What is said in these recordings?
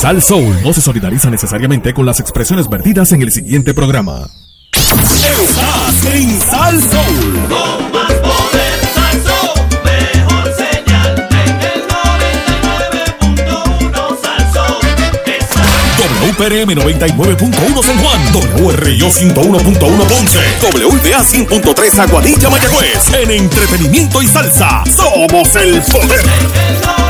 Sal Soul no se solidariza necesariamente con las expresiones vertidas en el siguiente programa. Estás en Sal Soul. Con más poder, Salso, mejor señal en el 99.1 Salso. Esa WPRM 99.1 San Juan, WRIO 101.1 Ponce, WPA 100.3 Aguadilla Mayagüez. En entretenimiento y salsa, somos el poder. el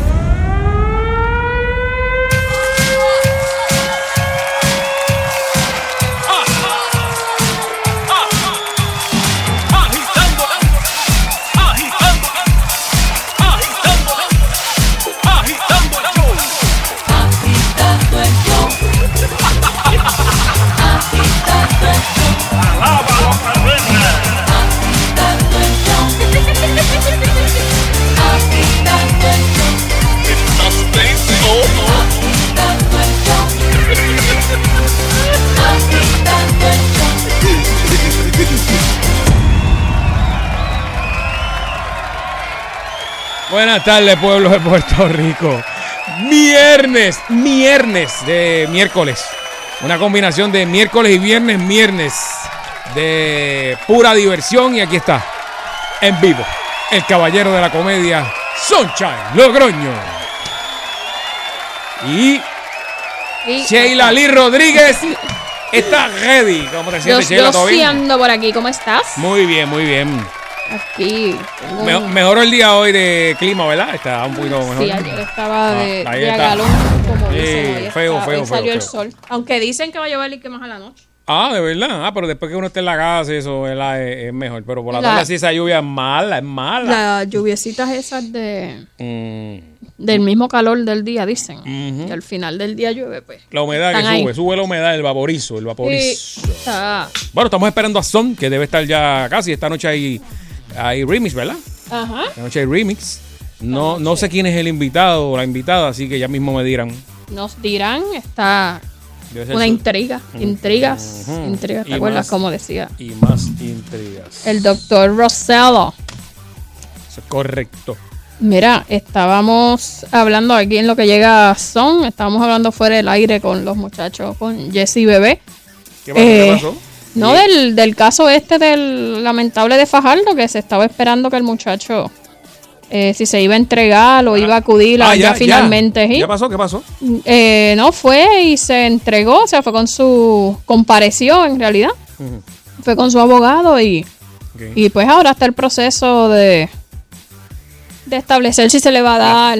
Buenas tardes, pueblo de Puerto Rico. Viernes, viernes de miércoles. Una combinación de miércoles y viernes, viernes de pura diversión. Y aquí está, en vivo, el caballero de la comedia, Sunshine Logroño. Y Y Sheila Lee Rodríguez está ready. ¿Cómo te sientes, Sheila? yo ¿Todo sí bien? ando por aquí. ¿Cómo estás? Muy bien, muy bien. Aquí. tengo Me- un- mejoró el día hoy de clima, ¿verdad? Está un poquito mejor. Sí, ayer estaba de, Ah, ahí de está. agalón, como Sí, dicen. Hoy feo, está- feo, hoy salió feo, el feo. sol. Aunque dicen que va a llover y que más a la noche. Ah, de verdad. Ah, pero después que uno esté en la casa, eso ¿verdad? Es, es mejor. Pero por la, La- tarde sí esa lluvia es mala, es mala. Las lluviecitas esas de Mm, del mismo calor del día, dicen. Ujú. Que al final del día llueve, pues. la humedad que ahí. sube, sube la humedad, el vaporizo, el Sí, vaporizo. está. Bueno, estamos esperando a Son, que debe estar ya casi. Esta noche hay, hay remix, ¿verdad? Ajá. Esta noche hay remix. No, no sé quién es el invitado o la invitada, así que ya mismo me dirán. Nos dirán, está una intriga. Intrigas. Intrigas. Y ¿Te acuerdas más. cómo decía? Y más intrigas. El doctor Rosello. Eso es correcto. Mira, estábamos hablando aquí en lo que llega Son, estábamos hablando fuera del aire con los muchachos, con Jesse Bebé. ¿Qué pasó? Eh, ¿Qué pasó? No del, del caso este del lamentable de Fajardo, que se estaba esperando que el muchacho, eh, si se iba a entregar o iba a acudir Ah, ya, finalmente. ¿sí? ¿Qué pasó? ¿Qué pasó? Eh, no fue y se entregó, o sea, fue con su, compareció en realidad, fue con su abogado y, y pues ahora está el proceso de, de establecer si se le va a dar,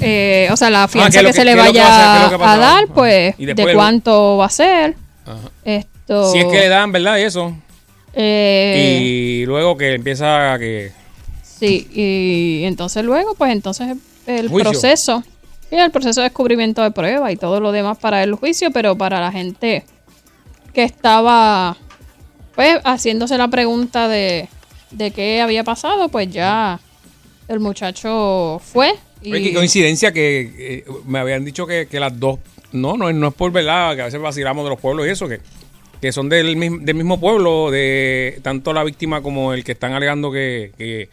eh, o sea, la fianza Ah, ¿qué es lo que, que- se le que va a vaya dar, pues, de cuánto va a ser. Ajá. Si es que le dan, ¿verdad? Y eso. eh, y luego que empieza a que. Sí, y entonces luego, pues entonces el Juicio. proceso, sí, el proceso de descubrimiento de prueba y todo lo demás para el juicio, pero para la gente que estaba, pues, haciéndose la pregunta de, de qué había pasado, pues ya el muchacho fue. Y, Oye, qué coincidencia que eh, me habían dicho que, que las dos. No, no, no es por verdad, que a veces vacilamos de los pueblos y eso, que, que son del, mismo- del mismo pueblo, de tanto la víctima como el que están alegando que, que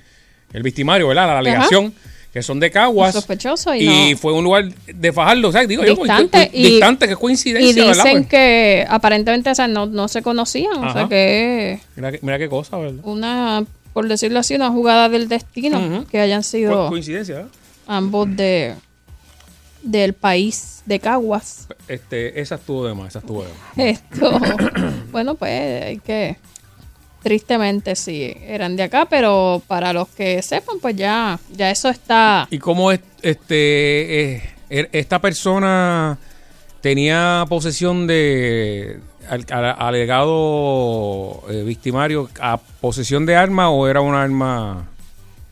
el victimario, ¿verdad? La alegación, que son de Caguas. Sospechoso y fue un lugar de Fajardo, o sea, digo yo, Distante y- distante, que coincidencia, y dicen Pues, que aparentemente o sea, no, no se conocían, o sea que mira, qué cosa, ¿verdad? una, por decirlo así, una jugada del destino, que hayan sido coincidencia, ¿verdad? ambos de del país de Caguas. Este, esa estuvo de más, esa estuvo de más. Esto, bueno, pues hay que, tristemente sí, eran de acá, pero para los que sepan, pues ya, ya eso está. ¿Y cómo es, este, eh, er- esta persona tenía posesión de al, al- alegado eh, victimario a posesión de arma o era un arma?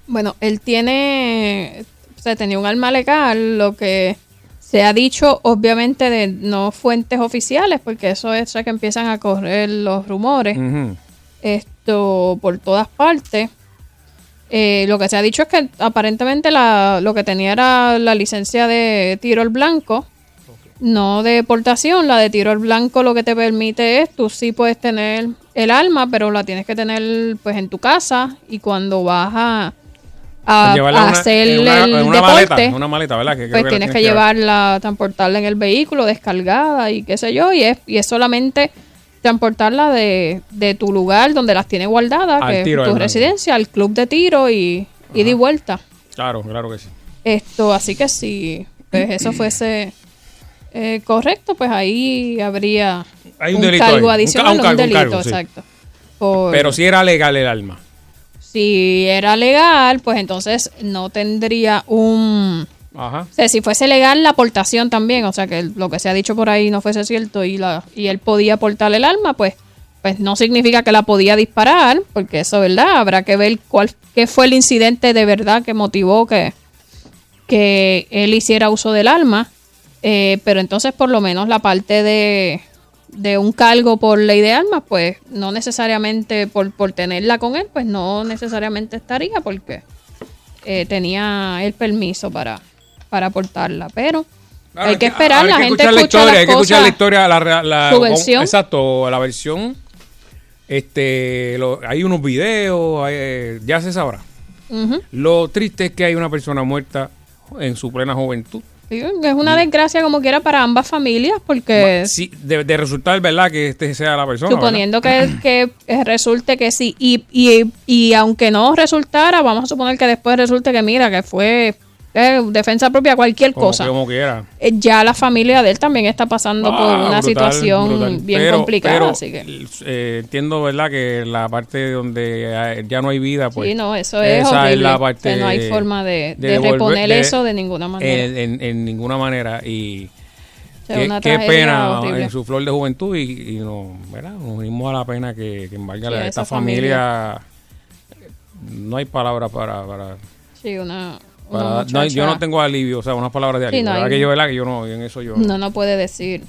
Bueno, él tiene, o sea, tenía un arma legal, lo que se ha dicho, obviamente, de no fuentes oficiales, porque eso es que empiezan a correr los rumores. Esto por todas partes. Eh, lo que se ha dicho es que aparentemente la, lo que tenía era la licencia de tiro al blanco, no de portación. La de tiro al blanco lo que te permite es, tú sí puedes tener el alma, pero la tienes que tener pues en tu casa y cuando vas a, a, Llevarla a una- hacer en una, el en una deporte, maleta, en una maleta, ¿verdad? Que pues tienes que llevar. llevarla, transportarla en el vehículo, descargada y qué sé yo, y es, y es solamente transportarla de, de tu lugar donde las tienes guardadas, Al que tiro es tu residencia, al club de tiro y, y de vuelta. Claro, claro que sí. Esto, así que si pues, eso fuese eh, correcto, pues ahí habría Hay un delito ahí, cargo un ca- adicional, un un, cargo, un delito, cargo, sí. exacto. Por- Pero si era legal el alma. Si era legal, pues entonces no tendría un... Ajá. O sea, si fuese legal la aportación también, o sea, que lo que se ha dicho por ahí no fuese cierto y, la, y él podía aportar el arma, pues, pues no significa que la podía disparar, porque eso, ¿verdad? Habrá que ver cuál qué fue el incidente de verdad que motivó que, que él hiciera uso del arma. Eh, pero entonces, por lo menos, la parte de, de un cargo por ley de armas, pues no necesariamente por, por tenerla con él, pues no necesariamente estaría, porque eh, tenía el permiso para, para aportarla. Pero Claro, hay que esperar, la gente escuchar la escucha historia, hay que escuchar la historia, la, la- Su versión. Exacto, la versión. Este, lo- hay unos videos, hay, eh, ya se sabrá. Lo triste es que hay una persona muerta en su plena juventud. Es una desgracia como quiera para ambas familias, porque Sí, de, de resultar, ¿verdad? Que este sea la persona. suponiendo que, que resulte que sí, y, y, y aunque no resultara, vamos a suponer que después resulte que mira, que fue eh, defensa propia, cualquier cosa. como quiera. Eh, ya la familia de él también está pasando por Ah, una brutal, situación brutal. bien Pero- complicada, pero, así que... eh, entiendo, ¿verdad? Que la parte donde ya no hay vida, pues. sí, no, eso es esa horrible. es la parte. sea, no hay forma de, de devolver- reponer de- eso de ninguna manera. En, en- en ninguna manera. Y. O sea, qué, una pena horrible. en su flor de juventud y, y no, ¿verdad? nos unimos a la pena que, que embarga Sí, a esta familia. No hay palabra para, para, Sí, una, una para- no hay- yo no tengo alivio, o sea, unas palabras de Sí, alivio. no que yo. Que yo no, en eso yo. No, no puede decir.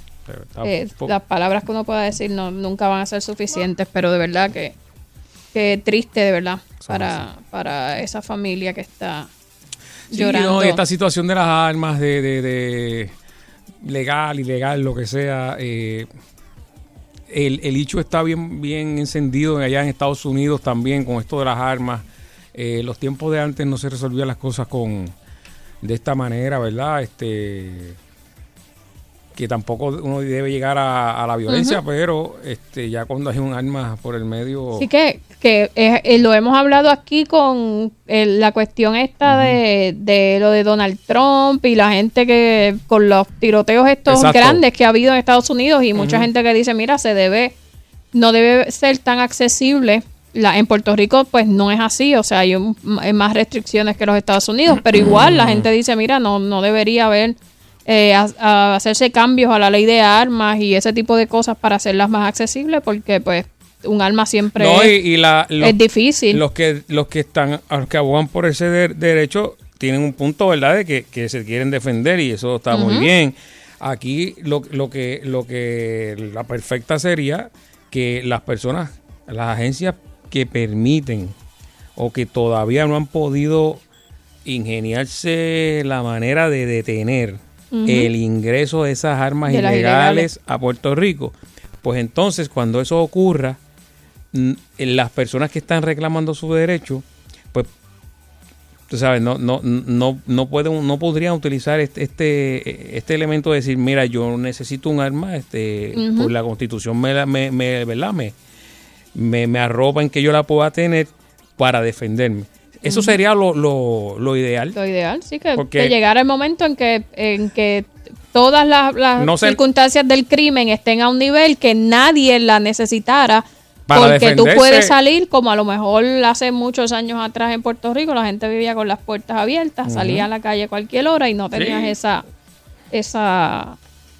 Eh, las palabras que uno pueda decir no, nunca van a ser suficientes, pero de verdad que, que triste, de verdad, para, para esa familia que está Sí, llorando. no, y esta situación de las armas, de, de, de legal, ilegal, lo que sea, eh, el, el hecho está bien, bien encendido allá en Estados Unidos también con esto de las armas. Eh, los tiempos de antes no se resolvían las cosas con de esta manera, ¿verdad? Este que tampoco uno debe llegar a, a la violencia, pero este ya cuando hay un arma por el medio Así que, que eh, eh, lo hemos hablado aquí con eh, la cuestión esta de, de lo de Donald Trump y la gente que con los tiroteos estos Exacto. grandes que ha habido en Estados Unidos y mucha gente que dice, mira, se debe, no debe ser tan accesible. La, en Puerto Rico pues no es así, o sea, hay, un- hay más restricciones que los Estados Unidos, pero igual la gente dice, mira, no, no debería haber eh, a- a hacerse cambios a la ley de armas y ese tipo de cosas para hacerlas más accesibles porque pues un arma siempre No, es, y la, los- es difícil. Los que, los que están, los que abogan por ese de- derecho tienen un punto, ¿verdad? De que, que se quieren defender y eso está muy bien. Aquí lo, lo que, lo que la perfecta sería que las personas, las agencias que permiten o que todavía no han podido ingeniarse la manera de detener el ingreso de esas armas De ilegales a Puerto Rico, pues entonces cuando eso ocurra, las personas que están reclamando su derecho, pues tú sabes, no, no, no, no pueden, no podrían utilizar este, este, este elemento de decir, mira, yo necesito un arma, este, por la constitución me, me, me- ¿verdad? Me, me, me arropa en que yo la pueda tener para defenderme. Eso sería lo, lo, lo ideal. Lo ideal, sí, que, Porque- que llegara el momento en que, en que todas las, las No se- circunstancias del crimen estén a un nivel que nadie la necesitara. Para porque tú puedes salir, como a lo mejor hace muchos años atrás en Puerto Rico, la gente vivía con las puertas abiertas, salía a la calle a cualquier hora y no tenías Sí. esa, esa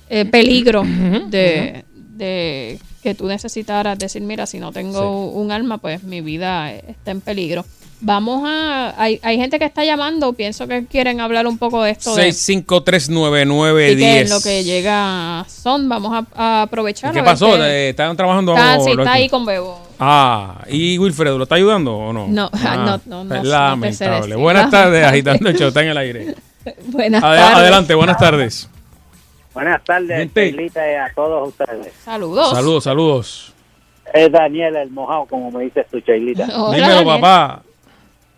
eh, peligro de, de que tú necesitaras decir, mira, si no tengo un arma, pues mi vida está en peligro. Vamos a... Hay, hay gente que está llamando, pienso que quieren hablar un poco de esto. de- 6539910. y que en lo que llega son, vamos a, a aprovechar. ¿Qué a pasó? qué- Eh, ¿Estaban trabajando? Está, o sí, lo- está ahí con Bebo. Ah, ¿y Wilfredo lo está ayudando o no? No, Ah, no, no, no, te lamentable. Buenas tardes, agitando el en el aire. Buenas tardes. adelante, buenas tardes. Buenas tardes, Gente. Carlita, y a todos ustedes. Saludos. Saludos, saludos. Es Daniel el mojado, como me dice tu Chailita. Hola, Dímelo, Daniel. papá.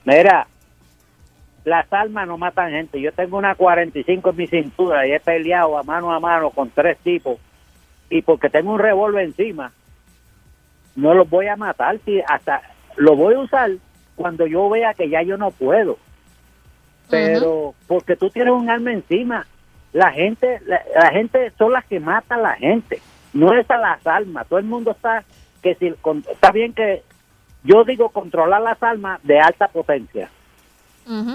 Mira, las armas no matan gente. Yo tengo una 45 en mi cintura y he peleado a mano a mano con tres tipos. Y porque tengo un revólver encima, no los voy a matar. Si hasta lo voy a usar cuando yo vea que ya yo no puedo. Pero porque tú tienes un arma encima, la gente, la, la gente son las que matan a la gente. No es a las armas. Todo el mundo está que si con- está bien que yo digo controlar las armas de alta potencia.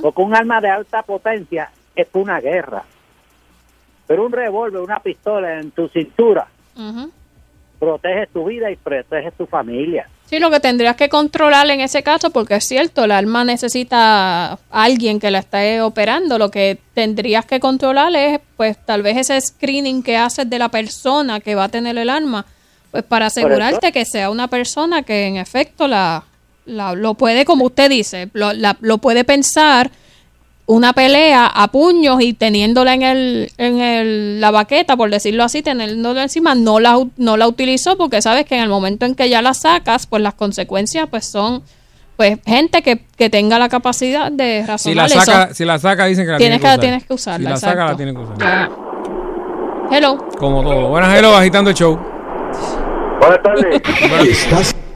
Porque un arma de alta potencia es una guerra. Pero un revólver, una pistola en tu cintura. Protege tu vida y protege tu familia. Sí, lo que tendrías que controlar en ese caso, porque es cierto, el arma necesita a alguien que la esté operando. Lo que tendrías que controlar es, pues, tal vez ese screening que haces de la persona que va a tener el arma, pues, para asegurarte que sea una persona que en efecto la, la- lo puede, como usted dice, lo, la- lo puede pensar una pelea a puños y teniéndola en el en el, la baqueta, por decirlo así, teniéndola encima, no la no la utilizó porque sabes que en el momento en que ya la sacas, pues las consecuencias pues son pues gente que, que tenga la capacidad de Si razonar la eso. saca, si la saca dicen que la tienes tiene que, que, tienes que usar. usarla. Si la saca, la tienen que usar. Ya. Hello. Como todo. Buenas, hello, agitando el show. Buenas tardes.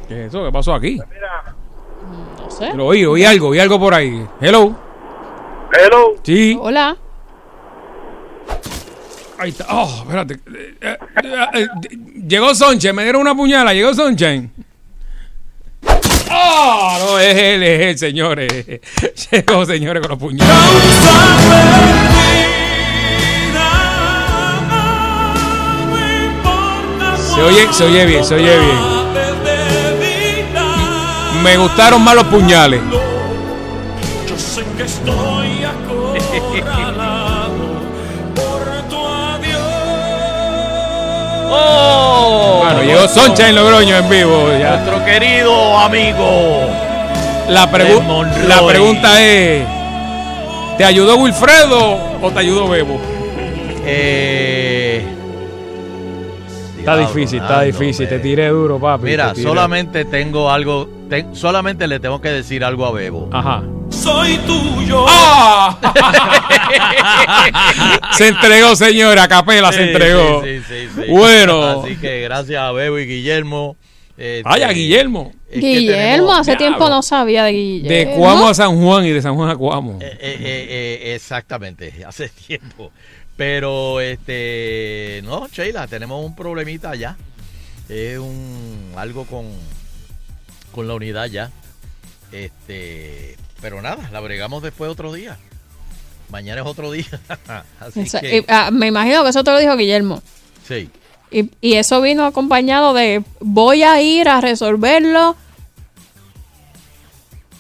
¿Qué es eso? ¿Qué pasó aquí? No sé. Lo oí, oí algo, oí algo por ahí. Hello. Hello. Sí. Hola. Ahí está. Oh, espérate. Eh, eh, eh, eh, llegó Sonchen, me dieron una puñala. Llegó Sonchen. ¡Ah! no, es él, es él, señores. Llegó, señores, con los puñales. Se oye, se oye bien, se oye bien. Me gustaron más los puñales. Yo sé que estoy acorralado por tu adiós. ¡Oh! Bueno, llegó Sonchen Logroño en vivo. Ya. Nuestro querido amigo. La, pregu- la pregunta es: ¿te ayudó Wilfredo o te ayudó Bebo? Eh, Está diablo, difícil, está difícil. Te tiré duro, papi. Mira, te solamente tengo algo. te- solamente le tengo que decir algo a Bebo. Ajá. Soy tuyo. ¡Ah! se entregó, señora. Capela se entregó. sí, sí, sí, sí. Bueno. Así que gracias a Bebo y Guillermo. este, Vaya, Guillermo. es que Guillermo, tenemos- hace tiempo no sabía de Guillermo. De Cuamo a San Juan y de San Juan a Cuamo. Eh, eh, eh, eh, exactamente, hace tiempo. Pero, este, no, Sheila, tenemos un problemita ya. Es un, algo con, con la unidad ya. Este, pero nada, la bregamos después otro día. Mañana es otro día. Así que, y, ah, me imagino que eso te lo dijo Guillermo. sí. Y, y eso vino acompañado de voy a ir a resolverlo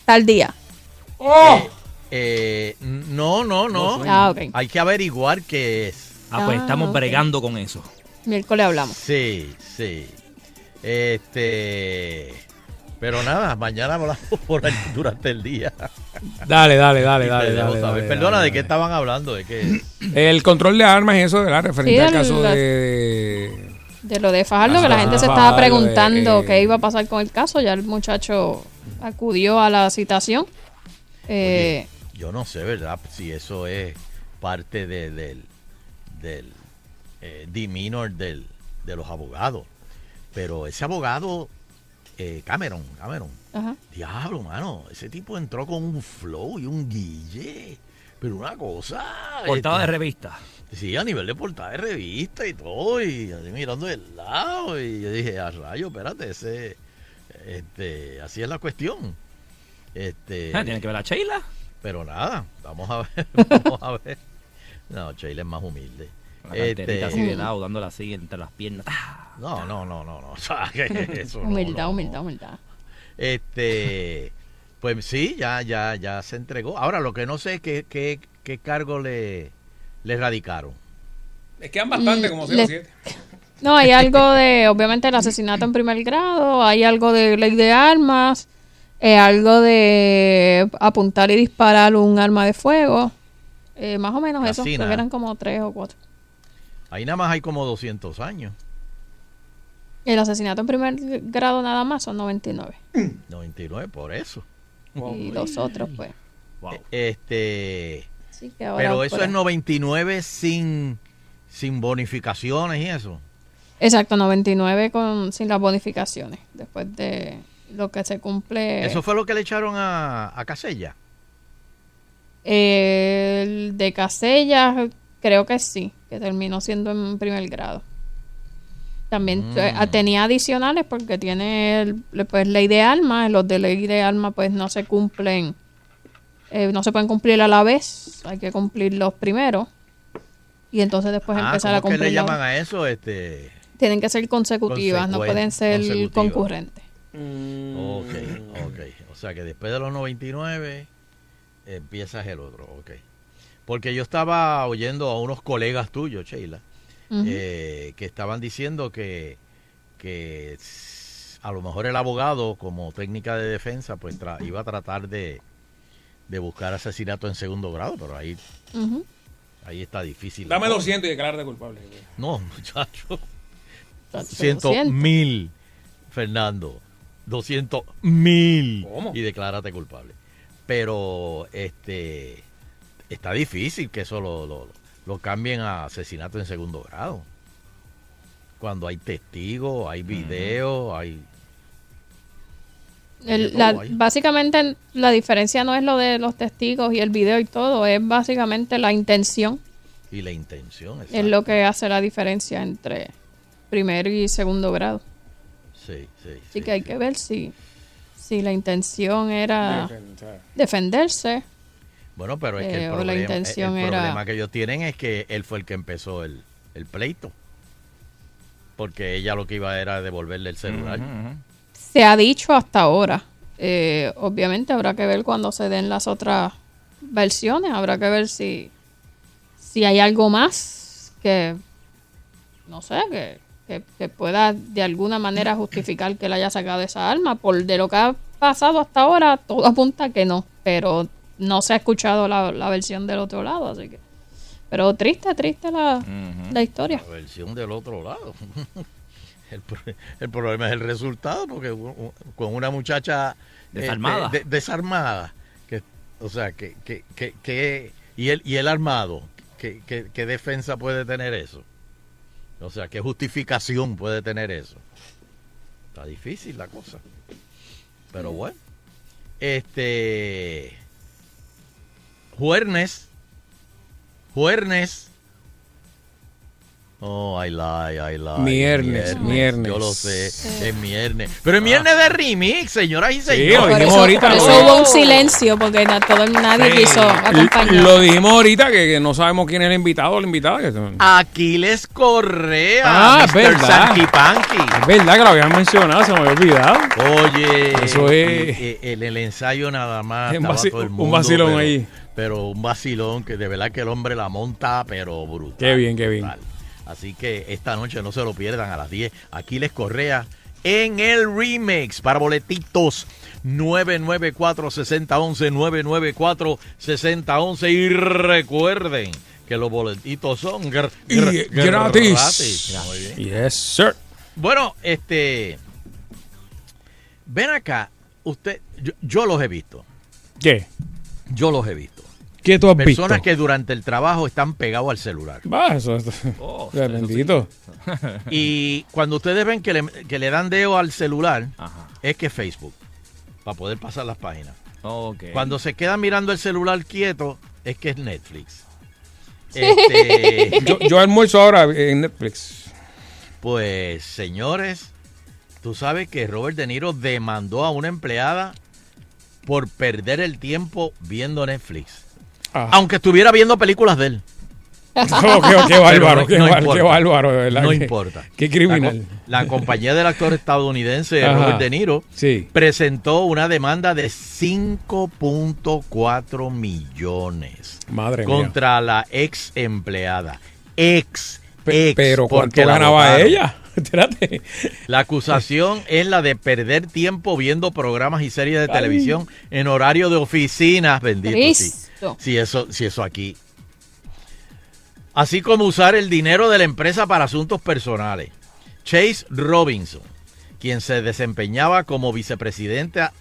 tal día. ¡Oh! Eh, no, no, no. Ah, ok. Hay que averiguar qué es. Ah, pues Ah, estamos ok. bregando con eso. Miércoles hablamos. Sí, sí. Este. Pero nada, mañana hablamos por ahí durante el día. Dale, dale, dale, dale. Perdona, dale, ¿de qué estaban hablando? ¿De qué? El control de armas y eso, ¿verdad? Referente Sí, al caso la- de. De lo de Fajardo, que la Ah, gente se estaba preguntando eh, qué iba a pasar con el caso. Ya el muchacho acudió a la citación. Eh, Yo no sé, ¿verdad? Si eso es parte de- del, del eh, demeanor del, de los abogados. Pero ese abogado, eh, Cameron, Cameron, ajá. diablo, mano, ese tipo entró con un flow y un guille. Pero una cosa. Portada de este, revista. Sí, a nivel de portada de revista y todo, y así mirando del lado, y yo dije, a rayo, espérate, ese, este, así es la cuestión. Este, Ah, Tiene que ver a Sheila. Pero nada, vamos a ver, vamos a ver. No, Sheila es más humilde. La Este, así de lado, dándola así entre las piernas. No, no, no, no, no, eso Humildad, no, no. humildad, humildad. Este, pues sí, ya, ya, ya se entregó. Ahora, lo que no sé es qué, qué, qué cargo le, le radicaron. Les quedan bastante, como Le- 07. No, hay algo de, obviamente, el asesinato en primer grado, hay algo de ley de armas, eh, algo de apuntar y disparar un arma de fuego. Eh, más o menos eso, Casina. creo que eran como tres o cuatro. Ahí nada más hay como 200 años. El asesinato en primer grado nada más son 99. 99, por eso. Y los otros, pues. Wow. Este, Sí, que ahora pero eso es ahí. 99 sin, sin bonificaciones y eso. Exacto, 99 con, sin las bonificaciones. Después de lo que se cumple. Eso fue lo que le echaron a, a Casella. El de Casella, creo que sí, que terminó siendo en primer grado. También Mm. tenía adicionales porque tiene el- pues, ley de alma. Los de ley de alma pues no se cumplen, eh, no se pueden cumplir a la vez. Hay que cumplirlos primero. Y entonces después ah, empezar a ¿cómo es que le cumplir. llaman a eso? Este, Tienen que ser consecutivas, no pueden ser consecutivas. Concurrentes. ok, ok. O sea que después de los 99 empiezas el otro, ok. Porque yo estaba oyendo a unos colegas tuyos, Sheila, eh, que estaban diciendo que, que a lo mejor el abogado, como técnica de defensa, pues tra- iba a tratar de, de buscar asesinato en segundo grado, pero ahí, ahí está difícil. Dame 200 y declárate culpable. No, muchacho. Tacho, 200 200. mil, Fernando. 200 mil. ¿Cómo? Y declárate culpable. Pero este está difícil que eso lo, lo, lo cambien a asesinato en segundo grado. Cuando hay testigos, hay videos, hay... El- la- básicamente la diferencia no es lo de los testigos y el video y todo, es básicamente la intención. Y la intención. Es lo que hace la diferencia entre primero y segundo grado. Sí, sí. Así sí, que hay que ver si, si la intención era defenderse. Bueno, pero es que Eh, el la problema, intención el era- problema que ellos tienen es que él fue el que empezó el, el pleito. Porque ella lo que iba era devolverle el celular. Se ha dicho hasta ahora. Eh, obviamente habrá que ver cuando se den las otras versiones. Habrá que ver si, si hay algo más que, no sé, que, que, que pueda de alguna manera justificar que él haya sacado esa arma. Por de lo que ha pasado hasta ahora, todo apunta que no. Pero no se ha escuchado la, la versión del otro lado, así que... Pero triste, triste la, la historia. La versión del otro lado. El, pro- el problema es el resultado, porque con una muchacha eh, Desarmada. de- de- desarmada, que, o sea, que, que, que, que- y él y el armado, ¿qué, qué, qué defensa puede tener eso? O sea, ¿qué justificación puede tener eso? Está difícil la cosa. Pero bueno. Este. Juernes. Juernes. Oh, I lie, I lie. Viernes, viernes. Yo lo sé, es viernes. Pero es viernes de remix, señoras y Sí, lo señores. Por dijimos eso, ahorita, por eso ¿no? hubo un silencio, porque na- todo, nadie Sí. quiso acompañar. Lo dijimos ahorita que, que no sabemos quién es el invitado o la invitada. que- Aquiles Correa, Ah, es Mr. verdad. Sanky Panky. Es verdad que lo habían mencionado, se me había olvidado. Oye, Eso es- y- en el ensayo nada más Un estaba vaci- todo el un mundo, vacilón pero- ahí. Pero un vacilón que de verdad que el hombre la monta, pero brutal. Qué bien, qué bien. brutal. Así que esta noche no se lo pierdan a las 10. Aquiles Correa en el remix para boletitos 994-6011, 994-6011 y recuerden que los boletitos son gr- Y gr- gratis. gratis. Muy bien. Yes, sir. Bueno, este. Ven acá, usted. Yo, yo los he visto. ¿Qué? Yo los he visto. ¿Qué tú has Personas visto? que durante el trabajo están pegados al celular. Va, eso, eso- Oh, Ya, eso sí. bendito. Y cuando ustedes ven que le, que le dan dedo al celular, Ajá. es que es Facebook. Para poder pasar las páginas. Ok. Cuando se quedan mirando el celular quieto, es que es Netflix. Este, Yo, yo almuerzo ahora en Netflix. Pues, señores, tú sabes que Robert De Niro demandó a una empleada por perder el tiempo viendo Netflix. Ah. Aunque estuviera viendo películas de él. Oh, qué, qué bárbaro, no- qué, no bar- importa. qué bárbaro, de verdad. No importa. Qué criminal. La, co- la compañía del actor estadounidense Ajá. Robert De Niro Sí. presentó una demanda de 5.4 millones Madre mía. contra la ex empleada. Ex. Ex, pero porque ¿cuánto la ganaba votaron. ella? Espérate. La acusación es la de perder tiempo viendo programas y series de Ay. televisión en horario de oficinas, bendito. Sí, Sí, eso, sí, eso aquí. Así como usar el dinero de la empresa para asuntos personales. Chase Robinson, quien se desempeñaba como vicepresidenta,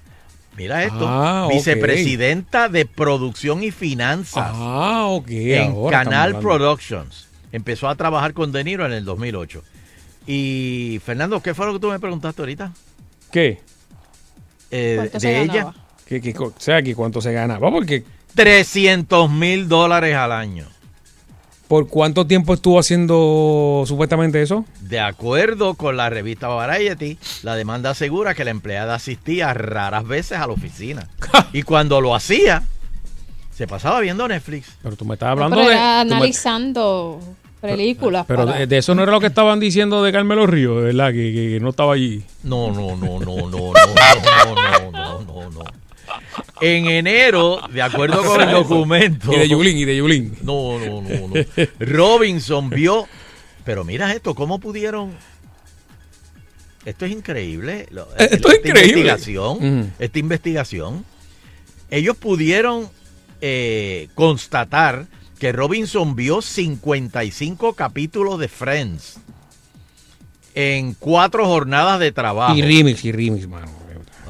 mira esto, Ah, vicepresidenta de producción y finanzas Ah, en ahora Canal. Productions. Empezó a trabajar con De Niro en el 2008. Y Fernando, ¿qué fue lo que tú me preguntaste ahorita? ¿Qué? Eh, ¿Cuánto se de ella, qué co- o sea, que cuánto se ganaba? Porque 300 mil dólares al año. ¿por cuánto tiempo estuvo haciendo supuestamente eso? De acuerdo con la revista Variety, la demanda asegura que la empleada asistía raras veces a la oficina. y cuando lo hacía, se pasaba viendo Netflix. Pero tú me estabas hablando Pero de... era me- analizando películas. pero para- de, de eso no era lo que estaban diciendo de Carmelo Ríos, ¿verdad? Que, que- que no estaba allí. No, no, no, no, no, no, no, no, no, no, no. En enero, de acuerdo con el documento. Y de Yulín, y de Yulín. No, no, no, no. Robinson vio. Pero mira esto, ¿cómo pudieron? Esto es increíble. Eh, esto es esta increíble. Investigación, Ujú. Esta investigación. Ellos pudieron eh, constatar que Robinson vio 55 capítulos de Friends en cuatro jornadas de trabajo. Y remix, y remix, mano.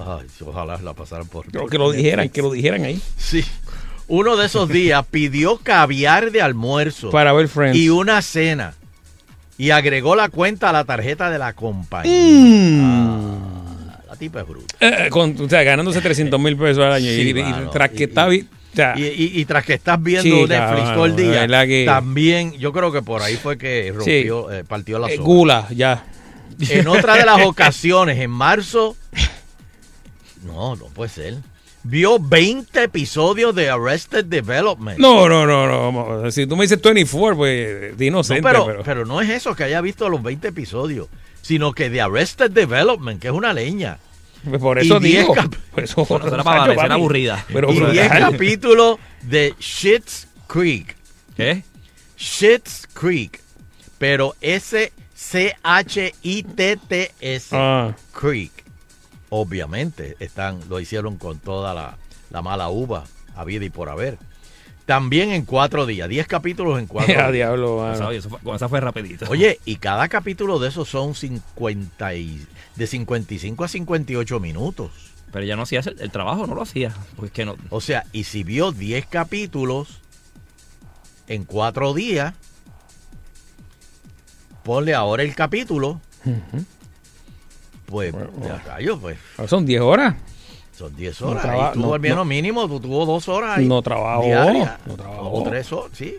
Ay, ojalá la pasaran por. Pero que lo dijeran, que lo dijeran ahí. Sí. Uno de esos días pidió caviar de almuerzo Para ver Friends. y una cena. Y agregó la cuenta a la tarjeta de la compañía. Mm. Ah, la tipa es bruta. Eh, con- o sea, ganándose 300 mil pesos al año. Sí, y, tras que Y- está... Y, tras que estás viendo Sí, Netflix todo el día, que- también yo creo que por ahí fue que rompió, eh, partió la eh, soga. gula, ya. En otra de las ocasiones, en marzo, no, no puede ser, vio 20 episodios de Arrested Development. No, no, no, no. Si tú me dices 24, pues de No, inocente, pero, pero... pero no es eso que haya visto los 20 episodios, sino que de Arrested Development, que es una leña. pues por y eso diez digo. cap- por eso, Bueno, eso era para parecer papi. aburrida. Pero y 10 brutal. capítulos de Shit's Creek. ¿Qué? Shit's Creek. Pero S-C-H-I-T-T-S. Ah, Creek. Obviamente, están, lo hicieron con toda la, la mala uva, habida y por haber. También en cuatro días, 10 capítulos en cuatro días. diablo, O sea, mano. oye, eso fue- con esa fue rapidito. Oye, y cada capítulo de esos son 50 y, de 55 a 58 minutos. Pero ya no hacía el, el trabajo, no lo hacía. Porque es que no. O sea, y si vio 10 capítulos en cuatro días, ponle ahora el capítulo, pues, ya rayos, pues, Son 10 horas. son 10 No horas. traba- y tú no- al menos no- mínimo, tú tuvo dos horas. ahí No trabajó, no trabajó. O horas, sí.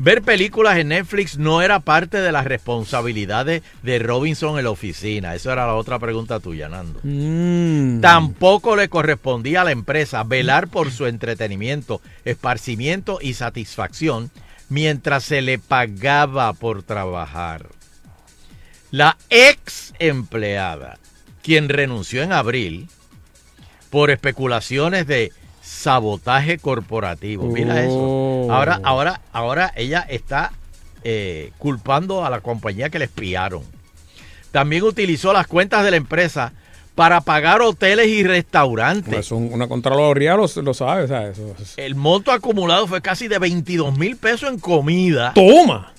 Ver películas en Netflix no era parte de las responsabilidades de Robinson en la oficina. Esa era la otra pregunta tuya, Nando. Mm. Tampoco le correspondía a la empresa velar por su entretenimiento, esparcimiento y satisfacción mientras se le pagaba por trabajar. La ex empleada, quien renunció en abril por especulaciones de sabotaje corporativo. Mira eso. Oh. Ahora, ahora, ahora ella está eh, culpando a la compañía que le espiaron. También utilizó las cuentas de la empresa para pagar hoteles y restaurantes. Pues un- una Contraloría lo, lo sabe, o sea, eso- eso- El monto acumulado fue casi de 22 mil pesos en comida. ¡Toma!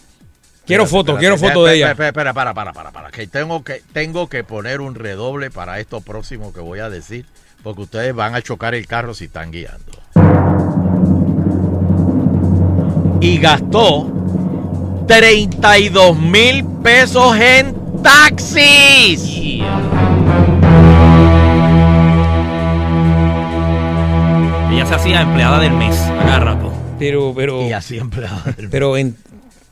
Quiero fotos, espérate, quiero fotos de ella. Espera, espera, para, para, para, para, que tengo que tengo que poner un redoble para esto próximo que voy a decir, porque ustedes van a chocar el carro si están guiando. Y gastó 32 mil pesos en taxis. Ella se hacía empleada del mes, a cada rato. Pero, pero, Y así empleado del- pero en,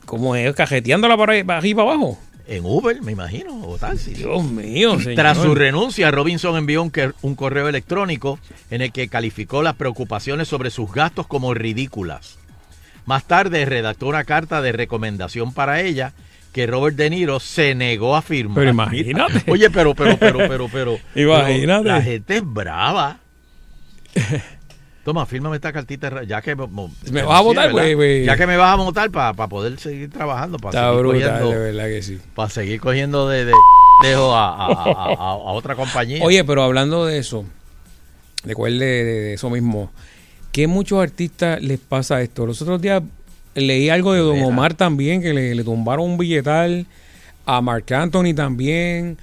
¿cómo es? ¿Cajeteándola para ahí, para para abajo? en Uber, me imagino, o taxi. Dios mío, señor. Tras su renuncia, Robinson envió un, un correo electrónico en el que calificó las preocupaciones sobre sus gastos como ridículas. Más tarde redactó una carta de recomendación para ella que Robert De Niro se negó a firmar. Pero imagínate. Oye, pero, pero, pero, pero, pero. Imagínate. pero La gente es brava. Toma, fírmame esta cartita ya que ¿Me vas a votar, güey, güey? Ya que me vas a votar para poder seguir trabajando, para Está seguir brutal, cogiendo- de verdad que sí. para seguir cogiendo de, de a, a- a- otra compañía. Oye, pero hablando de eso, recuerde de, de eso mismo, que muchos artistas les pasa esto. Los otros días leí algo de Don. Omar también, que le, le tumbaron un billetal a Mark Anthony también.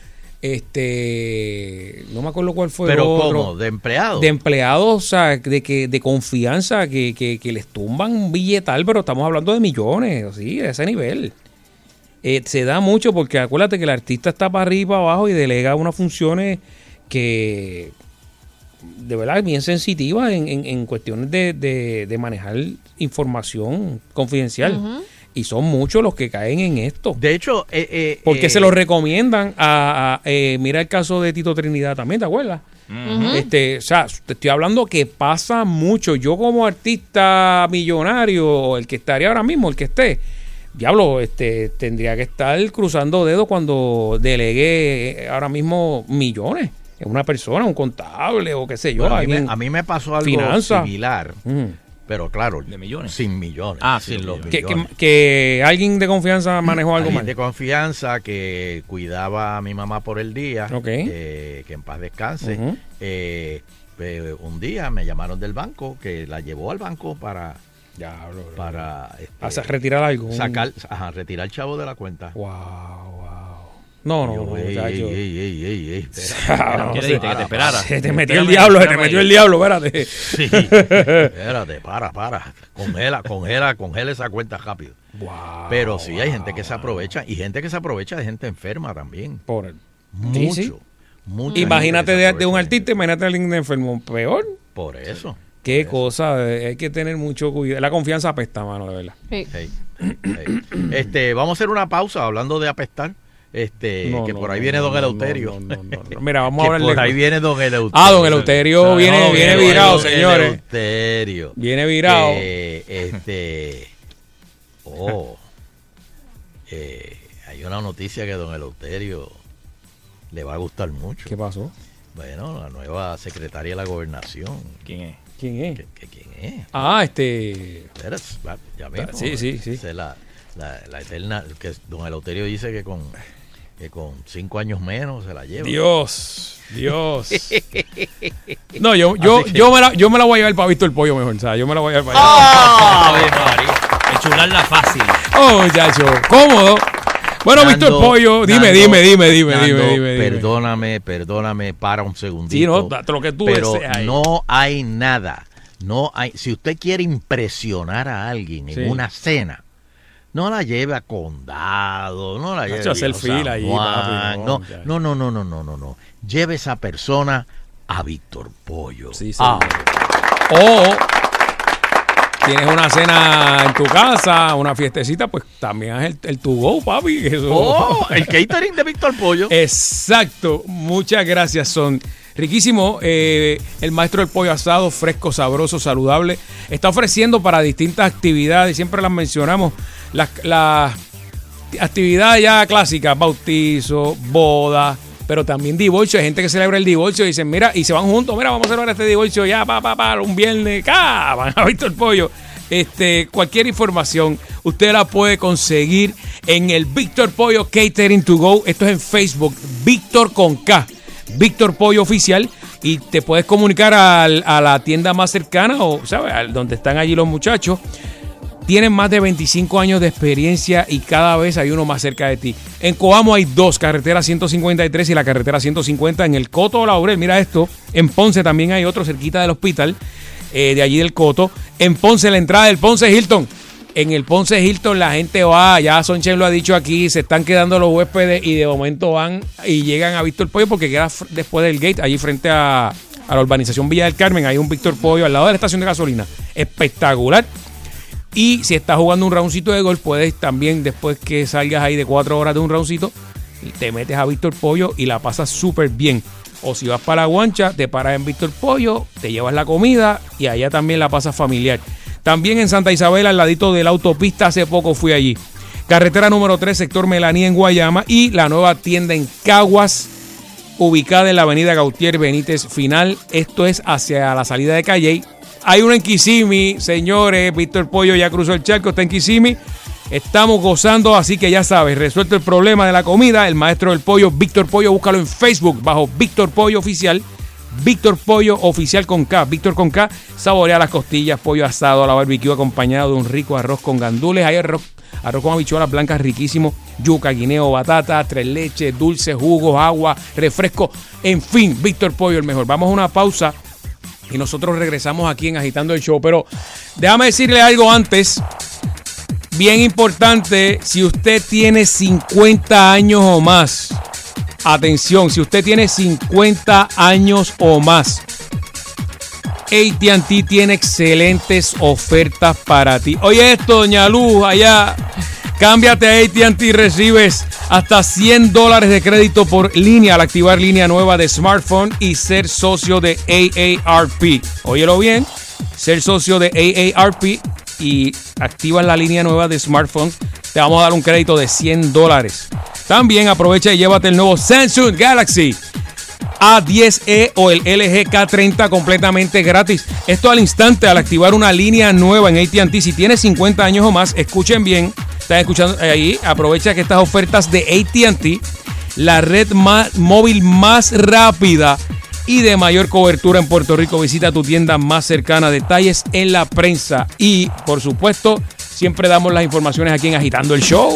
Este, no me acuerdo cuál fue Pero otro. ¿cómo? ¿De empleado? De empleados, o sea, de que de confianza, que, que, que les tumban un billetal, pero estamos hablando de millones, sí, a ese nivel. Eh, se da mucho porque acuérdate que el artista está para arriba y para abajo y delega unas funciones que de verdad bien sensitivas en, en- en cuestiones de, de- de manejar información confidencial. Y son muchos los que caen en esto. De hecho, eh, eh, Porque eh, se lo recomiendan a, a- eh, mira el caso de Tito Trinidad también, ¿te acuerdas? Este, o sea, te estoy hablando que pasa mucho. Yo como artista millonario, el que estaría ahora mismo, el que esté, diablo, este, tendría que estar cruzando dedos cuando delegue ahora mismo millones. Es una persona, un contable o qué sé yo. bueno, a, mí me, a mí me pasó algo Finanza. similar, Mm. Pero claro, ¿De millones? sin millones. Ah, sin sin los millones. que, que- alguien de confianza manejó algo Alguien mal. de confianza que cuidaba a mi mamá por el día, Ok. eh, que en paz descanse. Eh, eh, un día me llamaron del banco que la llevó al banco para Diablo, bro. para este, Hacer- retirar algo. sacar, ajá, retirar el chavo de la cuenta. Wow, wow. No, no, no, ey, ey, ey, ey, ey, ey, espera, ¿Qué le? Que te esperara. Se te metió el Espérame, diablo, se te metió el diablo, espérate. Sí, espérate, para, para. Congela, congela, congela esa cuenta rápido. Wow, Pero sí hay gente que se aprovecha y gente que se aprovecha de gente enferma también. Por el- Mucho. Sí, sí. mucha Imagínate de, de un artista, imagínate de alguien enfermo. Peor. Por eso. Qué por eso. cosa, hay que tener mucho cuidado. La confianza apesta, mano, de verdad. Sí. Hey, hey. Este, vamos a hacer una pausa hablando de apestar. Este, No, que no, por ahí no, viene Don Eleuterio. no, no, no, no. Mira, vamos a hablarle. por ahí viene Don Eleuterio. Ah, Don Eleuterio viene- No, viene Don virado, señores. Eleuterio. Viene virado. Eh, este. Oh. Eh, hay una noticia que Don Eleuterio le va a gustar mucho. ¿Qué pasó? Bueno, la nueva secretaria de la gobernación. ¿Quién es? ¿Quién es? ¿Qué- qué- ¿Quién es? Ah, este. Ya mismo. Sí, sí, sí. La, la, la eterna. Que don Eleuterio dice que con, que con cinco años menos se la lleva. Dios, Dios. No, yo, yo, que- yo, me la, yo me la voy a llevar para Víctor Pollo mejor, ¿sabes? Yo me la voy a llevar para ¡Ah! allá. Enchularla fácil. Oh, muchacho, cómodo. Bueno, Nando, Víctor Pollo, dime, Nando, dime, dime, dime, Nando, dime, dime, dime. Perdóname, perdóname, para un segundito. Sí, no, lo que tú Pero ahí. no hay nada. No hay. Si usted quiere impresionar a alguien en Sí. una cena, no la lleve a condado, no la lleve a hacer fila papi, no, no, no, no, no, no, no. Lleve esa persona a Víctor Pollo. Sí, Ah, O tienes una cena en tu casa, una fiestecita, pues también haz el, el to go, papi. Eso. oh, el catering de Víctor Pollo. Exacto, muchas gracias, son riquísimo. eh, el maestro del pollo asado, fresco, sabroso, saludable, está ofreciendo para distintas actividades, siempre las mencionamos, las, las actividades ya clásicas, bautizo, boda, pero también divorcio. Hay gente que celebra el divorcio y dicen, mira, y se van juntos, mira, vamos a celebrar este divorcio ya, pa, pa, pa, un viernes, ¡ca! van a Víctor Pollo. Este, cualquier información usted la puede conseguir en el Víctor Pollo Catering to Go. Esto es en Facebook, Víctor con K, Víctor Pollo Oficial. Y te puedes comunicar a la tienda más cercana o, ¿sabes? Al- Donde están allí los muchachos tienen más de 25 años de experiencia y cada vez hay uno más cerca de ti. En Coamo hay dos, carretera 153 y la carretera 150 en el Coto Laurel. Mira esto, en Ponce también hay otro cerquita del hospital, eh, de allí del Coto. En Ponce, la entrada del Ponce Hilton. En el Ponce Hilton la gente va, ya Sonchen lo ha dicho aquí, se están quedando los huéspedes y de momento van y llegan a Víctor Pollo porque queda después del gate, allí frente a, a la urbanización Villa del Carmen, hay un Víctor Pollo al lado de la estación de gasolina. Espectacular. Y si estás jugando un roundcito de golf, puedes también, después que salgas ahí de cuatro horas de un roundcito, te metes a Víctor Pollo y la pasas súper bien. O si vas para la guancha, te paras en Víctor Pollo, te llevas la comida y allá también la pasas familiar. También en Santa Isabel, al ladito de la autopista, hace poco fui allí. Carretera número 3, sector Melaní en Guayama y la nueva tienda en Caguas, ubicada en la avenida Gautier Benítez Final. Esto es hacia la salida de Calle. Hay uno en Kissimmee, señores. Víctor Pollo ya cruzó el charco, está en Kissimmee. Estamos gozando, así que ya sabes, resuelto el problema de la comida. El maestro del pollo, Víctor Pollo, búscalo en Facebook bajo Víctor Pollo Oficial. Víctor Pollo Oficial con K. Víctor con K. Saborea las costillas, pollo asado a la barbecue acompañado de un rico arroz con gandules. Hay arroz, arroz con habichuelas blancas riquísimo, yuca, guineo, batata, tres leches, dulces, jugos, agua, refresco, en fin, Víctor Pollo el mejor. Vamos a una pausa y nosotros regresamos aquí en Agitando el Show, pero déjame decirle algo antes. Bien importante, si usted tiene 50 años o más, atención, si usted tiene 50 años o más, ATT tiene excelentes ofertas para ti. Oye esto, doña Luz, allá, cámbiate a ATT y recibes hasta 100 dólares de crédito por línea al activar línea nueva de smartphone y ser socio de AARP. Óyelo bien, ser socio de AARP y activas la línea nueva de smartphone, te vamos a dar un crédito de 100 dólares. También aprovecha y llévate el nuevo Samsung Galaxy A10e o el LG K30 completamente gratis. Esto al instante al activar una línea nueva en AT&T. Si tienes 50 años o más, escuchen bien. Están escuchando ahí. Aprovecha que estas ofertas de AT&T, la red más, móvil más rápida y de mayor cobertura en Puerto Rico. Visita tu tienda más cercana. Detalles en la prensa. Y, por supuesto, siempre damos las informaciones aquí en Agitando el Show.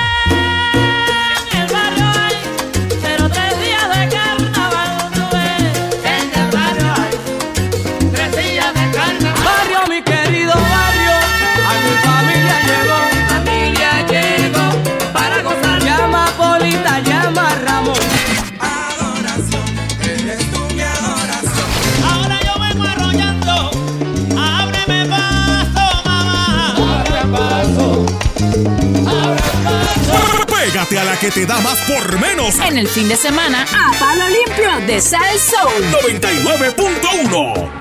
A la que te da más por menos. En el fin de semana, a palo limpio de Sal Soul. 99.1.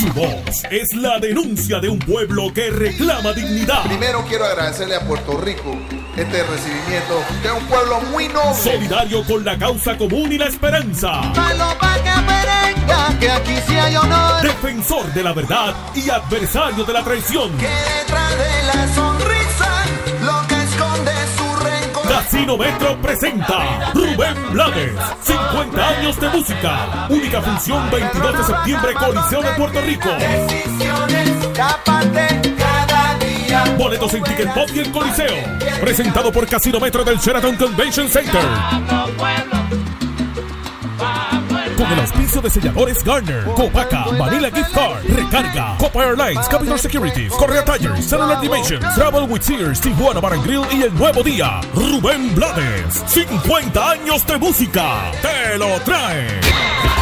Su voz es la denuncia de un pueblo que reclama dignidad. Primero quiero agradecerle a Puerto Rico este recibimiento, que es un pueblo muy noble. Solidario con la causa común y la esperanza. que aquí sí hay honor, Defensor de la verdad y adversario de la traición. que detrás de la sonrisa Casino Metro presenta Rubén Blades, 50 años de música. Única función 22 de septiembre, Coliseo de Puerto Rico. Boletos en Ticket Pop y el Coliseo. Presentado por Casino Metro del Sheraton Convention Center. Con el auspicio de selladores Garner, Copaca, Manila Gift Card, Recarga, Copa Airlines, Capital Securities, Correa Tires, Cellular Dimensions, Travel with Sears, Tijuana Bar Grill y El Nuevo Día. Rubén Blades, 50 años de música. Te lo trae.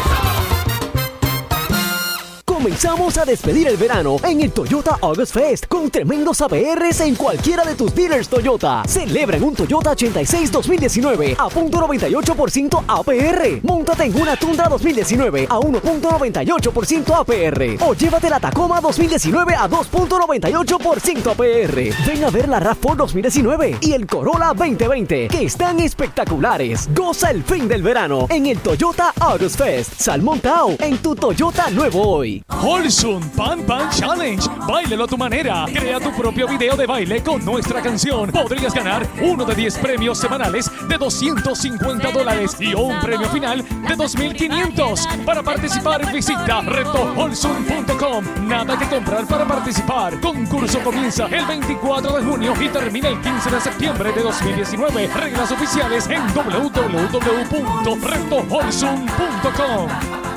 Comenzamos a despedir el verano en el Toyota August Fest con tremendos APRs en cualquiera de tus dealers Toyota. Celebra en un Toyota 86 2019 a .98% APR. Móntate en una Tundra 2019 a 1.98% APR. O llévate la Tacoma 2019 a 2.98% APR. Ven a ver la RAV4 2019 y el Corolla 2020 que están espectaculares. Goza el fin del verano en el Toyota August Fest. Sal montado en tu Toyota nuevo hoy. Holsun Pan Pan Challenge. Báilelo a tu manera. Crea tu propio video de baile con nuestra canción. Podrías ganar uno de 10 premios semanales de 250 dólares y un premio final de 2.500. Para participar, visita retoholsun.com. Nada que comprar para participar. Concurso comienza el 24 de junio y termina el 15 de septiembre de 2019. Reglas oficiales en www.retoholsun.com.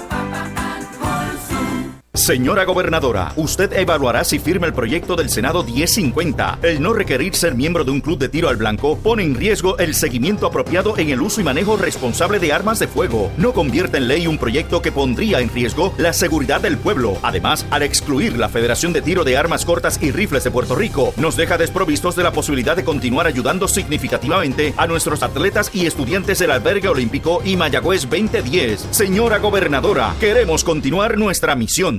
Señora gobernadora, usted evaluará si firma el proyecto del Senado 1050. El no requerir ser miembro de un club de tiro al blanco pone en riesgo el seguimiento apropiado en el uso y manejo responsable de armas de fuego. No convierte en ley un proyecto que pondría en riesgo la seguridad del pueblo. Además, al excluir la Federación de Tiro de Armas Cortas y Rifles de Puerto Rico, nos deja desprovistos de la posibilidad de continuar ayudando significativamente a nuestros atletas y estudiantes del Albergue Olímpico y Mayagüez 2010. Señora gobernadora, queremos continuar nuestra misión.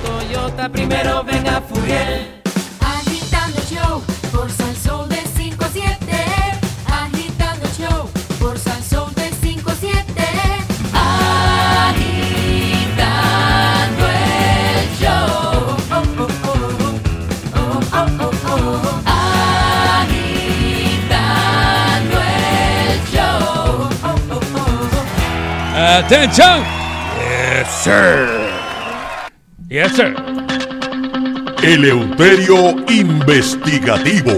Primero venga Furiel. Agitando el show por Salsón de 5 a 7. Agitando el show por Salsón de 5 a 7. Agitando el show. Oh, oh, oh. Oh, oh, oh, oh. Agitando el show. Oh, oh, oh. Attention. Yes, sir. Yes, sir. Eleuterio Investigativo.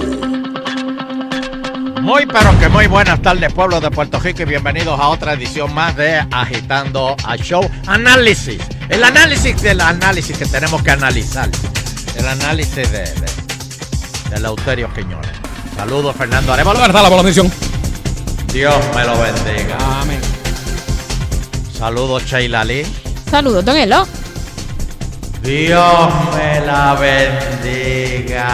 Muy pero que muy buenas tardes pueblo de Puerto Rico y bienvenidos a otra edición más de Agitando a Show Análisis. El análisis del análisis que tenemos que analizar. El análisis de, de, de Eleuterio Quiñones. Saludos Fernando Arevalo. Verdad, la bendición. Dios me lo bendiga. Amén. Saludos Sheila Lee. Saludos, don Elo. Dios me la bendiga.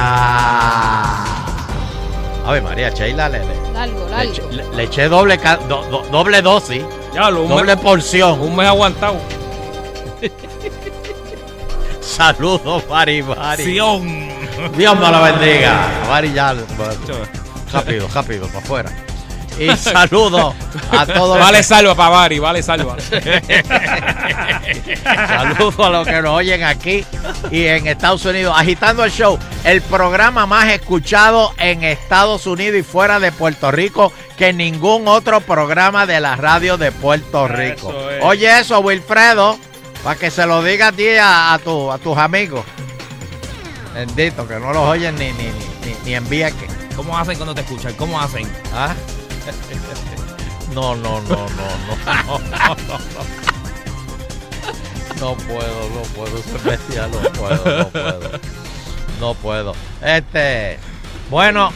Ave María, Sheila le, le- Largo, le, largo. eché- le- le eché doble, ca- do- do- doble dosis, Ya lo un doble mes- porción. Un mes aguantado. Saludos, Mari Mari. Sion. Dios me la bendiga. Mari ya. Rápido, rápido, para afuera. Y saludos a todos los Vale que- salva para Bari, vale salva. Saludos a los que nos oyen aquí y en Estados Unidos. Agitando el show, el programa más escuchado en Estados Unidos y fuera de Puerto Rico que ningún otro programa de la radio de Puerto Rico. Eso es. Oye eso, Wilfredo, para que se lo diga a ti a, a, tu- a tus amigos. Bendito, que no los oyen ni, ni, ni, ni en Vieques. ¿Cómo hacen cuando te escuchan? ¿Cómo hacen? ¿Ah? No, no, no, no, no, no, no, no. No puedo, no puedo bestia, no puedo, no puedo. No puedo. Este, bueno.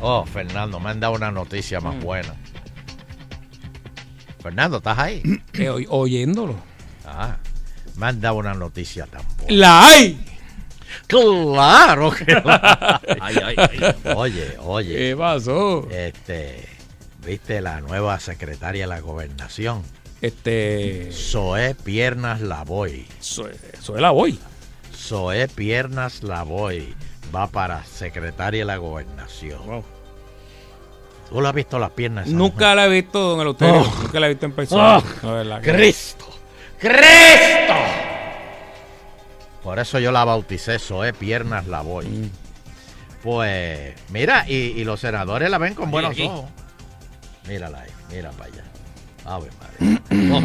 Oh, Fernando, me han dado una noticia más buena. Fernando, ¿estás ahí? Eh, oy- oyéndolo. Ah, me han dado una noticia tan buena. La hay. Claro que la hay. Ay, ay, ay. Oye, oye. ¿Qué pasó? Este, ¿viste la nueva secretaria de la gobernación? Este. Zoé Piernas Lavoy. Soy, soy la voy. Zoé Piernas Lavoy va para secretaria de la gobernación. ¿Tú lo has visto las piernas? Nunca la he visto, don Eleuterio. Oh. Nunca la he visto en persona. Oh, La Cristo. ¡Cristo! Por eso yo la bauticé, Zoé Piernas Lavoy. Mm. Pues, mira, y, y los senadores la ven con buenos aquí. ojos. Mírala ahí, mira para allá. Ave María. Oh,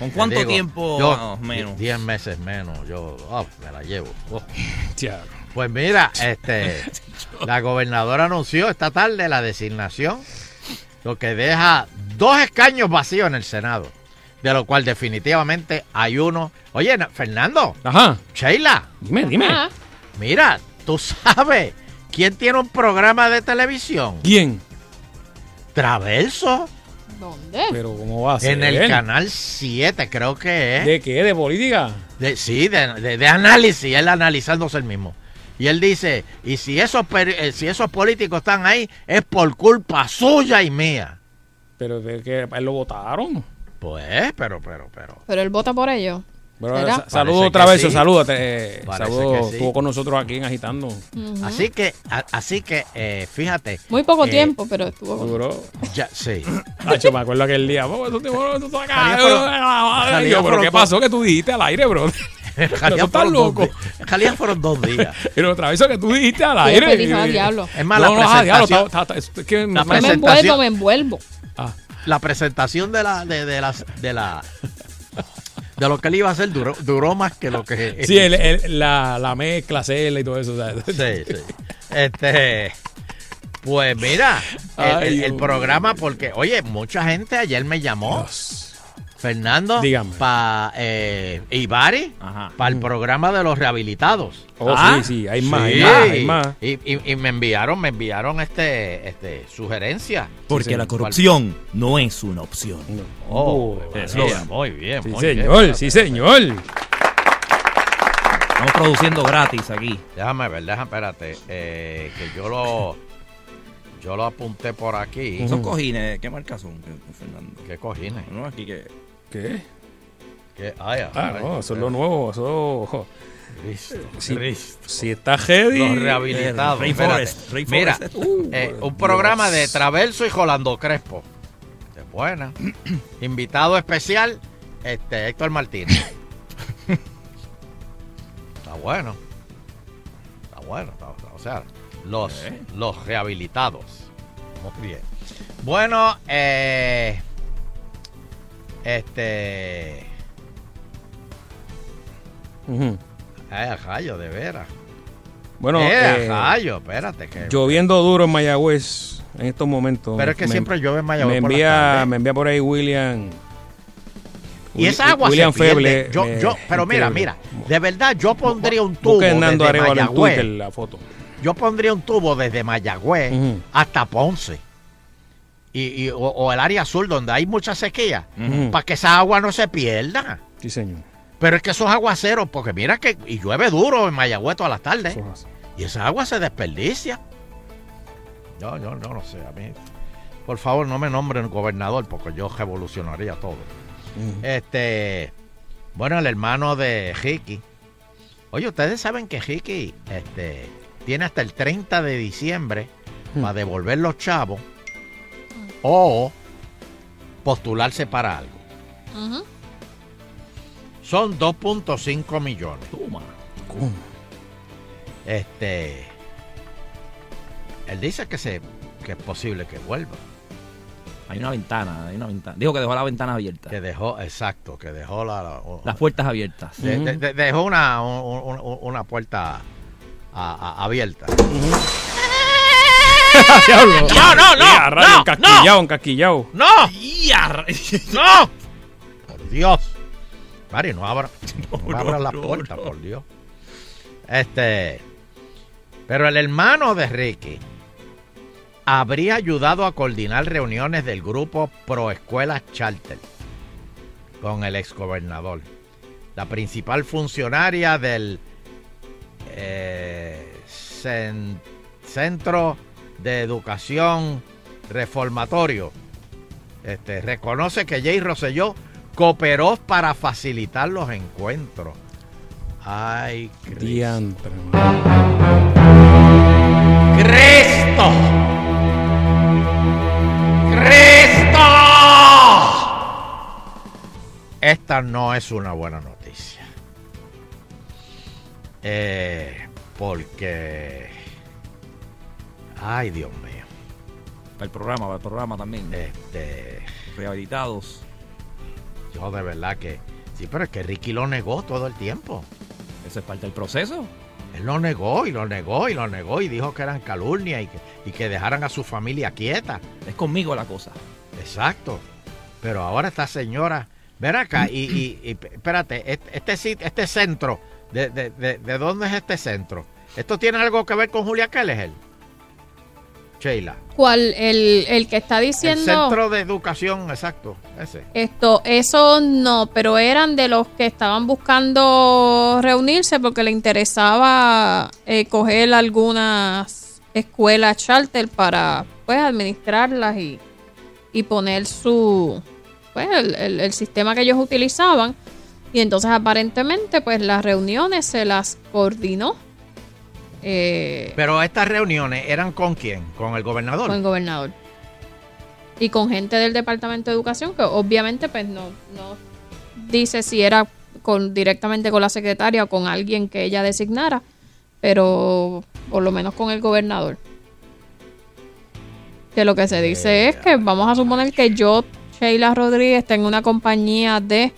¿Con cuánto digo, tiempo yo, menos? 10 meses menos. Yo oh, me la llevo. Oh. Pues mira, este, la gobernadora anunció esta tarde la designación, lo que deja dos escaños vacíos en el Senado, de lo cual definitivamente hay uno. Oye, na- Fernando, Ajá. Sheila, Dime, dime. Ah, mira, tú sabes quién tiene un programa de televisión. ¿Quién? Traverso, ¿Dónde? Pero ¿cómo va a ser? en el canal 7, creo que es. ¿De qué? ¿De política? De- sí, de, de- de análisis, él analizándose el mismo. Y él dice, y si esos, eh, si esos políticos están ahí, es por culpa suya y mía. Pero de que él lo votaron. Pues, pero, pero, pero. Pero él vota por ellos. Bueno, saludos otra vez, sí. salúdate. eh, saludos, sí. estuvo con nosotros aquí en Agitando. Ujú. Así que, a- así que, eh, fíjate. Muy poco eh, tiempo, pero estuvo con- Duro. Ya, sí. Hacho, me acuerdo aquel día. Yo, pero ¿qué pasó que tú dijiste al aire, bro? No, estás fueron dos loco. fueron dos días. Pero otra vez eso que tú dijiste al Sí, aire. "Ah, diablo". Es más, la No, no, ah, diablo, presentación- está- está- está- es que la me- No me presentación- envuelvo, me envuelvo. Ah, La presentación de la, de, de las, de la, de lo que él iba a hacer duró, duró más que lo que. sí, el- el- la, la mezcla, cela y todo eso. Sí, sí. Este. Pues mira, el, Ay, el- Dios programa, porque, oye, mucha gente ayer me llamó Fernando, Dígame. para eh, Ibari, para el programa de los rehabilitados. Oh, sí, sí, hay más, hay más, hay más. Y, y- y me enviaron, me enviaron este, este sugerencia. Porque la corrupción no es una opción. Oh, el mira, eslogan. muy bien, Sí, muy señor, bien. sí, señor. Estamos produciendo gratis aquí. Déjame ver, déjame, espérate, eh, que yo lo, yo lo apunté por aquí. Son cojines. ¿Qué marca son, Fernando? ¿Qué cojines? No, aquí que. ¿Qué? ¿Qué? Ah, ay, no, eso es lo nuevo. Eso. Cristo, Si, Cristo. si está heavy. Los rehabilitados. Espérate. Forest, Mira, Forest. eh, un programa de Traverso y Jolando Crespo. De buena. Invitado especial, este Héctor Martínez. está bueno. Está bueno. está- está- o sea, los, los rehabilitados. Bueno, eh, este. Ay, a rayo, de veras. Bueno, eh, eh, rayo, espérate. Que, lloviendo duro en Mayagüez en estos momentos. Pero es que Me- siempre llueve en Mayagüez Me por envía, tardes. me envía por ahí William. Y esa agua William se. Feble. yo, yo, pero mira, mira, de verdad yo pondría un tubo desde en Mayagüez. Twitter la foto. Yo pondría un tubo desde Mayagüez hasta Ponce. Y, y- o, o el área sur donde hay mucha sequía, para que esa agua no se pierda. Sí, señor. Pero es que esos aguaceros, porque mira que y llueve duro en Mayagüez todas las tardes. Eso. Y esa agua se desperdicia. Yo, yo, yo no sé, a mí. Por favor, no me nombren gobernador porque yo revolucionaría todo. Este, bueno, el hermano de Ricky. Oye, ustedes saben que Ricky este, tiene hasta el 30 de diciembre Hmm. para devolver los chavos o postularse para algo. Son 2.5 millones. Toma. Este, él dice que se que es posible que vuelva. Hay una ventana, hay una ventana. Dijo que dejó la ventana abierta. Que dejó, exacto, que dejó la, la- Las puertas abiertas. de- de- de- dejó una, un- un- una puerta a- a- abierta. Diablo. No, no, no, Ya, no, encasquillao, encasquillao. ¡No! ¡No! Por Dios. Mari, no abra, no, abra la puerta, por Dios. Este. Pero el hermano de Ricky habría ayudado a coordinar reuniones del grupo Pro Escuelas Charter con el exgobernador. La principal funcionaria del eh, cen- Centro de Educación Reformatorio este, reconoce que Jay Rosselló cooperó para facilitar los encuentros. Ay, Cristo. ¡Cristo! ¡Cristo! Esta no es una buena noticia. Eh, porque... Ay, Dios mío. Para el programa, para el programa también. Este... Rehabilitados. Yo de verdad que... Sí, pero es que Ricky lo negó todo el tiempo. Eso es parte del proceso. Él lo negó y lo negó y lo negó y dijo que eran calumnia y que, y que dejaran a su familia quieta. Es conmigo la cosa. Exacto. Pero ahora esta señora, ven acá y, y- y espérate, este, este, este centro, de, de, de, de dónde es este centro? ¿Esto tiene algo que ver con Julia Kelleher? Sheila. ¿Cuál? El, el que está El diciendo centro de educación, exacto, ese. esto, eso no, pero eran de los que estaban buscando reunirse porque le interesaba eh, coger algunas escuelas charter para pues administrarlas y, y poner su pues el, el- el sistema que ellos utilizaban y entonces aparentemente pues las reuniones se las coordinó eh, Pero estas reuniones eran con quién? ¿Con el gobernador? con el gobernador. Y con gente del Departamento de Educación, que obviamente pues no, no dice si era con directamente con la secretaria o con alguien que ella designara, pero por lo menos con el gobernador. Que lo que se dice es que vamos a suponer que yo, Sheila Rodríguez, tengo una compañía de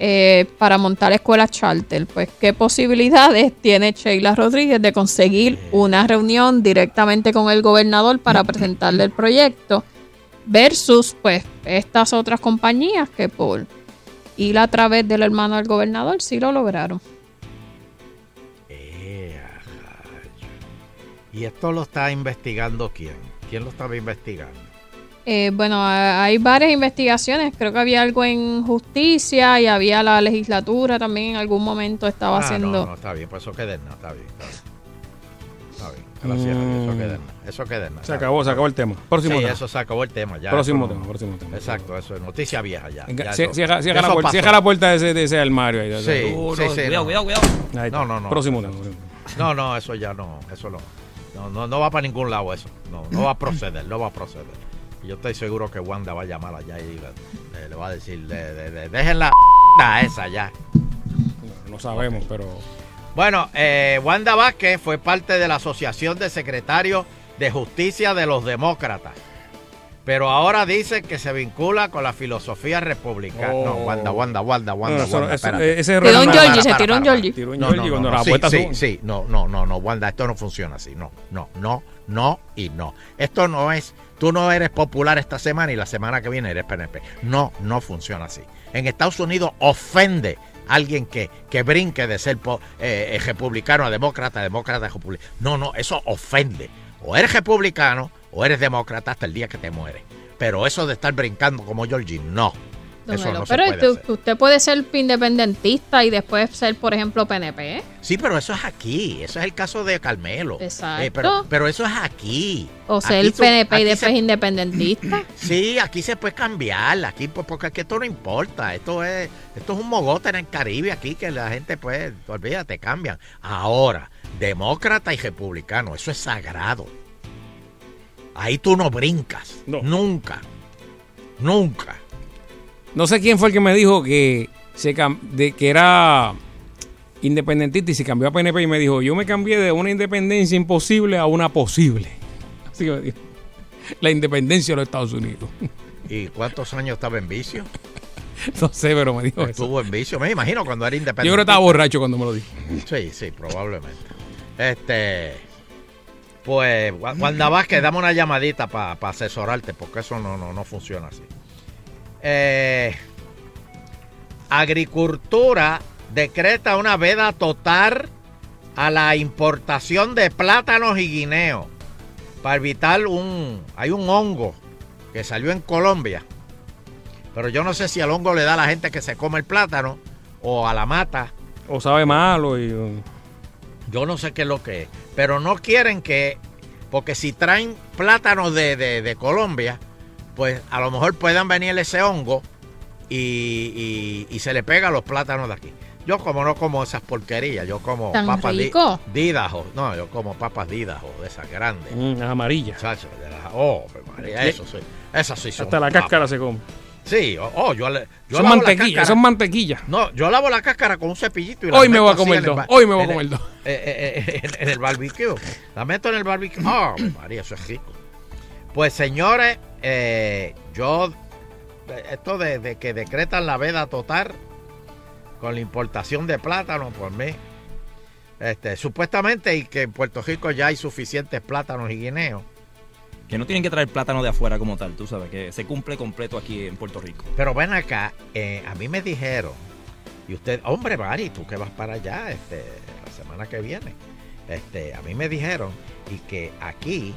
eh, para montar escuelas charter. Pues, ¿qué posibilidades tiene Sheila Rodríguez de conseguir una reunión directamente con el gobernador para presentarle el proyecto? Versus, pues, estas otras compañías que por ir a través del hermano del gobernador, sí lo lograron. Eh. ¿Y esto lo está investigando quién? ¿Quién lo estaba investigando? Eh, bueno, hay varias investigaciones. Creo que había algo en justicia y había la legislatura también en algún momento estaba Ah, haciendo. No, no, está bien, pues eso queda en nada, está bien. Está bien. Está bien. Eso queda en nada. Eso queda en nada. Se acabó, se acabó el tema. Próximo sí, tema. eso se acabó el tema. Ya, Próximo eso tema, próximo tema. Exacto, eso es noticia vieja ya. ya Cierra, cierra- la puerta, cierra la puerta de ese, de ese armario ahí. Sí, sí, no, sí, cuidado, no. cuidado, cuidado. Ahí está. No, no, no. Próximo tema. próximo. No, no, eso ya no, eso no. No, no, no va para ningún lado eso. No, no va a proceder, no va a proceder. Yo estoy seguro que Wanda va a llamar allá y le, va a decir, de, de- de- dejen la esa ya. No sabemos, pero. Bueno, eh, Wanda Vázquez fue parte de la Asociación de Secretarios de Justicia de los Demócratas. Pero ahora dice que se vincula con la filosofía republicana. No, Wanda, Wanda, Wanda, Wanda, No, eso- Wanda, eso- ese Tiró un Georgie, se tiró un Georgie. Tiró un No, Georgie no, cuando no, las sí, sí, no, no, no, no, Wanda, esto no funciona así. No, no, no, no y no. Esto no es, tú no eres popular esta semana y la semana que viene eres PNP. No, no funciona así. En Estados Unidos ofende a alguien que, que brinque de ser eh, eh, republicano a demócrata, demócrata a republicano. No, no, eso ofende. O eres republicano o eres demócrata hasta el día que te mueres. Pero eso de estar brincando como Georgie, no. Eso se pero puede usted, hacer. usted puede ser independentista y después ser, por ejemplo, PNP. Sí, pero eso es aquí. Eso es el caso de Carmelo. Exacto. Eh, pero, pero eso es aquí. O ser tú- PNP y después se- independentista. Sí, aquí se puede cambiar. Aquí, pues, porque aquí esto no importa. Esto es, esto es un mogote en el Caribe aquí que la gente, pues, olvídate, cambian. Ahora, demócrata y republicano, eso es sagrado. Ahí tú no brincas. Nunca. Nunca. No sé quién fue el que me dijo que, se de, que era independentista y se cambió a PNP y me dijo, yo me cambié de una independencia imposible a una posible. Así que me dijo, la independencia de los Estados Unidos. ¿Y cuántos años estaba en vicio? No sé, pero me dijo eso. Estuvo en vicio, me imagino, cuando era Yo independiente. creo que estaba borracho cuando me lo dijo. Sí, sí, probablemente. Este. Pues, Wa- Wanda Vázquez, dame una llamadita para asesorarte, porque eso no, no, no funciona así. Eh, agricultura decreta una veda total a la importación de plátanos y guineos para evitar un. Hay un hongo que salió en Colombia. Pero yo no sé si el hongo le da a la gente que se come el plátano o a la mata. O sabe malo y... uh, Yo no sé qué es lo que es. Pero no quieren que. Porque si traen plátanos de, de- de Colombia, pues a lo mejor puedan venir ese hongo y, y- y se le pega a los plátanos de aquí. Yo como no como esas porquerías, yo como Tan papas di- rico. dídajo. No, yo como papas dídajo, de esas grandes. Mm, las amarillas. Chacho, de las- oh, pues, María, eso sí. Esas sí son Hasta la papas. cáscara se come. Sí, oh, oh, yo, le- yo Son lavo la mantequilla, cáscara. son mantequilla. No, yo lavo la cáscara con un cepillito y la Hoy me voy a comer dos, hoy me voy a comer dos. en, en el barbecue. La meto en el barbecue. ¡Oh, María, eso es rico! Pues señores, eh, yo, esto de, de que decretan la veda total con la importación de plátano, por mí, este, supuestamente y que en Puerto Rico ya hay suficientes plátanos y guineos. Que no tienen que traer plátano de afuera como tal, tú sabes, que se cumple completo aquí en Puerto Rico. Pero ven acá, eh, a mí me dijeron, y usted, hombre, Mari, tú que vas para allá este, la semana que viene, este, a mí me dijeron, y que aquí,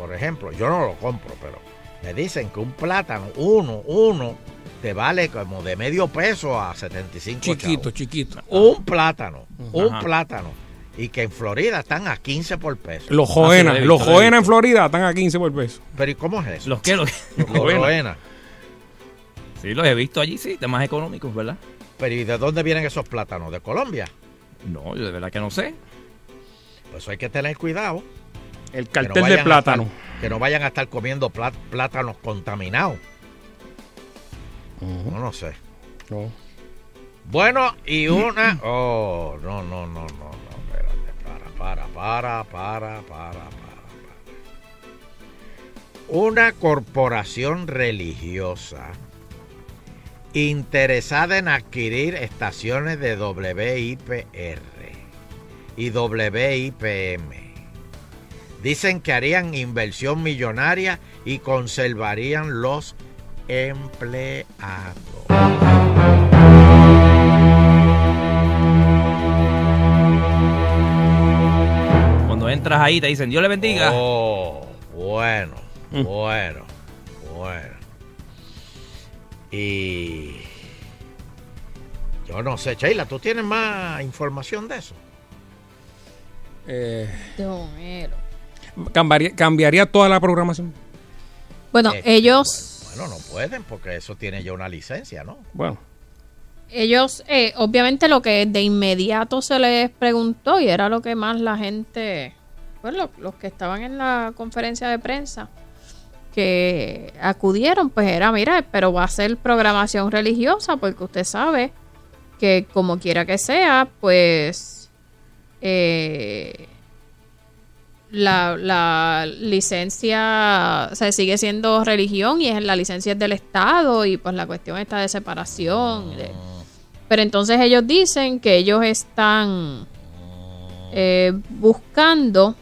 por ejemplo, yo no lo compro, pero me dicen que un plátano, uno, uno, te vale como de medio peso a 75 Chiquito, chavos. chiquito. Un plátano, un plátano. Y que en Florida están a 15 por peso. Los Ah, sí, joenas, los joenas en. Florida están a 15 por peso. Pero ¿y cómo es eso? ¿Los qué? Los, Los joenas. Sí, los he visto allí, sí, de más económicos, ¿verdad? Pero ¿y de dónde vienen esos plátanos? ¿De Colombia? No, yo de verdad que no sé. Pues eso hay que tener cuidado. El no cartel de plátano. estar- que no vayan a estar comiendo plá- plátanos contaminados. No, no sé. No. Bueno, y una. Oh, no, no, no, no, no. Espérate, para, para, para, para, para, para. para. Una corporación religiosa interesada en adquirir estaciones de WIPR y WIPM. Dicen que harían inversión millonaria y conservarían los empleados. Cuando entras ahí te dicen, Dios le bendiga. Oh, bueno, mm. bueno, bueno. Y yo no sé, Sheila, ¿tú tienes más información de eso? Eh cambiaría, cambiaría toda la programación. Bueno, Eh, ellos, Bueno, no pueden porque eso tiene ya una licencia, ¿no? Bueno. ellos, eh, obviamente lo que de inmediato se les preguntó y era lo que más la gente, pues lo- los que estaban en la conferencia de prensa que acudieron, pues era, mira, pero va a ser programación religiosa porque usted sabe que como quiera que sea, pues eh, la, la licencia o sigue siendo religión y es la licencia es del Estado y pues la cuestión está de separación. pero entonces ellos dicen que ellos están eh, buscando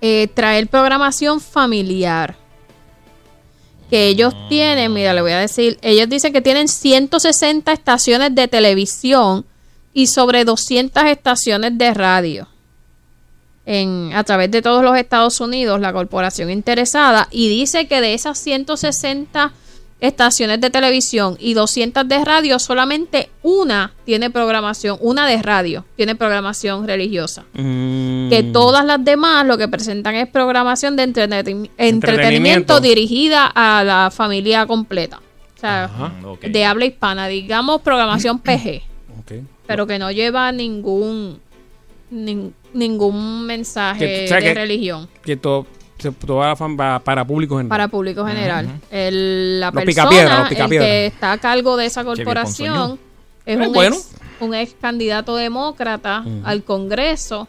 eh, traer programación familiar. Que ellos tienen, mira, le voy a decir, ellos dicen que tienen 160 estaciones de televisión y sobre 200 estaciones de radio. En, a través de todos los Estados Unidos, la corporación interesada, y dice que de esas 160 estaciones de televisión y 200 de radio, solamente una tiene programación, una de radio tiene programación religiosa. Que Mm. todas las demás lo que presentan es programación de entretenimiento, Entretenimiento. entretenimiento dirigida a la familia completa. O sea, Ajá. de habla hispana, digamos programación PG, pero que no lleva ningún nin- ningún mensaje Que- o sea, de que- religión Que todo, se- toda la fan va para público general. para público general. El- la Los persona el que está a cargo de esa corporación es Eh, un, bueno. ex, un ex candidato demócrata al Congreso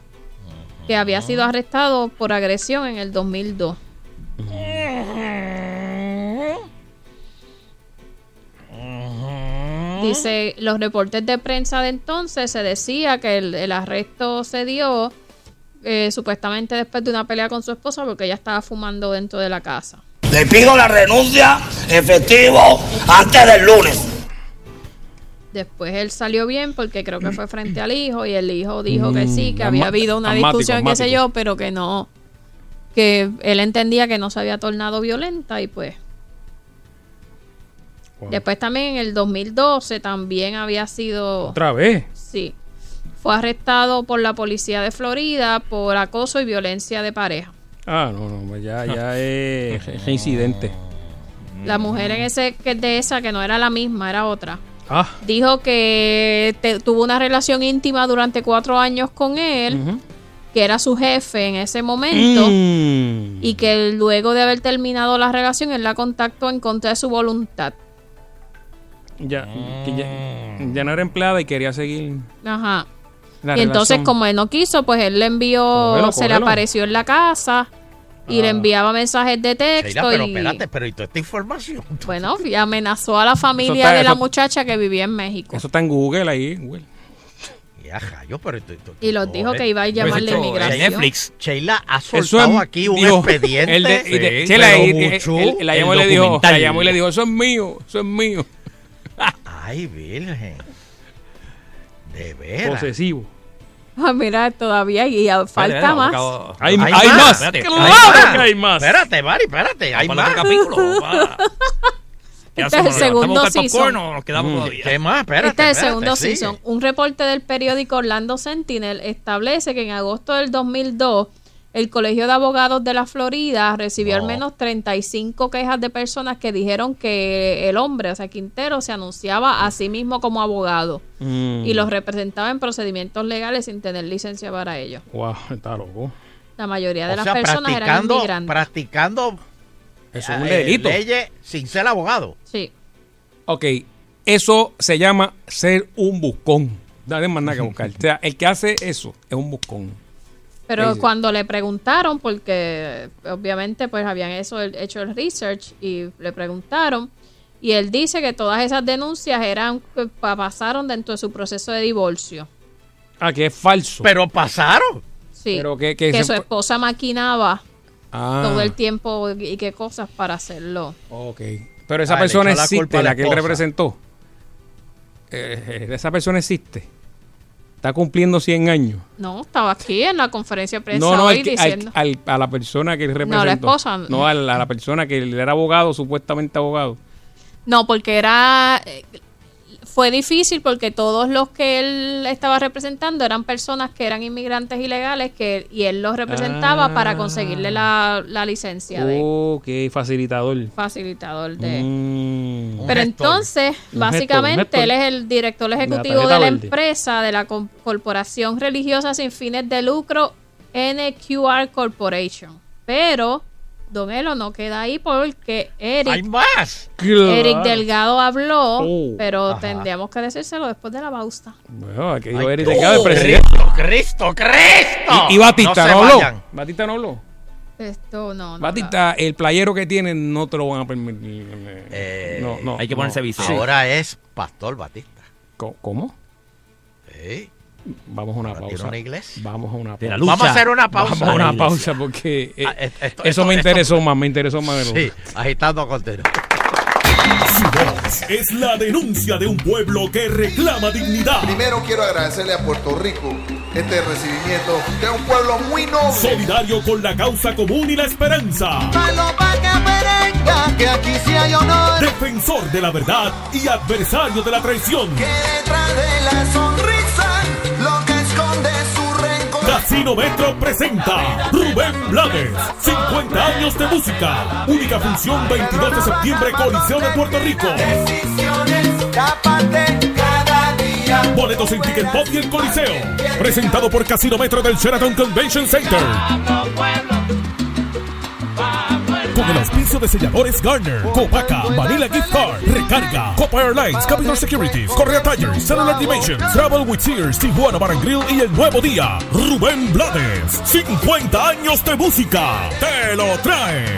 que había sido arrestado por agresión en el 2002. Dice, los reportes de prensa de entonces se decía que el, el arresto se dio eh, supuestamente después de una pelea con su esposa porque ella estaba fumando dentro de la casa. Le pido la renuncia efectivo antes del lunes. Después él salió bien porque creo que fue frente al hijo y el hijo dijo que sí, que Mm, había habido una discusión, qué sé yo, pero que no, que él entendía que no se había tornado violenta y pues. Después también en el 2012 también había sido... Otra vez. Sí. Fue arrestado por la policía de Florida por acoso y violencia de pareja. Ah, no, no, pues ya, ya es, es incidente. La mujer en ese que de esa que no era la misma, era otra. Ah. Dijo que te- tuvo una relación íntima durante cuatro años con él, que era su jefe en ese momento, Mm. y que luego de haber terminado la relación, él la contactó en contra de su voluntad. Ya, que ya, ya no era empleada y quería seguir Ajá. la y entonces, relación. como él no quiso, pues él le envió, Cógelo, se le cógelo. apareció en la casa y le enviaba mensajes de texto. Sheila, pero y, espérate, pero ¿y toda esta información? Bueno, y amenazó a la familia está- de la eso- muchacha que vivía en México. Eso está en Google ahí, Google. Ya, yo, pero tú- tú- Y los dijo que iba a Pues, inmigración. Netflix. Sheila ha soltado es- aquí un dijo, expediente. el de- Sí, Chela, pero y- y- mucho, él- la el llamó y le dijo, la llamó y le dijo, eso es mío, eso es mío. Ay, virgen. De veras. Posesivo. Ah, mira, todavía y ah, falta más. Hay- hay más. Espérate, Claro hay que hay más. Espérate, Mari, espérate. Hay Para más. otro capítulo. para- ¿Qué Este es el hacemos? ¿Nos segundo levantamos buscar season. o nos quedamos Mm, todavía? ¿Qué más? Espérate, este es el espérate, segundo sigue. season. Un reporte del periódico Orlando Sentinel establece que en agosto del 2002 el Colegio de Abogados de la Florida recibió al No. menos 35 quejas de personas que dijeron que el hombre, o sea, Quintero, se anunciaba a sí mismo como abogado Mm. y los representaba en procedimientos legales sin tener licencia para ello. Wow, está loco. La mayoría de O las sea, personas eran practicando, inmigrantes. practicando Eso es un eh, delito. leyes sin ser abogado. Sí. Ok, eso se llama ser un buscón. Dale más nada que buscar. O sea, el que hace eso es un buscón. Pero Sí. cuando le preguntaron, porque obviamente pues habían eso, hecho el research y le preguntaron, y él dice que todas esas denuncias eran pa- pasaron dentro de su proceso de divorcio. Ah, que es falso. Pero pasaron. Sí. Pero que, que su esposa maquinaba Ah, todo el tiempo y qué cosas para hacerlo. Ok. Pero esa Ah, persona echó la culpa existe, la, la que él representó. Eh, eh, esa persona existe. Está cumpliendo 100 años. No, estaba aquí en la conferencia de prensa No, no, hoy al a la persona que él representó. la esposa. No, a la, a la persona que él era abogado, supuestamente abogado. No, porque era. eh, Fue difícil porque todos los que él estaba representando eran personas que eran inmigrantes ilegales que y él los representaba Ah. para conseguirle la, la licencia de Oh, qué facilitador. facilitador de. Mm. Pero entonces, básicamente, gestor, él es el director ejecutivo de la verde. empresa de la co- corporación religiosa sin fines de lucro NQR Corporation. Pero Don Elo no queda ahí porque Eric, ¡Hay más! Eric Delgado habló, Oh. pero Ajá. tendríamos que decírselo después de la pausa. Bueno, aquí dijo Ay, Eric Delgado, el presidente. Cristo, Cristo, Cristo. Y, y Batista No no, habló. Batista no habló. Esto no, no. Batista, el playero que tiene no te lo van a permitir. Eh, no, no. hay que no. ponerse visero. Ahora es Pastor Batista. ¿Cómo? Sí. Vamos a una Ahora pausa. una iglesia. Vamos a una De pausa. lucha. Vamos a hacer una pausa. Vamos a una pausa porque eh, Ah, esto- eso esto- me esto- interesó más, me interesó más. de lo- Sí, agitando cordero. Su voz es la denuncia de un pueblo que reclama dignidad. Primero quiero agradecerle a Puerto Rico este recibimiento, que es un pueblo muy noble. Solidario con la causa común y la esperanza. que aquí sí hay honor. Defensor de la verdad y adversario de la traición. Que detrás de la sonrisa, Casino Metro presenta Rubén Blades, 50 años de música. Única función 22 de septiembre, Coliseo de Puerto Rico. Boletos en Ticket Pop y el Coliseo. Presentado por Casino Metro del Sheraton Convention Center. Con el auspicio de selladores Garner, Copaca, Vanilla Gift Card, Recarga, Copa Airlines, Capital Securities, Correa Tires, Cellular Dimensions, Travel with Sears, Tijuana Bar Grill y el nuevo día, Rubén Blades. 50 años de música. Te lo trae.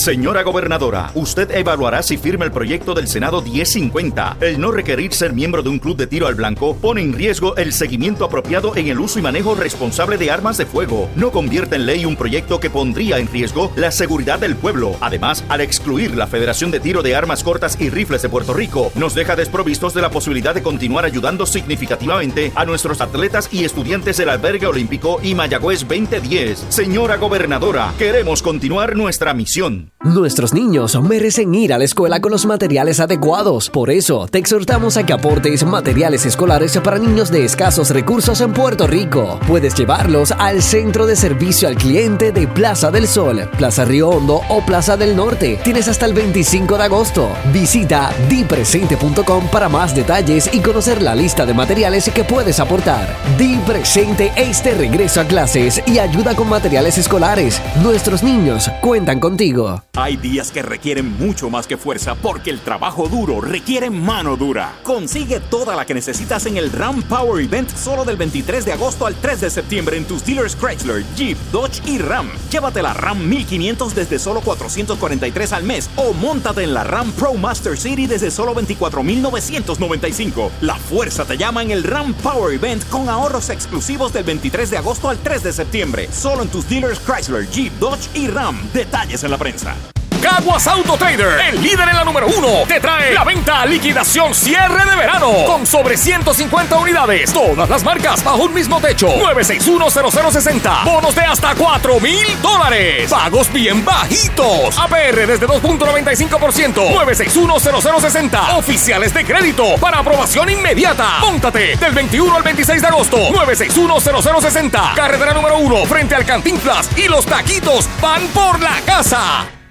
Señora gobernadora, usted evaluará si firma el proyecto del Senado 1050. El no requerir ser miembro de un club de tiro al blanco pone en riesgo el seguimiento apropiado en el uso y manejo responsable de armas de fuego. No convierte en ley un proyecto que pondría en riesgo la seguridad del pueblo. Además, al excluir la Federación de Tiro de Armas Cortas y Rifles de Puerto Rico, nos deja desprovistos de la posibilidad de continuar ayudando significativamente a nuestros atletas y estudiantes del Albergue Olímpico y Mayagüez 2010. Señora gobernadora, queremos continuar nuestra misión. Nuestros niños merecen ir a la escuela con los materiales adecuados. Por eso, te exhortamos a que aportes materiales escolares para niños de escasos recursos en Puerto Rico. Puedes llevarlos al Centro de Servicio al Cliente de Plaza del Sol, Plaza Río Hondo o Plaza del Norte. Tienes hasta el 25 de agosto. Visita dipresente.com para más detalles y conocer la lista de materiales que puedes aportar. Di Presente este regreso a clases y ayuda con materiales escolares. Nuestros niños cuentan contigo. Hay días que requieren mucho más que fuerza porque el trabajo duro requiere mano dura. Consigue toda la que necesitas en el Ram Power Event solo del 23 de agosto al 3 de septiembre en tus dealers Chrysler, Jeep, Dodge y Ram. Llévate la Ram 1500 desde solo 443 al mes o móntate en la Ram Pro Master City desde solo 24,995. La fuerza te llama en el Ram Power Event con ahorros exclusivos del 23 de agosto al 3 de septiembre. Solo en tus dealers Chrysler, Jeep, Dodge y Ram. Detalles en la prensa. Caguas Auto Trader, el líder en la número uno, te trae la venta liquidación cierre de verano con sobre 150 unidades. Todas las marcas bajo un mismo techo. 9610060. Bonos de hasta 4 mil dólares. Pagos bien bajitos. APR desde 2.95%. 9610060. Oficiales de crédito para aprobación inmediata. Móntate del 21 al 26 de agosto. 9610060. Carretera número uno frente al Cantinflas y los taquitos van por la casa.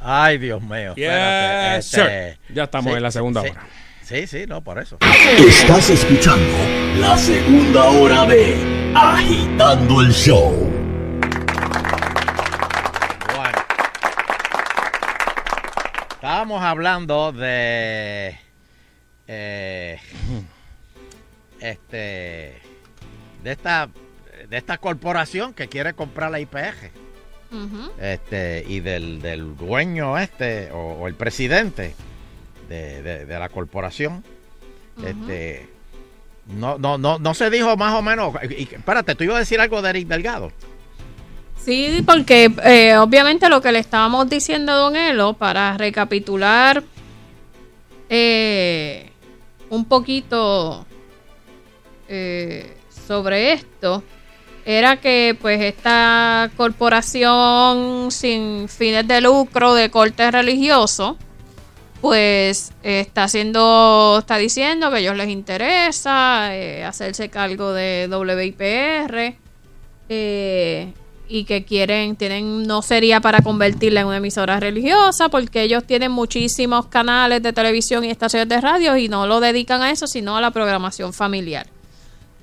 Ay, Dios mío. Yes, espérate, sir. este, Ya estamos sí, en la segunda sí, hora. Sí, sí, no, por eso. Estás escuchando la segunda hora de Agitando el Show. Bueno. Estábamos hablando de. eh, este. De esta. De esta corporación que quiere comprar la Este. Y del, del dueño este. O, o el presidente. De, de- de la corporación. Este. No, no, no, no se dijo más o menos. y- espérate, tú ibas a decir algo de Eric Delgado. Sí, porque eh, obviamente lo que le estábamos diciendo a Don Elo, para recapitular eh, un poquito eh, sobre esto, era que pues esta corporación sin fines de lucro de corte religioso, pues está haciendo, está diciendo que a ellos les interesa eh, hacerse cargo de WIPR eh, y que quieren, tienen, no sería para convertirla en una emisora religiosa, porque ellos tienen muchísimos canales de televisión y estaciones de radio y no lo dedican a eso, sino a la programación familiar.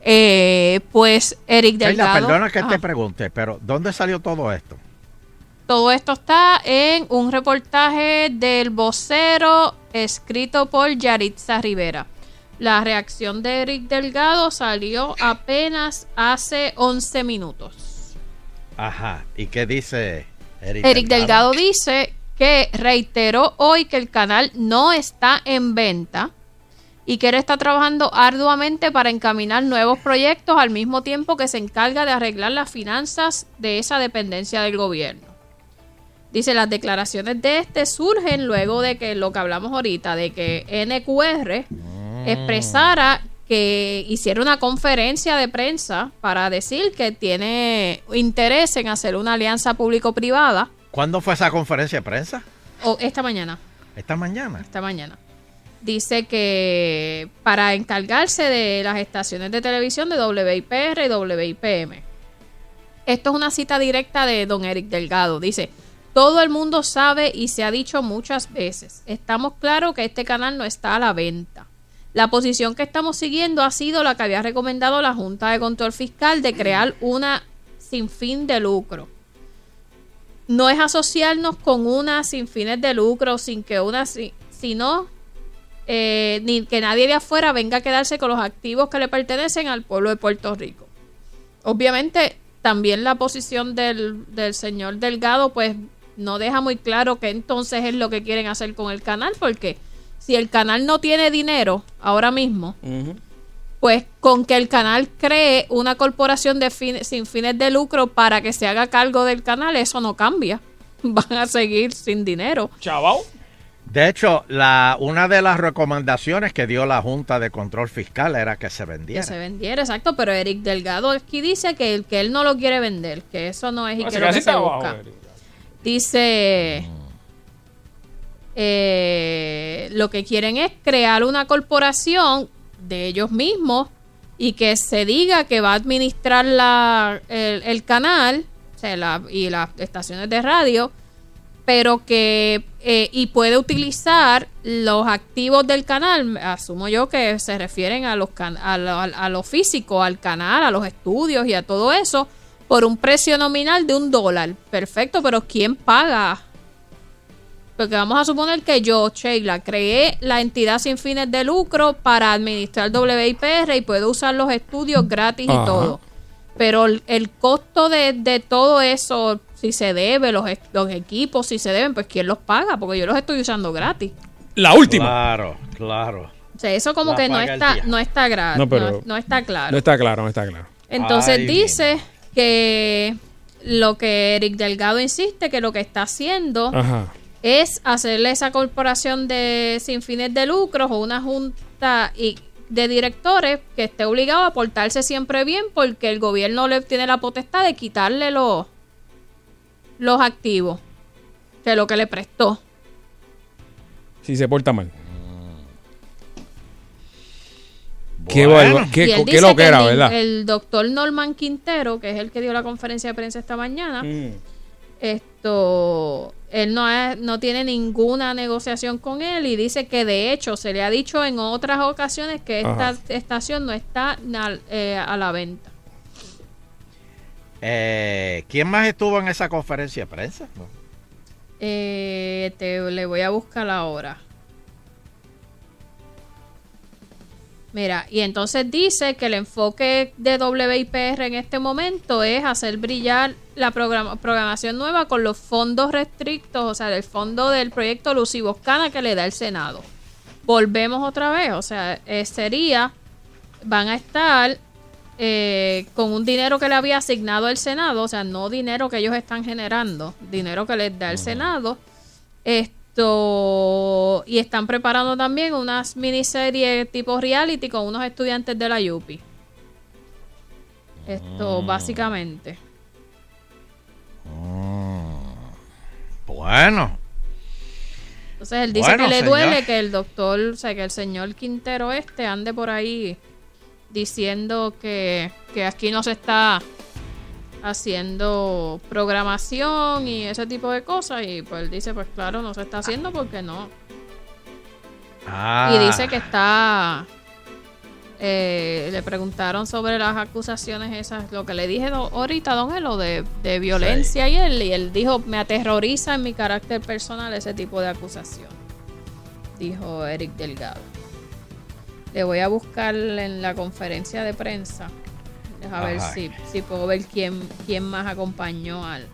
Eh, pues Eric Delgado. perdona que Ajá. te pregunte, pero ¿dónde salió todo esto? Todo esto está en un reportaje del vocero escrito por Yaritza Rivera. La reacción de Eric Delgado salió apenas hace 11 minutos. Ajá. ¿Y qué dice Eric, Eric Delgado dice que reiteró hoy que el canal no está en venta y que él está trabajando arduamente para encaminar nuevos proyectos al mismo tiempo que se encarga de arreglar las finanzas de esa dependencia del gobierno. Dice, las declaraciones de este surgen luego de que lo que hablamos ahorita, de que NQR expresara que hiciera una conferencia de prensa para decir que tiene interés en hacer una alianza público-privada ¿Cuándo fue esa conferencia de prensa? o esta mañana, Esta mañana. esta mañana. Dice que para encargarse de las estaciones de televisión de WIPR y WIPM. Esto es una cita directa de don Eric Delgado. Dice, todo el mundo sabe y se ha dicho muchas veces, estamos claros que este canal no está a la venta. La posición que estamos siguiendo ha sido la que había recomendado la Junta de Control Fiscal de crear una sin fin de lucro. No es asociarnos con una sin fines de lucro, sin que una, si- sino eh, ni que nadie de afuera venga a quedarse con los activos que le pertenecen al pueblo de Puerto Rico. Obviamente, también la posición del, del señor Delgado, pues no deja muy claro qué entonces es lo que quieren hacer con el canal, porque si el canal no tiene dinero ahora mismo, pues con que el canal cree una corporación de fin- sin fines de lucro para que se haga cargo del canal, eso no cambia. Van a seguir sin dinero. Chaval. De hecho, la, una de las recomendaciones que dio la Junta de Control Fiscal era que se vendiera. Que se vendiera, exacto, pero Eric Delgado aquí dice que, que él no lo quiere vender, que eso no es y que se lo que se está abajo, busca. Eric. Dice eh, lo que quieren es crear una corporación de ellos mismos y que se diga que va a administrar la, el, el canal o sea, la- y las estaciones de radio pero que eh, y puede utilizar los activos del canal, asumo yo que se refieren a los can- a, lo, a lo físico, al canal, a los estudios y a todo eso, por un precio nominal de un dólar. Perfecto, pero ¿quién paga? Porque vamos a suponer que yo, Sheila, creé la entidad sin fines de lucro para administrar WIPR y puedo usar los estudios gratis Ajá. y todo. Pero el, el costo de, de todo eso, si se debe, los, e- los equipos, si se deben, pues ¿quién los paga? Porque yo los estoy usando gratis. La última. Claro, claro. O sea, eso como La que no está, no está gra- No, pero- no- no está claro. No está claro, no está claro. Entonces Ay, dice que lo que Eric Delgado insiste que lo que está haciendo Ajá. es hacerle esa corporación de sin fines de lucros o una junta y de directores que esté obligado a portarse siempre bien porque el gobierno le tiene la potestad de quitarle los los activos de lo que le prestó. Si se porta mal. Qué, Bueno. qué, lo que era, el, ¿verdad? el doctor Norman Quintero, que es el que dio la conferencia de prensa esta mañana, Mm. esto él no, es- no tiene ninguna negociación con él y dice que de hecho se le ha dicho en otras ocasiones que esta Ajá. estación no está eh, a la venta. Eh, ¿Quién más estuvo en esa conferencia de prensa? Eh, te, le voy a buscar ahora. Mira, y entonces dice que el enfoque de WIPR en este momento es hacer brillar la programa- programación nueva con los fondos restrictos, o sea, el fondo del proyecto Lucy Boscana que le da el Senado. Volvemos otra vez, o sea, eh, sería, van a estar eh, con un dinero que le había asignado el Senado, o sea, no dinero que ellos están generando, dinero que les da el Senado. Esto, y están preparando también unas miniseries tipo reality con unos estudiantes de la UPI. Esto, Mm. básicamente. Bueno, Entonces él dice Bueno, que le señor. duele que el doctor, o sea, que el señor Quintero este ande por ahí diciendo que, que aquí no se está haciendo programación y ese tipo de cosas. Y pues él dice, pues claro, no se está haciendo porque no. Ah. Y dice que está... eh, le preguntaron sobre las acusaciones esas, lo que le dije do- ahorita, don Elo, de, de violencia y él, y él dijo, me aterroriza en mi carácter personal ese tipo de acusación, dijo Eric Delgado. Le voy a buscar en la conferencia de prensa, a ver si, si puedo ver quién, quién más acompañó al...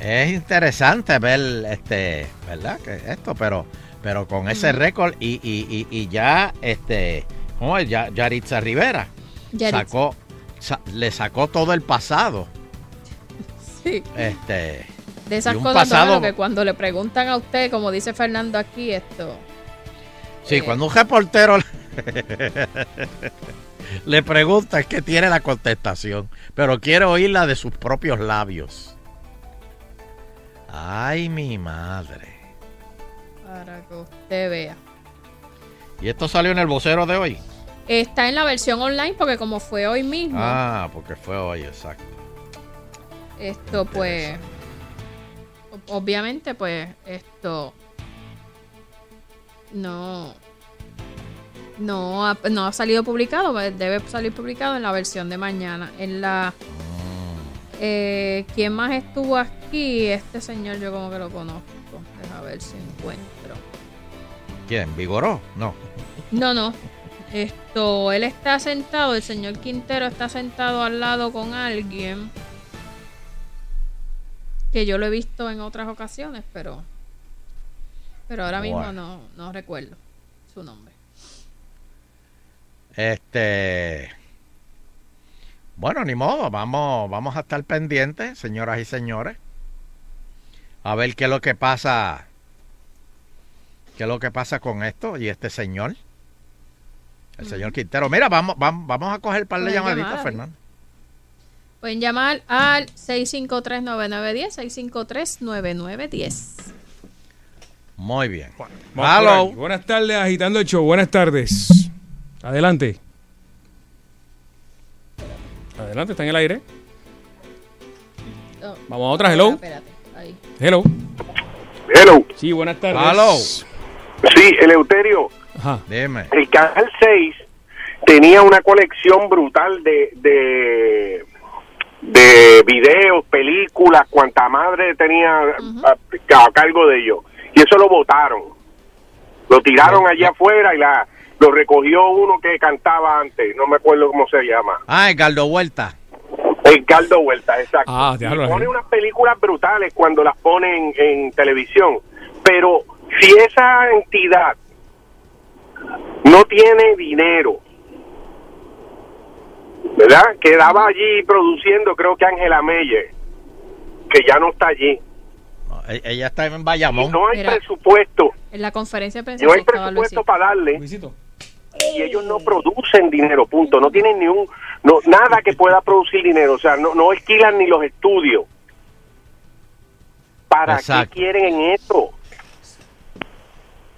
es interesante ver este, ¿verdad? Que esto, pero, pero con ese récord y, y, y, y ya, este, ¿cómo es? Ya, Yaritza Rivera Yaritza. sacó, sa- le sacó todo el pasado. Sí. Este, De esas cosas pasado- que cuando le preguntan a usted, como dice Fernando aquí, esto... Sí, cuando un reportero le pregunta es que tiene la contestación, pero quiere oírla de sus propios labios. Ay, mi madre. Para que usted vea. ¿Y esto salió en el vocero de hoy? Está en la versión online porque como fue hoy mismo, Ah, porque fue hoy, exacto. esto pues, obviamente pues esto no, no ha, no ha salido publicado, pues, debe salir publicado en la versión de mañana. En la, eh, ¿quién más estuvo aquí? Este señor yo como que lo conozco. Deja ver si encuentro. ¿Quién? ¿Vigoró? No. No, no. Esto, él está sentado, el señor Quintero está sentado al lado con alguien que yo lo he visto en otras ocasiones, pero pero ahora mismo Bueno. no, no recuerdo su nombre. Este. Bueno, ni modo, vamos, vamos a estar pendientes, señoras y señores. A ver qué es lo que pasa. ¿Qué es lo que pasa con esto y este señor? El señor Quintero. Mira, vamos, vamos, vamos a coger un par de Pueden llamaditas, llamar, Fernando. Pueden llamar al 653-9910, 653-9910. Muy bien. Aquí. Buenas tardes, agitando el show. Buenas tardes. Adelante. Adelante, está en el aire. Oh, Vamos a otra, hello. Espérate, ahí. Hello. Hello. Sí, buenas tardes. Hello. Sí, Eleuterio. Ajá. Dime. El Canal 6 tenía una colección brutal de, de, de videos, películas, cuanta madre tenía a, a cargo de ellos. Y eso lo votaron. Lo tiraron allá afuera y la lo recogió uno que cantaba antes. No me acuerdo cómo se llama. Ah, Edgardo Vuelta. Ricardo Vuelta, exacto. Ah, pone unas películas brutales cuando las ponen en televisión. Pero si esa entidad no tiene dinero, ¿verdad? Quedaba allí produciendo, creo que Ángela Meyer, que ya no está allí. Ella está en Y Bayamón. no hay Mira. presupuesto, En la conferencia de prensa no hay presupuesto para darle. Y ellos no producen dinero, punto. No tienen ni un, no, nada que pueda producir dinero. O sea, no, no alquilan ni los estudios. ¿Para Exacto. qué quieren en esto?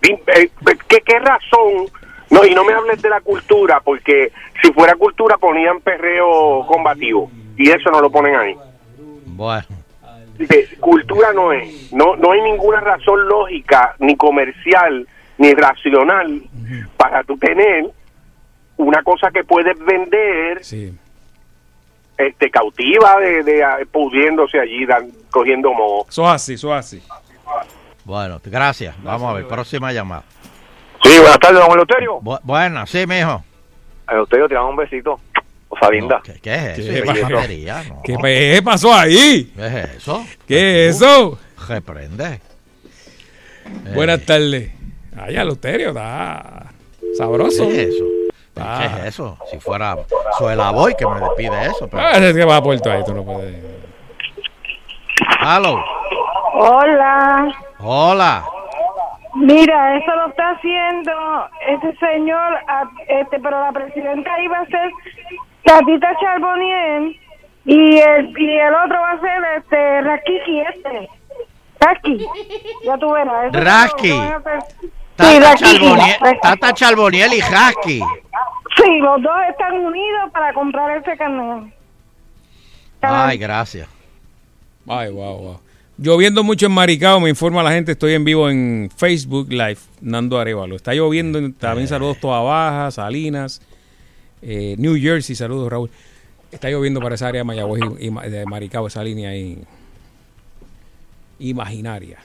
Eh, ¿Qué, ¿Qué razón? No, y no me hables de la cultura, porque si fuera cultura ponían perreo combativo. Y eso no lo ponen ahí. Bueno. De- cultura no es. No, no hay ninguna razón lógica, ni comercial, ni racional para tú tener una cosa que puedes vender este cautiva de, de pudriéndose allí, dan- cogiendo moho. Eso es así, eso es así. Bueno, gracias. Vamos a ver, próxima llamada. Sí, buenas tardes, don Eleuterio. Bu- buena, sí, mijo. Eleuterio, te damos un besito. ¿Qué, qué es eso? ¿Qué ¿Qué, pasó? porquería, no? ¿Qué pasó ahí? ¿Qué es eso? ¿Qué es eso? Reprende. Eh, Buenas tardes. Ay, Aluterio, está sabroso. ¿Qué es eso? Ah. ¿Qué es eso? Si fuera Suela Boy que me despide eso. Pero... Ah, es que va a Puerto ahí, tú no puedes. Hello. Hola. Hola. Mira, eso lo está haciendo ese señor, a- este, pero la presidenta iba a ser Tatita Charbonnier y el, y el otro va a ser este Rakiki este. Raki. Ya tú verás. Raki. Sí, Tata. Charboniel, Tata Charboniel y Husky. Sí, los dos están unidos para comprar ese canal. Ay, gracias. Ay, wow, wow. Lloviendo mucho en Maricao, me informa la gente, estoy en vivo en Facebook Live, Nando Arevalo. Está lloviendo, también saludos Toa Baja, Salinas, eh, New Jersey, saludos Raúl. Está lloviendo para esa área de Mayagüez y, de Maricao, esa línea ahí imaginaria.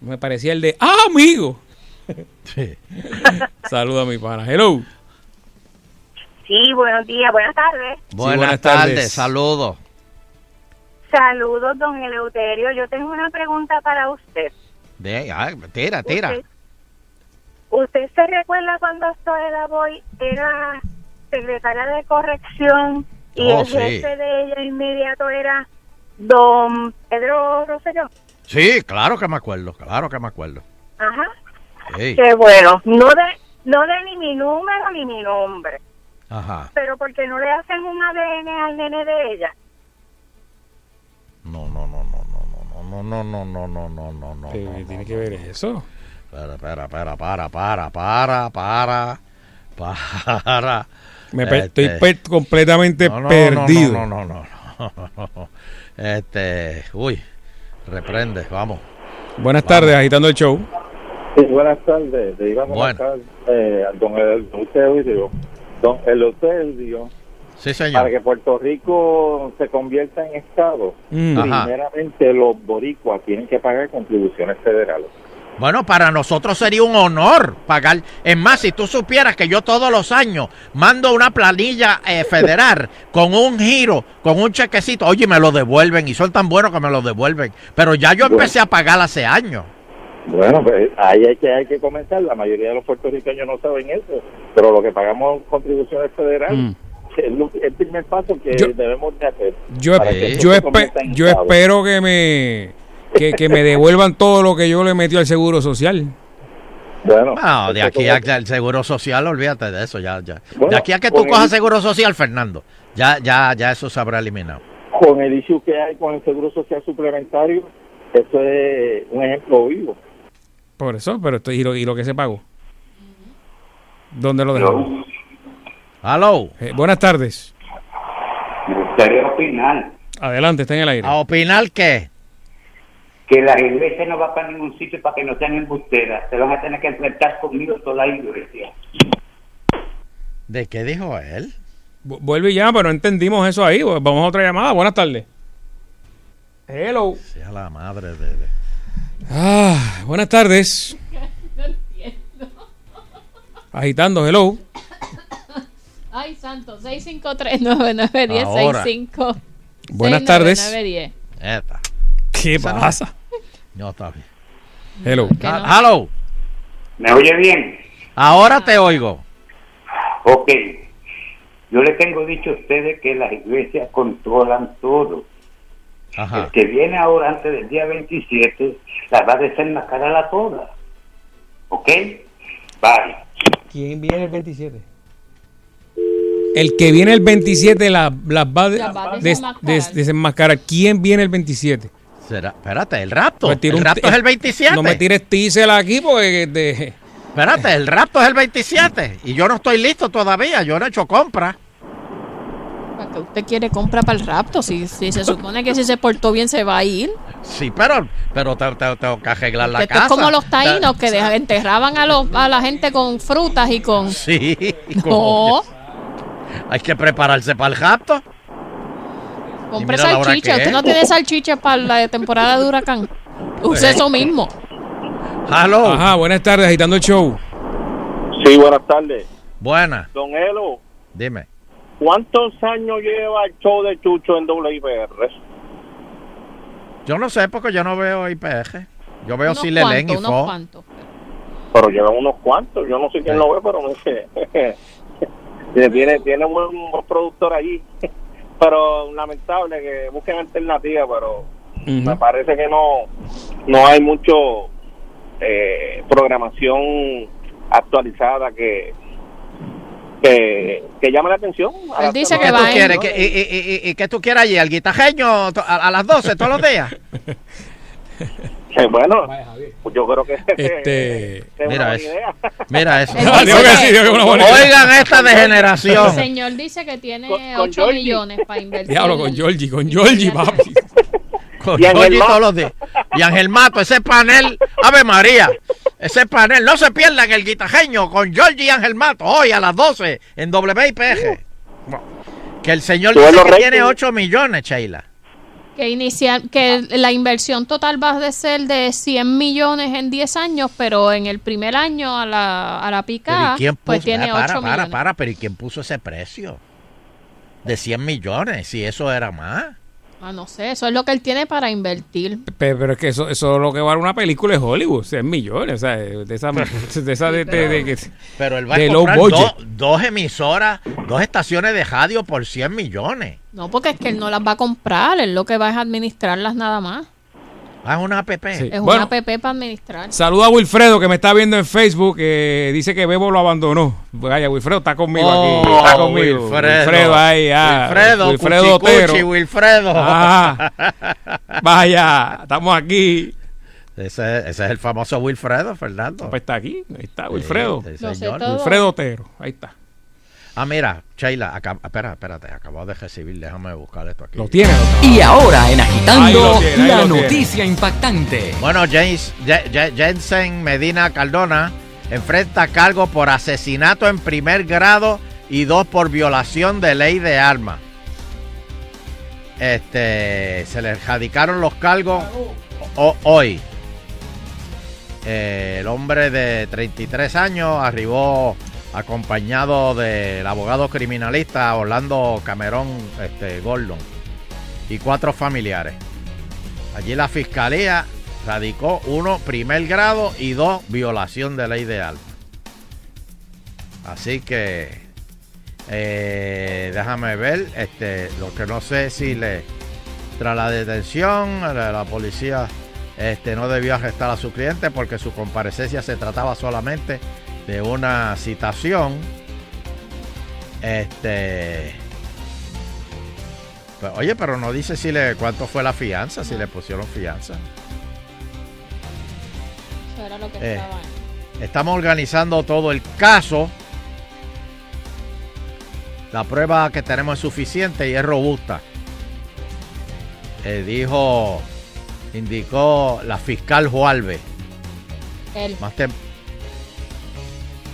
Me parecía el de ¡Ah, amigo! Sí. Saludos a mi pana. Hello. Sí, buenos días, buenas tardes. Buenas, buenas tardes. tardes. saludos. Saludos, don Eleuterio. Yo tengo una pregunta para usted. De, ay, tira, tira. Usted, ¿Usted se recuerda cuando Zoela Boy era secretaria de corrección y Oh, el sí. jefe de ella inmediato era don Pedro Rosselló? Sí, claro que me acuerdo, claro que me acuerdo. Ajá. Sí. Qué bueno. No de, no de ni mi número ni mi nombre, Ajá. pero porque no le hacen un ADN al nene de ella. No, no, no, no, no, no, no, no, no, no, no, no, no. ¿Qué tiene que ver eso? Espera, espera, espera, para, para, para, para, para. Me per- Este, Estoy per- completamente no, no, perdido. No, no, no, no, no. Este, uy, reprende, vamos. Buenas tardes, agitando el show. Sí, buenas tardes. Le iba a Bueno. comentar eh, a don Eleuterio, don Eleuterio, Sí, señor. para que Puerto Rico se convierta en Estado, Mm. Ajá. primeramente los boricuas tienen que pagar contribuciones federales. Bueno, para nosotros sería un honor pagar. Es más, si tú supieras que yo todos los años mando una planilla eh, federal con un giro, con un chequecito, oye, me lo devuelven y son tan buenos que me lo devuelven. Pero ya yo empecé a pagar hace años. Bueno, pues ahí hay que, hay que comenzar. La mayoría de los puertorriqueños no saben eso, pero lo que pagamos contribuciones federales Mm. es lo- el primer paso que Yo- debemos de hacer. Yo, yo, espe- espero que me que, que me devuelvan todo lo que yo le metí al seguro social. Bueno, No, de aquí a el seguro social, olvídate de eso, ya, ya. Bueno, de aquí a que tú el- cojas seguro social, Fernando, ya, ya, ya eso se habrá eliminado. con el issue que hay con el seguro social suplementario, eso es un ejemplo vivo. Por eso, pero esto, y, lo, y lo que se pagó. ¿Dónde lo dejamos? Hello. Eh, buenas tardes. Me gustaría opinar Adelante, está en el aire. ¿A opinar qué? Que la iglesia no va para ningún sitio para que no sean embusteras. Se van a tener que enfrentar conmigo toda la iglesia. ¿De qué dijo él? Vu- Vuelve y llama, pero no entendimos eso ahí. Vamos a otra llamada. Buenas tardes. Hello. Sea la madre de... de- Ah, buenas tardes. Agitando, hello. Ay, santo, 653-9910, Ahora. 65. Buenas tardes. 699-10. Esta. ¿Qué no. pasa? No, está bien. Hello. Ah, Hello. ¿Me oye bien? Ahora te oigo. Ok. Yo les tengo dicho a ustedes que las iglesias controlan todo. Ajá. El que viene ahora antes del día 27 las va a desenmascarar a todas. ¿Ok? Bye. ¿Quién viene el 27? El que viene el 27 la- las va, de- Las va a des- desenmascarar. des- desenmascarar. ¿Quién viene el 27? Será, espérate, el rapto. El rapto es el 27. No me tires tísel aquí porque... De, Espérate, el rapto es el 27. Y yo no estoy listo todavía. Yo no he hecho compra. Para ¿Para qué usted quiere compra para el rapto? Si, si se supone que si se portó bien se va a ir. Sí, pero, pero te- te- tengo que arreglar la Esto casa. es como los taínos que enterraban a, los, a la gente con frutas y con... Sí. No, Hay que prepararse para el rapto. Compre salchicha. Usted no tiene salchicha para la temporada de huracán. Use Pues- eso mismo. Hello. Ajá, buenas tardes, agitando el show. Sí, buenas tardes. Buena. Don Elo, Dime. ¿cuántos años lleva el show de Chucho en WIPR? Yo no sé porque yo no veo IPR. Yo veo Unos si le leen y fo. cuantos. Pero llevan unos cuantos. Yo no sé quién lo ve, pero no sé. tiene, tiene un buen, buen productor allí. Pero lamentable que busquen alternativas, pero me parece que no, no hay mucho eh, programación actualizada que que, que llame la atención. a las ¿Qué personas. tú quieres? ¿Qué- y, y, y, y qué tú quieres allí? ¿Al guitajeño a, a las 12 todos los días? Bueno, pues yo creo que Este, es una mira buena eso. idea. Mira eso. Es idea. Oigan esta El degeneración. señor dice que tiene con 8 Georgie. millones para invertir. Diablo, con Georgie, con Georgie, papi. Con Y Georgie Mato. todos los días. Y Ángel Mato, ese panel, Ave María, ese panel, no se pierdan el guitajeño con Georgie y Ángel Mato, hoy a las 12 en WIPG. Que el señor dice que tiene 8 millones, Sheila. Que, inicial, que la inversión total va a ser de 100 millones en 10 años, pero en el primer año a la, a la Pero ¿y picada, quién puso? pues tiene Ah, para, 8 para, millones. para, pero ¿y quién puso ese precio? De 100 millones, si eso era más. Ah, no sé, eso es lo que él tiene para invertir. Pe- Pero es que eso, eso es lo que vale una película de Hollywood, 100 millones, o sea, de esa de, esa de, de- Pero él va de a comprar do- dos emisoras, dos estaciones de radio por 100 millones. No, porque es que él no las va a comprar, él lo que va es administrarlas nada más. Ah, es una app. Sí. Es Bueno, una app para administrar. Saluda a Wilfredo que me está viendo en Facebook, que dice que Bebo lo abandonó. Vaya, Wilfredo está conmigo Oh, aquí, está conmigo. Wilfredo. ahí, ah, Wilfredo, Wilfredo Otero. Wilfredo. Ah, vaya, estamos aquí. Ese, ese es el famoso Wilfredo, Fernando. Pues está aquí, ahí está Wilfredo. Sí, sí, señor. Wilfredo Otero, ahí está. Ah, mira, Sheila, acá, espera, espérate, acabo de recibir, déjame buscar esto aquí. Lo tiene. Y ahora en Agitando, tiene, la noticia impactante. Bueno, James, Je- Je- Jensen Medina Cardona enfrenta cargo por asesinato en primer grado y dos por violación de ley de armas. Este, se le radicaron los cargos ho- hoy. Eh, el hombre de 33 años arribó acompañado del abogado criminalista Orlando Camerón este, Gordon y cuatro familiares. Allí la fiscalía radicó uno primer grado y dos violación de ley de armas. Así que eh, déjame ver, este, lo que no sé si le tras la detención la, la policía este, no debió arrestar a su cliente porque su comparecencia se trataba solamente de una citación. Este, pues, oye, pero no dice si le cuánto fue la fianza, si le pusieron fianza. Eso era lo que Eh, estaba. Estamos organizando todo el caso. La prueba que tenemos es suficiente y es robusta. Eh, dijo, indicó la fiscal Jualve. Él. Más tem-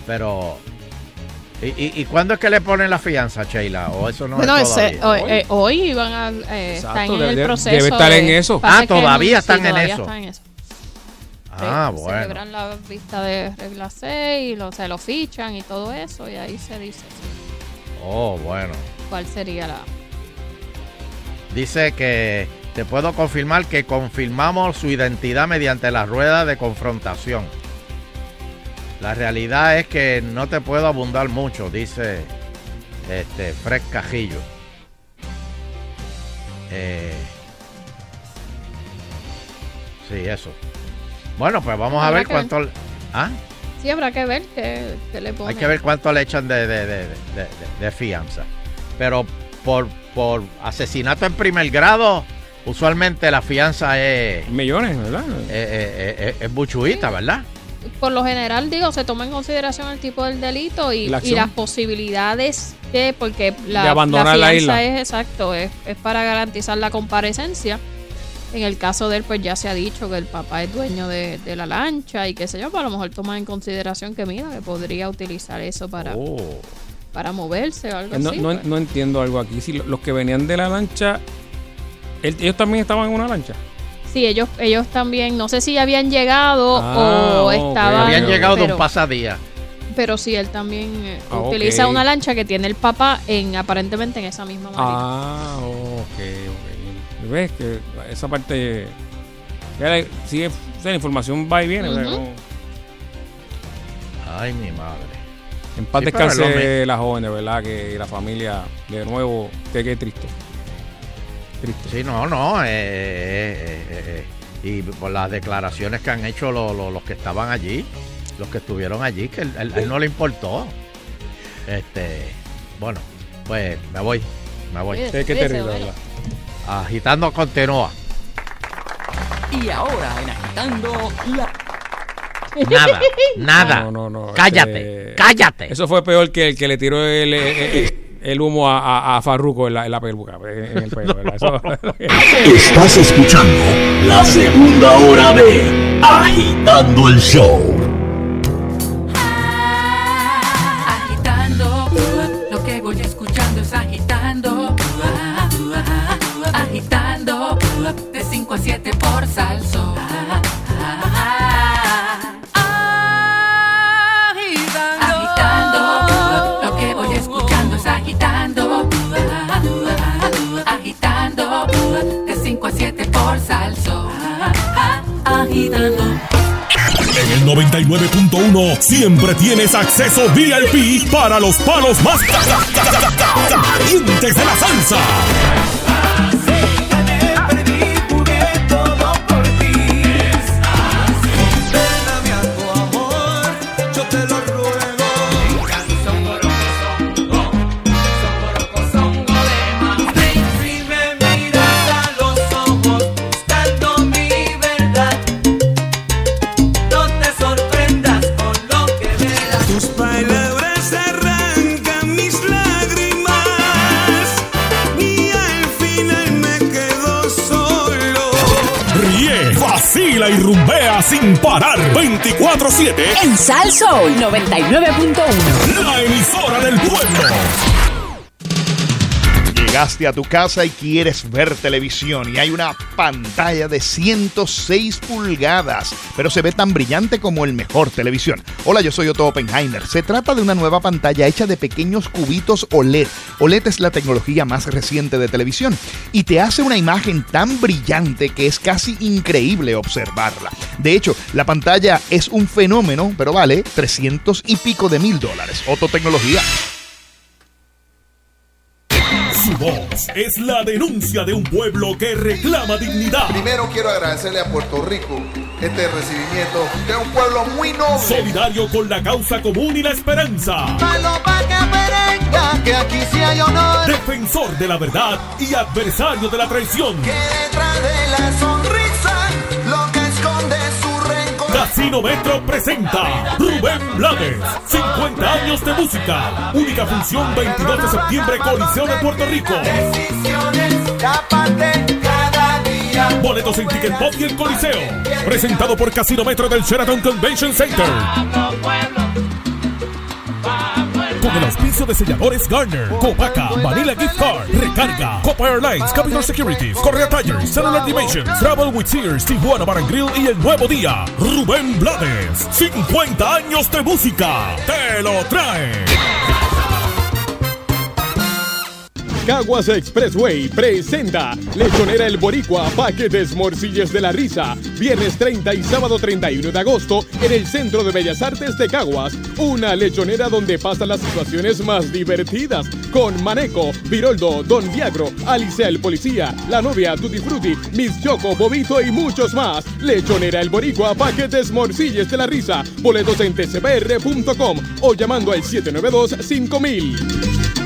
Pero, ¿y, y, y cuándo es que le ponen la fianza, Sheila? ¿O eso no bueno, es ese- hoy, eh, hoy van a, eh, Exacto, están en debe- el debe proceso. estar en de- eso. Ah, todavía sí, están en todavía eso. están en eso. Ah, bueno. Celebran la vista de regla 6 y lo, se lo fichan y todo eso, y ahí se dice Oh, bueno. cuál sería la. Dice que te puedo confirmar que confirmamos su identidad mediante la rueda de confrontación. La realidad es que no te puedo abundar mucho, dice este Fred Cajillo. Eh, sí, eso. Bueno, pues vamos a ver que cuánto. ver. ¿Ah? Sí, habrá que ver qué, qué le ponen. Hay que ver cuánto le echan de, de- de- de- de- de fianza. Pero por, por asesinato en primer grado, usualmente la fianza es. Millones, ¿verdad? Es, es buchuita, ¿verdad? Por lo general, digo, se toma en consideración el tipo del delito y, La y acción. las posibilidades que porque la, De abandonar la fianza isla. es exacto, es, es para garantizar la comparecencia. En el caso de él, pues ya se ha dicho que el papá es dueño de, de la lancha y qué sé yo, pues a lo mejor toma en consideración que mira, que podría utilizar eso para, Oh. para moverse o algo No, así. no- pues. no entiendo algo aquí. Si lo- los que venían de la lancha, él- ellos también estaban en una lancha. Sí, ellos, ellos también, no sé si habían llegado Ah, o estaban. Habían llegado de pero, un pasadía. pero sí, él también eh, Ah, utiliza una lancha que tiene el papá en aparentemente en esa misma marina. Ah, ok, ok. ¿Ves que esa parte ya le- sigue, o sea, la información va y viene? Ujú. Como- Ay, mi madre. En paz Sí, descanse la joven, de verdad, que la familia de nuevo, que qué triste. Triste. Sí, no, no. eh, eh, eh, eh, y por las declaraciones que han hecho lo- lo- los que estaban allí, los que estuvieron allí, que él, él- él no le importó. Este, bueno, pues me voy, me voy. Qué, qué terrible, ¿verdad? Agitando continúa. Y ahora en Agitando la... Nada, nada. No, no, no. Cállate, este, cállate. Eso fue peor que el que le tiró el, el, el- el humo a, a, a Farruko en la, en la peluca, en el pelo, ¿verdad? Eso- Estás escuchando la segunda hora de Agitando el Show. Agitando, lo que voy escuchando es agitando. Agitando, de 5 a 7 por salso. 99.1 siempre tienes acceso VIP para los palos más ca- ca- ca- ca- ca- calientes de la salsa. 24-7. En Sal Soul 99.1. La emisora del pueblo. Llegaste a tu casa y quieres ver televisión y hay una pantalla de 106 pulgadas, pero se ve tan brillante como el mejor televisión. Hola, yo soy Otto Oppenheimer. Se trata de una nueva pantalla hecha de pequeños cubitos OLED. OLED es la tecnología más reciente de televisión y te hace una imagen tan brillante que es casi increíble observarla. De hecho, la pantalla es un fenómeno, pero vale 300 y pico de mil dólares. Otto Tecnología. Su voz es la denuncia de un pueblo que reclama dignidad. Primero quiero agradecerle a Puerto Rico este recibimiento de un pueblo muy noble. Solidario con la causa común y la esperanza. Palo pa' que aquí sí hay honor. Defensor de la verdad y adversario de la traición. Que detrás de la sonrisa, lo Casino Metro presenta Rubén Blades, 50 años de música. Única función 22 de septiembre, Coliseo de Puerto Rico. Boletos en Ticket Pop y el Coliseo. Presentado por Casino Metro del Sheraton Convention Center. Con el auspicio de selladores Garner, Copaca, Vanilla Gift Card, Recarga, Copa Airlines, Capital Securities, Correa Tires, Cellular Dimensions, Travel with Sears, Tijuana Bar y el nuevo día, Rubén Blades. 50 años de música. Te lo trae. Caguas Expressway presenta Lechonera El Boricua, paquetes morcillas de la risa. Viernes 30 y sábado 31 de agosto en el Centro de Bellas Artes de Caguas. Una lechonera donde pasan las situaciones más divertidas. Con Maneco, Viroldo, Don Viagro, Alicia el Policía, la novia Tutti Frutti, Miss Choco, Bobito y muchos más. Lechonera El Boricua, paquetes morcillas de la risa. Boletos en tcbr.com o llamando al 792-5000.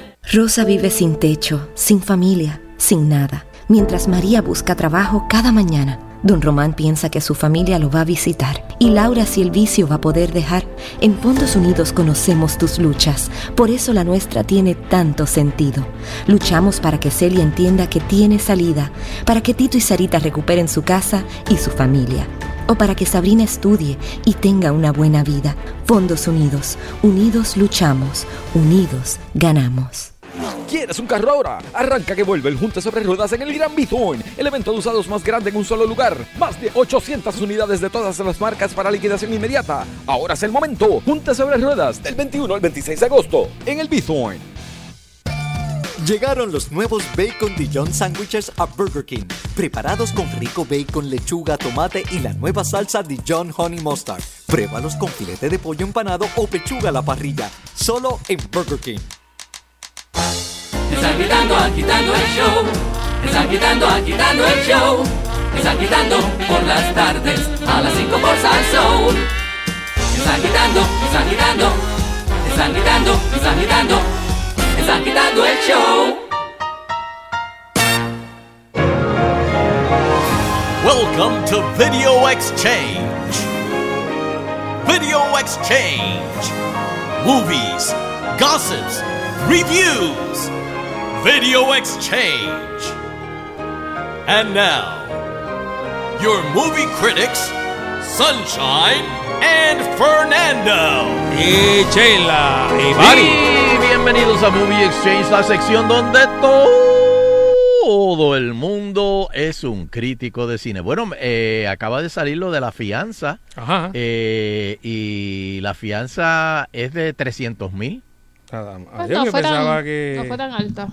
Rosa vive sin techo, sin familia, sin nada. Mientras María busca trabajo cada mañana, don Román piensa que su familia lo va a visitar. Y Laura si el vicio va a poder dejar. En Fondos Unidos conocemos tus luchas, por eso la nuestra tiene tanto sentido. Luchamos para que Celia entienda que tiene salida, para que Tito y Sarita recuperen su casa y su familia. O para que Sabrina estudie y tenga una buena vida. Fondos Unidos, unidos luchamos, unidos ganamos. ¿Quieres un carro ahora? Arranca que vuelve el Junta sobre Ruedas en el Gran Bithorn, el evento de usados más grande en un solo lugar. Más de 800 unidades de todas las marcas para liquidación inmediata. Ahora es el momento. Junta sobre Ruedas del 21 al 26 de agosto en el Bithorn. Llegaron los nuevos Bacon Dijon Sandwiches a Burger King, preparados con rico bacon, lechuga, tomate y la nueva salsa Dijon Honey Mustard. Pruébalos con filete de pollo empanado o pechuga a la parrilla, solo en Burger King. Están quitando, agitando el show. Están quitando, agitando el show. Están quitando por las tardes a las 5 por Salsoul. Están quitando, están quitando. Están quitando, están quitando. Están quitando el show. Welcome to Video Exchange. Video Exchange. Movies, gossips, reviews. Video Exchange. And now, your movie critics, Sunshine and Fernando. Y Sheila y Mari. Y bienvenidos a Movie Exchange, la sección donde todo el mundo es un crítico de cine. Bueno, eh, acaba de salir lo de la fianza. Ajá. eh, y la fianza es de 300 mil. Pues Yo no, que pensaba tan, que- no fue tan alta.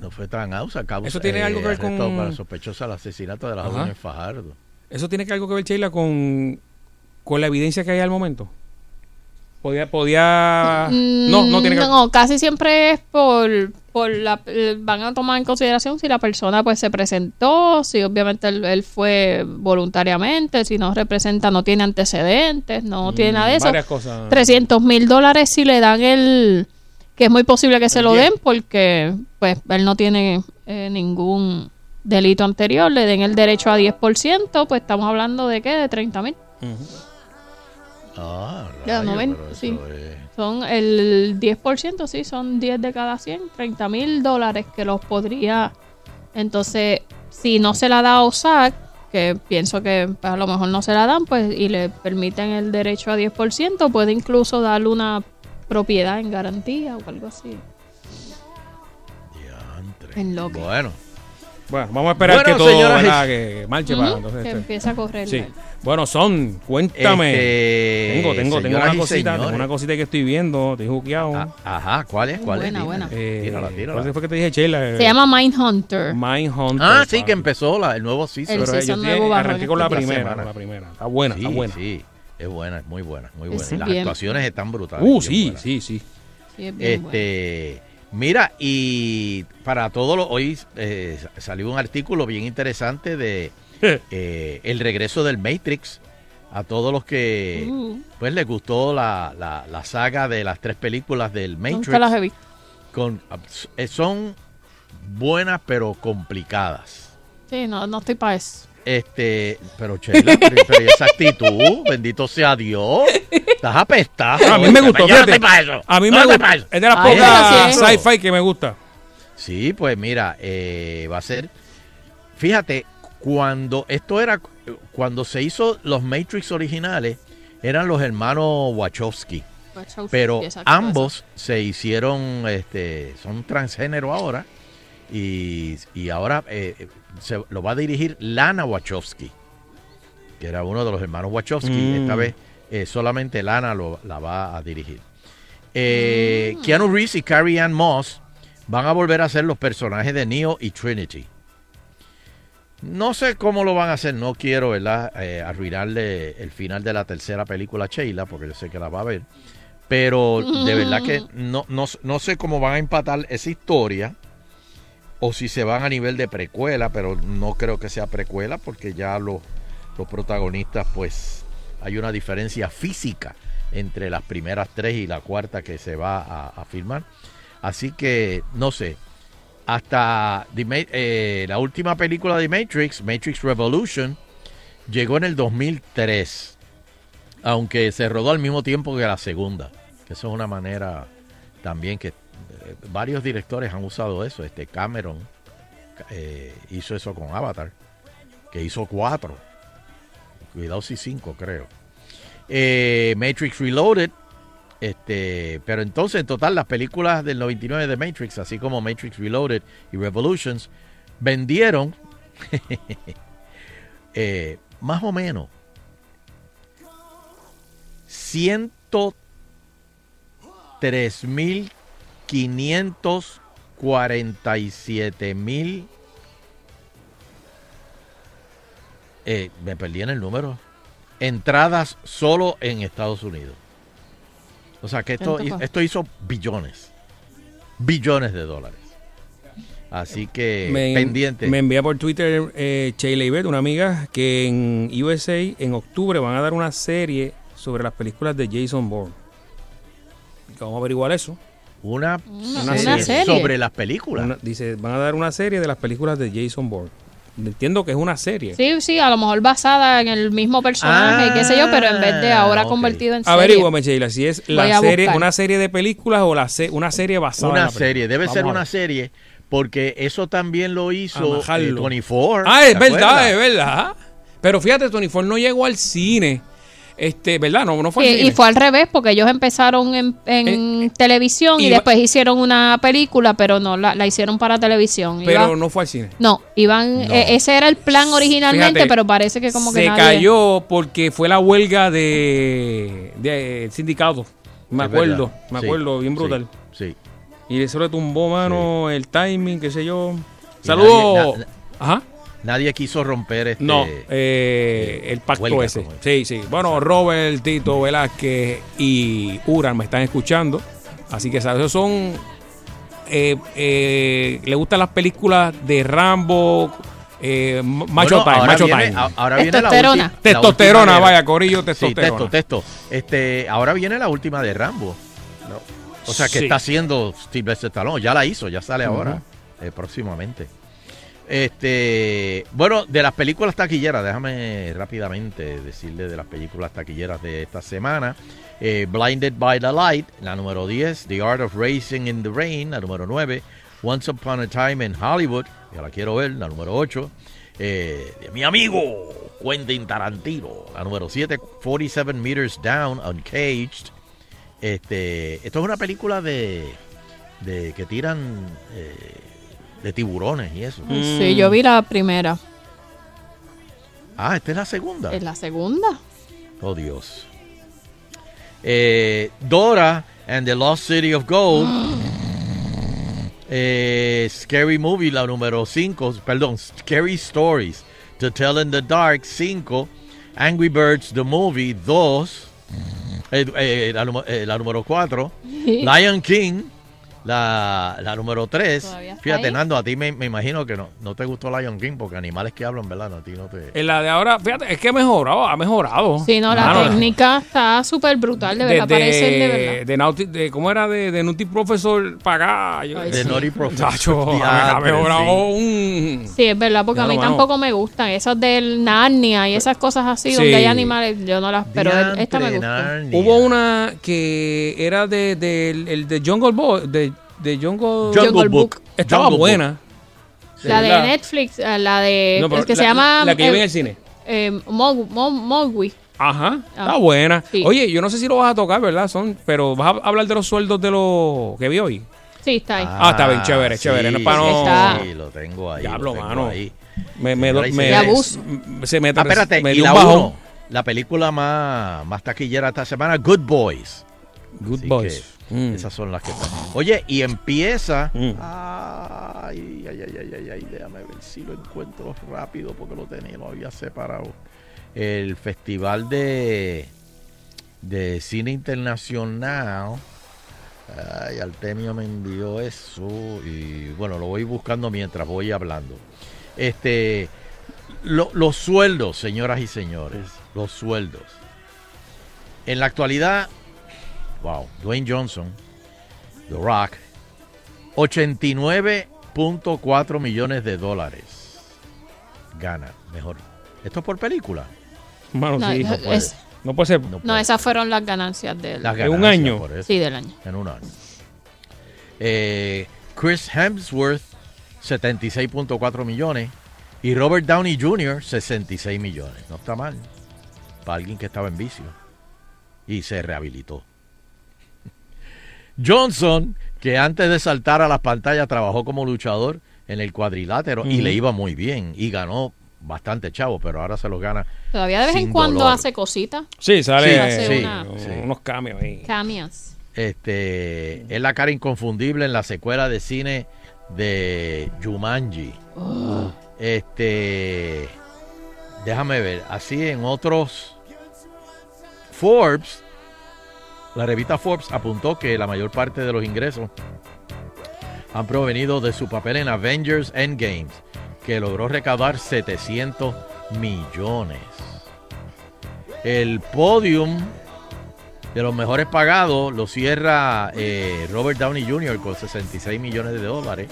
No fue tan causa- Eso tiene algo que ver con- para sospechosa del asesinato de la Ajá. joven en Fajardo. ¿Eso tiene que algo que ver, Sheila, con, con la evidencia que hay al momento? Podía, podía... No, no tiene que ver. Mm, No, casi siempre es por, por la, eh, van a tomar en consideración si la persona pues se presentó, si obviamente él, él fue voluntariamente, si no representa, no tiene antecedentes, no tiene nada de eso. Mm, varias cosas. 300 mil dólares si le dan el, que es muy posible que se lo den porque pues él no tiene eh, ningún delito anterior, le den el derecho a 10%, pues estamos hablando de qué, de 30 mil. Ah, Ya, rayos, ¿no ven? pero eso Sí. es- Son el 10%, sí, son 10 de cada 100, 30 mil dólares que los podría. Entonces, si no se la da a OSAC, que pienso que pues, a lo mejor no se la dan, pues y le permiten el derecho a 10%, puede incluso darle una propiedad en garantía o algo así. En lo que. Bueno. Bueno, vamos a esperar Bueno, que todo señoras que marche para Ujú, entonces, que este. empiece a correr. Sí. Bueno, son, cuéntame. Este, tengo, tengo, tengo una cosita, tengo una cosita que estoy viendo, estoy juqueado. Ajá, ¿cuál es? ¿Cuál Buena, es? buena. Eh, Tírala, tírala. ¿Cuál fue que te dije, Sheila? Se llama Mindhunter. Mindhunter. Ah, sí, que empezó la- el nuevo season. El Pero season yo nuevo a arranqué con la primera, semana. con la primera. Está buena, está Sí, buena. Sí, es buena, muy buena, muy buena. Sí, Y las bien. actuaciones están brutales. Uh, sí, sí, sí. Sí, es bien bueno. Este, mira, y para todos los, hoy eh, salió un artículo bien interesante de eh, el regreso del Matrix. A todos los que Uh. pues les gustó la, la- la saga de las tres películas del Matrix. Nunca las he visto. Con, eh, son buenas pero complicadas. Sí, no, no estoy para eso. Este, pero Sheila, pero, pero ¿y esa actitud, bendito sea Dios. Estás apestada. A mí me gustó, Yo no fíjate. estoy pa' eso. A mí me no gusta. eso. Es de las pocas sci-fi que me gusta. Sí, pues mira, eh, va a ser. Fíjate, cuando esto era. Cuando se hizo los Matrix originales, eran los hermanos Wachowski. Wachowski, Pero ambos se hicieron. este Son transgénero ahora. Y, y ahora eh, se lo va a dirigir Lana Wachowski, que era uno de los hermanos Wachowski. Mm. Esta vez eh, solamente Lana lo, la va a dirigir. Eh, Keanu Reeves y Carrie Ann Moss van a volver a ser los personajes de Neo y Trinity. No sé cómo lo van a hacer, no quiero ¿verdad? Eh, arruinarle el final de la tercera película a Sheila, porque yo sé que la va a ver. Pero de verdad que no, no, no sé cómo van a empatar esa historia. O si se van a nivel de precuela, pero no creo que sea precuela porque ya los, los protagonistas, pues hay una diferencia física entre las primeras tres y la cuarta que se va a, filmar. Así que, no sé, hasta eh, la última película de Matrix, Matrix Revolution, llegó en el 2003, aunque se rodó al mismo tiempo que la segunda, eso es una manera también que varios directores han usado eso. Este Cameron eh, hizo eso con Avatar, que hizo cuatro, cuidado si cinco creo. Eh, Matrix Reloaded, este, pero entonces en total las películas del 99 de Matrix, así como Matrix Reloaded y Revolutions, vendieron eh, más o menos 103.547 mil. Eh, me perdí en el número. Entradas solo en Estados Unidos. O sea que esto, esto hizo billones. Billones de dólares. Así que me, pendiente. me envía por Twitter eh, Sheila Ibet, una amiga, que en USA en octubre van a dar una serie sobre las películas de Jason Bourne. Vamos a averiguar eso. Una, Una serie. sobre las películas. Una- dice, van a dar una serie de las películas de Jason Bourne. Entiendo que es una serie. Sí, sí, a lo mejor basada en el mismo personaje, qué sé yo, pero en vez de ahora ok. convertido en serie. Averíguame, Sheila, si es la serie, buscar. una serie de películas o la se- una serie basada en Una la película. serie, debe Vamos ser una serie, porque eso también lo hizo eh, Amajarlo. 24. Ah, es ¿te verdad, acuerdas? es verdad. Pero fíjate, Tony Ford no llegó al cine. Este, ¿verdad? No, no fue cine. y fue al revés, porque ellos empezaron en, en televisión y, después hicieron una película, pero no, la, la hicieron para televisión. Iba- Pero no fue al cine. no, iban, No. eh, ese era el plan originalmente, Fíjate, pero parece que como que se nadie- cayó porque fue la huelga de, de sindicato. Me Es acuerdo, verdad. me Sí, acuerdo, bien brutal. Sí. Y eso le tumbó, mano, el timing, qué sé yo. Y Saludos. Ajá. Nadie quiso romper este. No, eh, el pacto huelga, ese. Sí, sí. Bueno, Robert, Tito, Velázquez y Uran me están escuchando. Así que, ¿sabes? Esos son. eh, eh, le gustan las películas de Rambo, eh, Macho Bueno, Time, ahora Macho viene- Time. Ahora viene la Testosterona. Testosterona, vaya, corillo, Sí, testosterona. testo, testo. Este, ahora viene la última de Rambo. O sea, que Sí. está haciendo Sylvester Stallone. Ya la hizo, ya sale ahora, eh, próximamente. Este, bueno, de las películas taquilleras, déjame rápidamente decirle de las películas taquilleras de esta semana. Eh, Blinded by the Light, la número 10. The Art of Racing in the Rain, la número 9. Once Upon a Time in Hollywood, ya la quiero ver, la número 8. Eh, de mi amigo Quentin Tarantino, la número 7. 47 Meters Down, Uncaged. Este, esto es una película de, de que tiran eh, de tiburones y eso. Sí, yo vi la primera. Ah, esta es la segunda. ¿Es la segunda? Oh, Dios. Eh, Dora and the Lost City of Gold. Eh, Scary Movie, la número 5. Perdón, Scary Stories. To Tell in the Dark, 5. Angry Birds, the Movie, 2. Eh, eh, la, número- eh, la número 4. Lion King, la, la número 3. Todavía está Fíjate, ahí. Nando, a ti me, me imagino que no, no te gustó Lion King porque animales que hablan, ¿verdad? No, a ti no te... En la de ahora, fíjate, es que ha mejorado, ha mejorado. Sí, no, la técnica está súper brutal, de verdad, de, parece de verdad. de ¿Cómo era? De, de Naughty Professor para acá. yo- Ay, De sí. Naughty Professor. Chacho, ha, mejorado sí. un... Sí, es verdad, porque a mí mano. tampoco me gustan. Esas del Narnia y esas cosas así Sí. donde hay animales, yo no las... Pero esta me. Narnia. Hubo una que era de, de, el de Jungle Boy, de, de Jungle, Jungle Book. Estaba Jungle buena. La de. Netflix, eh, la de... No, pero el que la- se llama... La que eh, vive en el cine. eh, Mog- Mo- Mowgli. Ajá, Ah. está buena. Sí. Oye, yo no sé si lo vas a tocar, ¿verdad? Son, pero vas a hablar de los sueldos de los que vi hoy. Sí, está ahí. Ah, está bien, chévere, chévere. No es para no- Está. Sí, lo tengo ahí. Diablo, tengo mano. ahí. Me, y abuso. se me, Ah, espérate, me y dio la un bajón. uno, la película más, más taquillera esta semana, Good Boys. Good Así Boys. Mm. Esas son las que están. Oye, y empieza. Mm. Ay, ay, ay, ay, ay, ay, déjame ver si lo encuentro rápido porque lo tenía, lo había separado. El festival de, de cine internacional Ay, Artemio me envió eso y bueno, lo voy buscando mientras voy hablando. Este, lo- los sueldos, señoras y señores, los sueldos. En la actualidad, wow, Dwayne Johnson, The Rock, 89.4 millones de dólares gana, mejor. ¿Esto es por película? Mano, No, sí. No puede, es- no puede ser. No, esas fueron las ganancias del. Las ¿De un ganancias año? por eso. Sí, del año. En un año. Eh, Chris Hemsworth, 76.4 millones. Y Robert Downey Jr., 66 millones. No está mal. Para alguien que estaba en vicio. Y se rehabilitó. Johnson, que antes de saltar a las pantallas trabajó como luchador en el cuadrilátero y le iba muy bien. Y ganó bastante chavo, pero ahora se lo gana. Todavía de vez en cuando dolor. hace cositas. Sí, sale hace sí, una- unos cambios ahí. Cameos. Este, es la cara inconfundible en la secuela de cine de Jumanji. Este, déjame ver, así en otros Forbes, la revista Forbes apuntó que la mayor parte de los ingresos han provenido de su papel en Avengers Endgames, que logró recaudar 700 millones. El podium de los mejores pagados lo cierra eh, Robert Downey Jr. con 66 millones de dólares.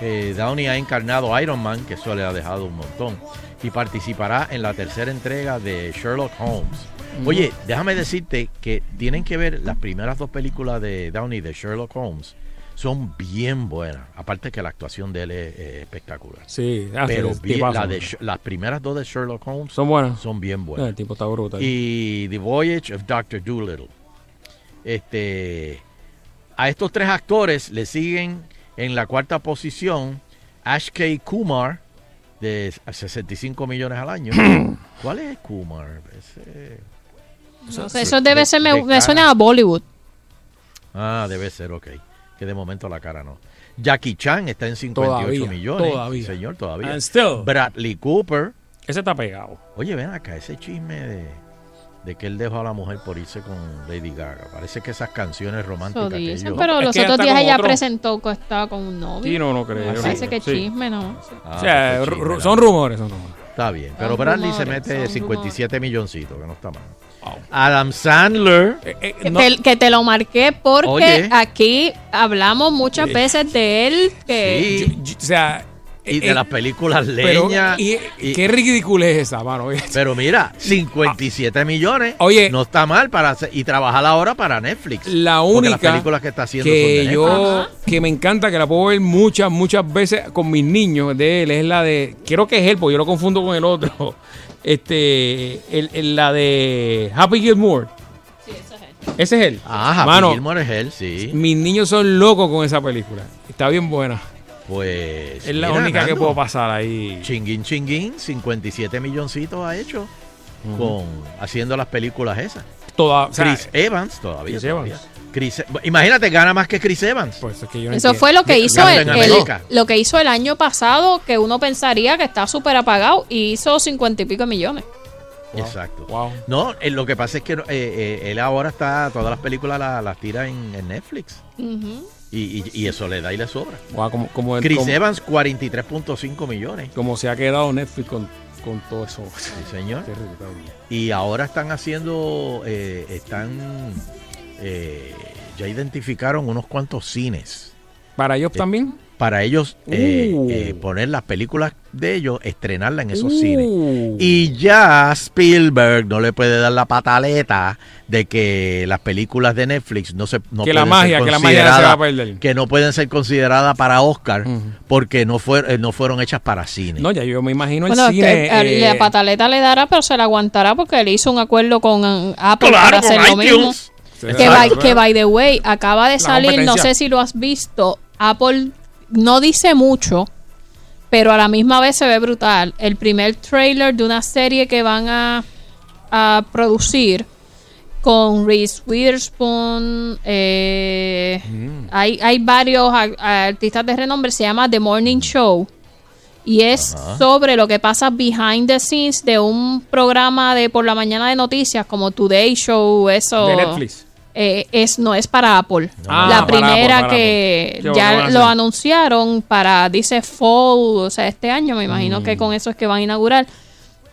Eh, Downey ha encarnado Iron Man, que eso le ha dejado un montón, y participará en la tercera entrega de Sherlock Holmes. Oye, déjame decirte que tienen que ver las primeras dos películas de Downey de Sherlock Holmes. Son bien buenas. Aparte que la actuación de él es, eh, espectacular. Sí, ah, pero bien- la de las primeras dos de Sherlock Holmes Son buenas. Son bien buenas. El tipo está brutal. Y The Voyage of Dr. Doolittle. Este, a estos tres actores le siguen en la cuarta posición Ash K. Kumar de 65 millones al año. ¿Cuál es Kumar? Ese- No sé, eso debe de- ser, me, de me cara. suena a Bollywood. Ah, debe ser, ok. Que de momento la cara no. Jackie Chan está en 58 Todavía, millones. todavía. Señor, todavía. And still. Bradley Cooper. Ese está pegado. Oye, ven acá, ese chisme de, de que él dejó a la mujer por irse con Lady Gaga. Parece que esas canciones románticas Eso que dicen, ellos... pero Es los que otros días ella otro- presentó que estaba con un novio. Sí, no, no creo. Parece que Sí. chisme, ¿no? Ah, o sea, pues, chisme, ru- la- son rumores, son rumores. Está bien, pero Son Bradley se rumores, mete son 57 milloncitos, que no está mal. Adam Sandler. Eh, Que, te, que te lo marqué porque Oye. aquí hablamos muchas veces de él que Sí. O sea, y de eh, las películas pero, leña. y- y- qué ridícula es esa, mano. pero mira, 57 millones. Oye. No está mal para hacer, y trabajar ahora para Netflix. La única las películas que está haciendo son de que Netflix. yo que me encanta que la puedo ver muchas muchas veces con mis niños de él es la de quiero que es él porque yo lo confundo con el otro este el, el- la de Happy Gilmore ese es él Ah, Happy Mano, Gilmore es él, sí. mis niños son locos con esa película está bien buena Pues. es la mira, única que puedo pasar ahí Chinguín, chinguín, 57 milloncitos ha hecho con haciendo las películas esas. Toda, o sea, Chris Evans todavía. Chris todavía. Evans. Chris- imagínate, gana más que Chris Evans. Pues es que yo no eso entiendo. fue lo que hizo el, el- lo que hizo el año pasado que uno pensaría que está súper apagado y hizo cincuenta y pico de millones. Exacto. Wow. No, eh, lo que pasa es que eh, eh, él ahora está, todas las películas la- las tira en, en Netflix. Y, y- y eso le da y le sobra. Wow, como, como, Chris como- Evans, 43.5 millones. como se ha quedado Netflix con, con todo eso Sí, señor. Y ahora están haciendo, eh, están, eh, ya identificaron unos cuantos cines. para ellos Eh, también Para ellos eh, Uh. eh, poner las películas de ellos, estrenarlas en esos Uh. cines. Y ya Spielberg no le puede dar la pataleta de que las películas de Netflix no se no Que la pueden magia- que la magia se va a perder. que no pueden ser consideradas para Oscar porque no fueron no fueron hechas para cine. no ya yo me imagino el Bueno, cine que, eh, eh, la pataleta le dará, pero se la aguantará porque él hizo un acuerdo con Apple Claro, para hacer con lo mismo. Que by, que by the way, acaba de La salir, no sé si lo has visto, Apple no dice mucho, pero a la misma vez se ve brutal. El primer trailer de una serie que van a, a producir con Reese Witherspoon, eh, hay, hay varios a- a- artistas de renombre, se llama The Morning Show. Y es Ajá. sobre lo que pasa behind the scenes de un programa de por la mañana de noticias como Today Show, eso. De Netflix. Eh, es no es para Apple. Ah, la para primera Apple, para que Apple. Ya bueno lo anunciaron para, dice Fall, o sea, este año, me imagino Mm. que con eso es que van a inaugurar.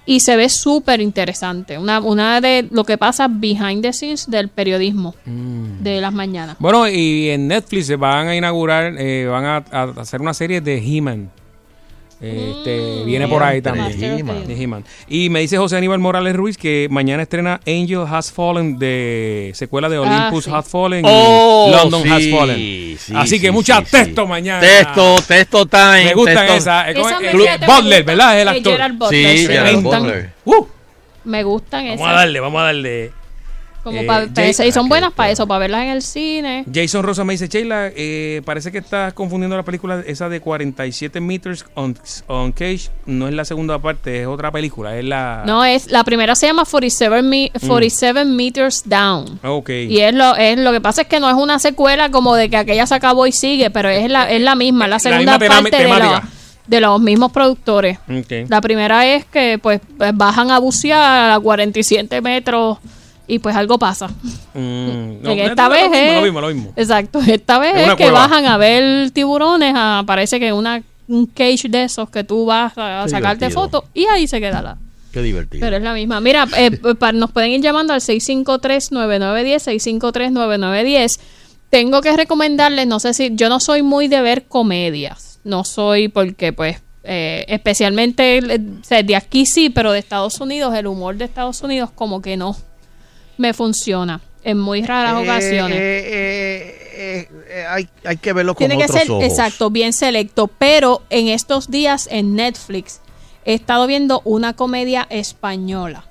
Y se ve súper interesante. Una, una de lo que pasa behind the scenes del periodismo Mm. de las mañanas. Bueno, y en Netflix se van a inaugurar, eh, van a, a hacer una serie de He-Man. Este, viene por ahí también. He-Man. De He-Man. Y me dice José Aníbal Morales Ruiz que mañana estrena Angel Has Fallen de secuela de Ah, Olympus sí. Has Fallen Oh, y London sí, Has Fallen. sí, Así que mucha sí, texto sí. mañana. Texto, texto time. Me gustan texto- esas. Es como- Esa eh, Butler. ¿verdad? Es el Eh, actor. Gerard Butler, Sí, sí, Gerard me gustan. Butler. Uh, Me gustan vamos esas. a darle, vamos a darle. Como Eh, pa- Jay- y son buenas para eso, para verlas en el cine. Jason Rosa me dice, Sheila, eh, parece que estás confundiendo la película esa de 47 meters on, on cage. No es la segunda parte, es otra película, es la... No, es la primera se llama 47, me- 47 Meters Down. Ok. Y es lo, es lo que pasa es que no es una secuela como de que aquella se acabó y sigue, pero es la, es la misma, la segunda misma tema- parte de, los- de los mismos productores. La primera es que pues pues, bajan a bucear a 47 metros y pues algo pasa. Mm, no, esta lo vez mismo, es- lo mismo, lo mismo. Exacto, esta vez Es que bajan a ver tiburones, a- parece que una un cage de esos que tú vas a, sacarte fotos y ahí se queda la. Qué divertido. Pero es la misma. Mira, eh, pa- nos pueden ir llamando al 653-9910, 653-9910. Tengo que recomendarles, no sé si, yo no soy muy de ver comedias. No soy porque, pues, eh, especialmente eh, o sea, de aquí sí, pero de Estados Unidos, el humor de Estados Unidos como que no me funciona en muy raras Eh, ocasiones. eh, eh, eh, hay, hay que verlo con Tiene que otros ser, ojos. exacto, bien selecto. Pero en estos días en Netflix he estado viendo una comedia española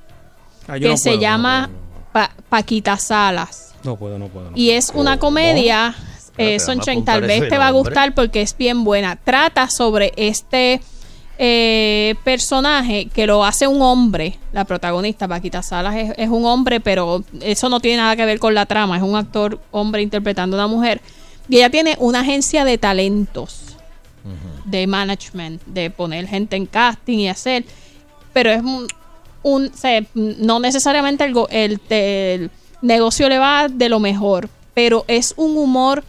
Ah, que no se puedo, llama Pa- Paquita Salas. No puedo, no puedo. no Y es una comedia, eh, a tal vez te va a gustar porque es bien buena. Trata sobre este eh, personaje que lo hace un hombre, la protagonista, Paquita Salas, es, es un hombre, pero eso no tiene nada que ver con la trama, es un actor hombre interpretando a una mujer. Y ella tiene una agencia de talentos, de management, de poner gente en casting y hacer, pero es un, un o sea, no necesariamente el, el negocio le va de lo mejor, pero es un humor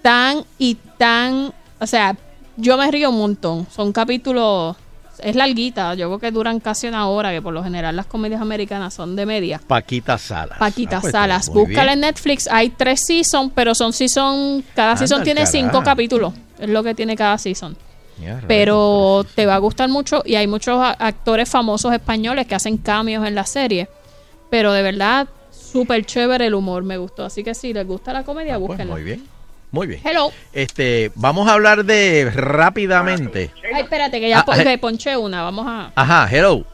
tan y tan, o sea, yo me río un montón. Son capítulos, es larguita, yo creo que duran casi una hora, que por lo general las comedias americanas son de media. Paquita Salas. Paquita Ah, pues, Salas, muy búscala en Netflix, hay tres seasons, pero son season, cada Anda season tiene cinco capítulos, es lo que tiene cada season. Pero te va a gustar mucho y hay muchos actores famosos españoles que hacen cambios en la serie. Pero de verdad, súper chévere el humor, me gustó. Así que si les gusta la comedia, Pues búsquenla. muy bien. Muy bien. Hello. Este, vamos a hablar de rápidamente. Ay, espérate, que ya Ah, po- eh. que ponché una. Vamos a. Ajá, hello.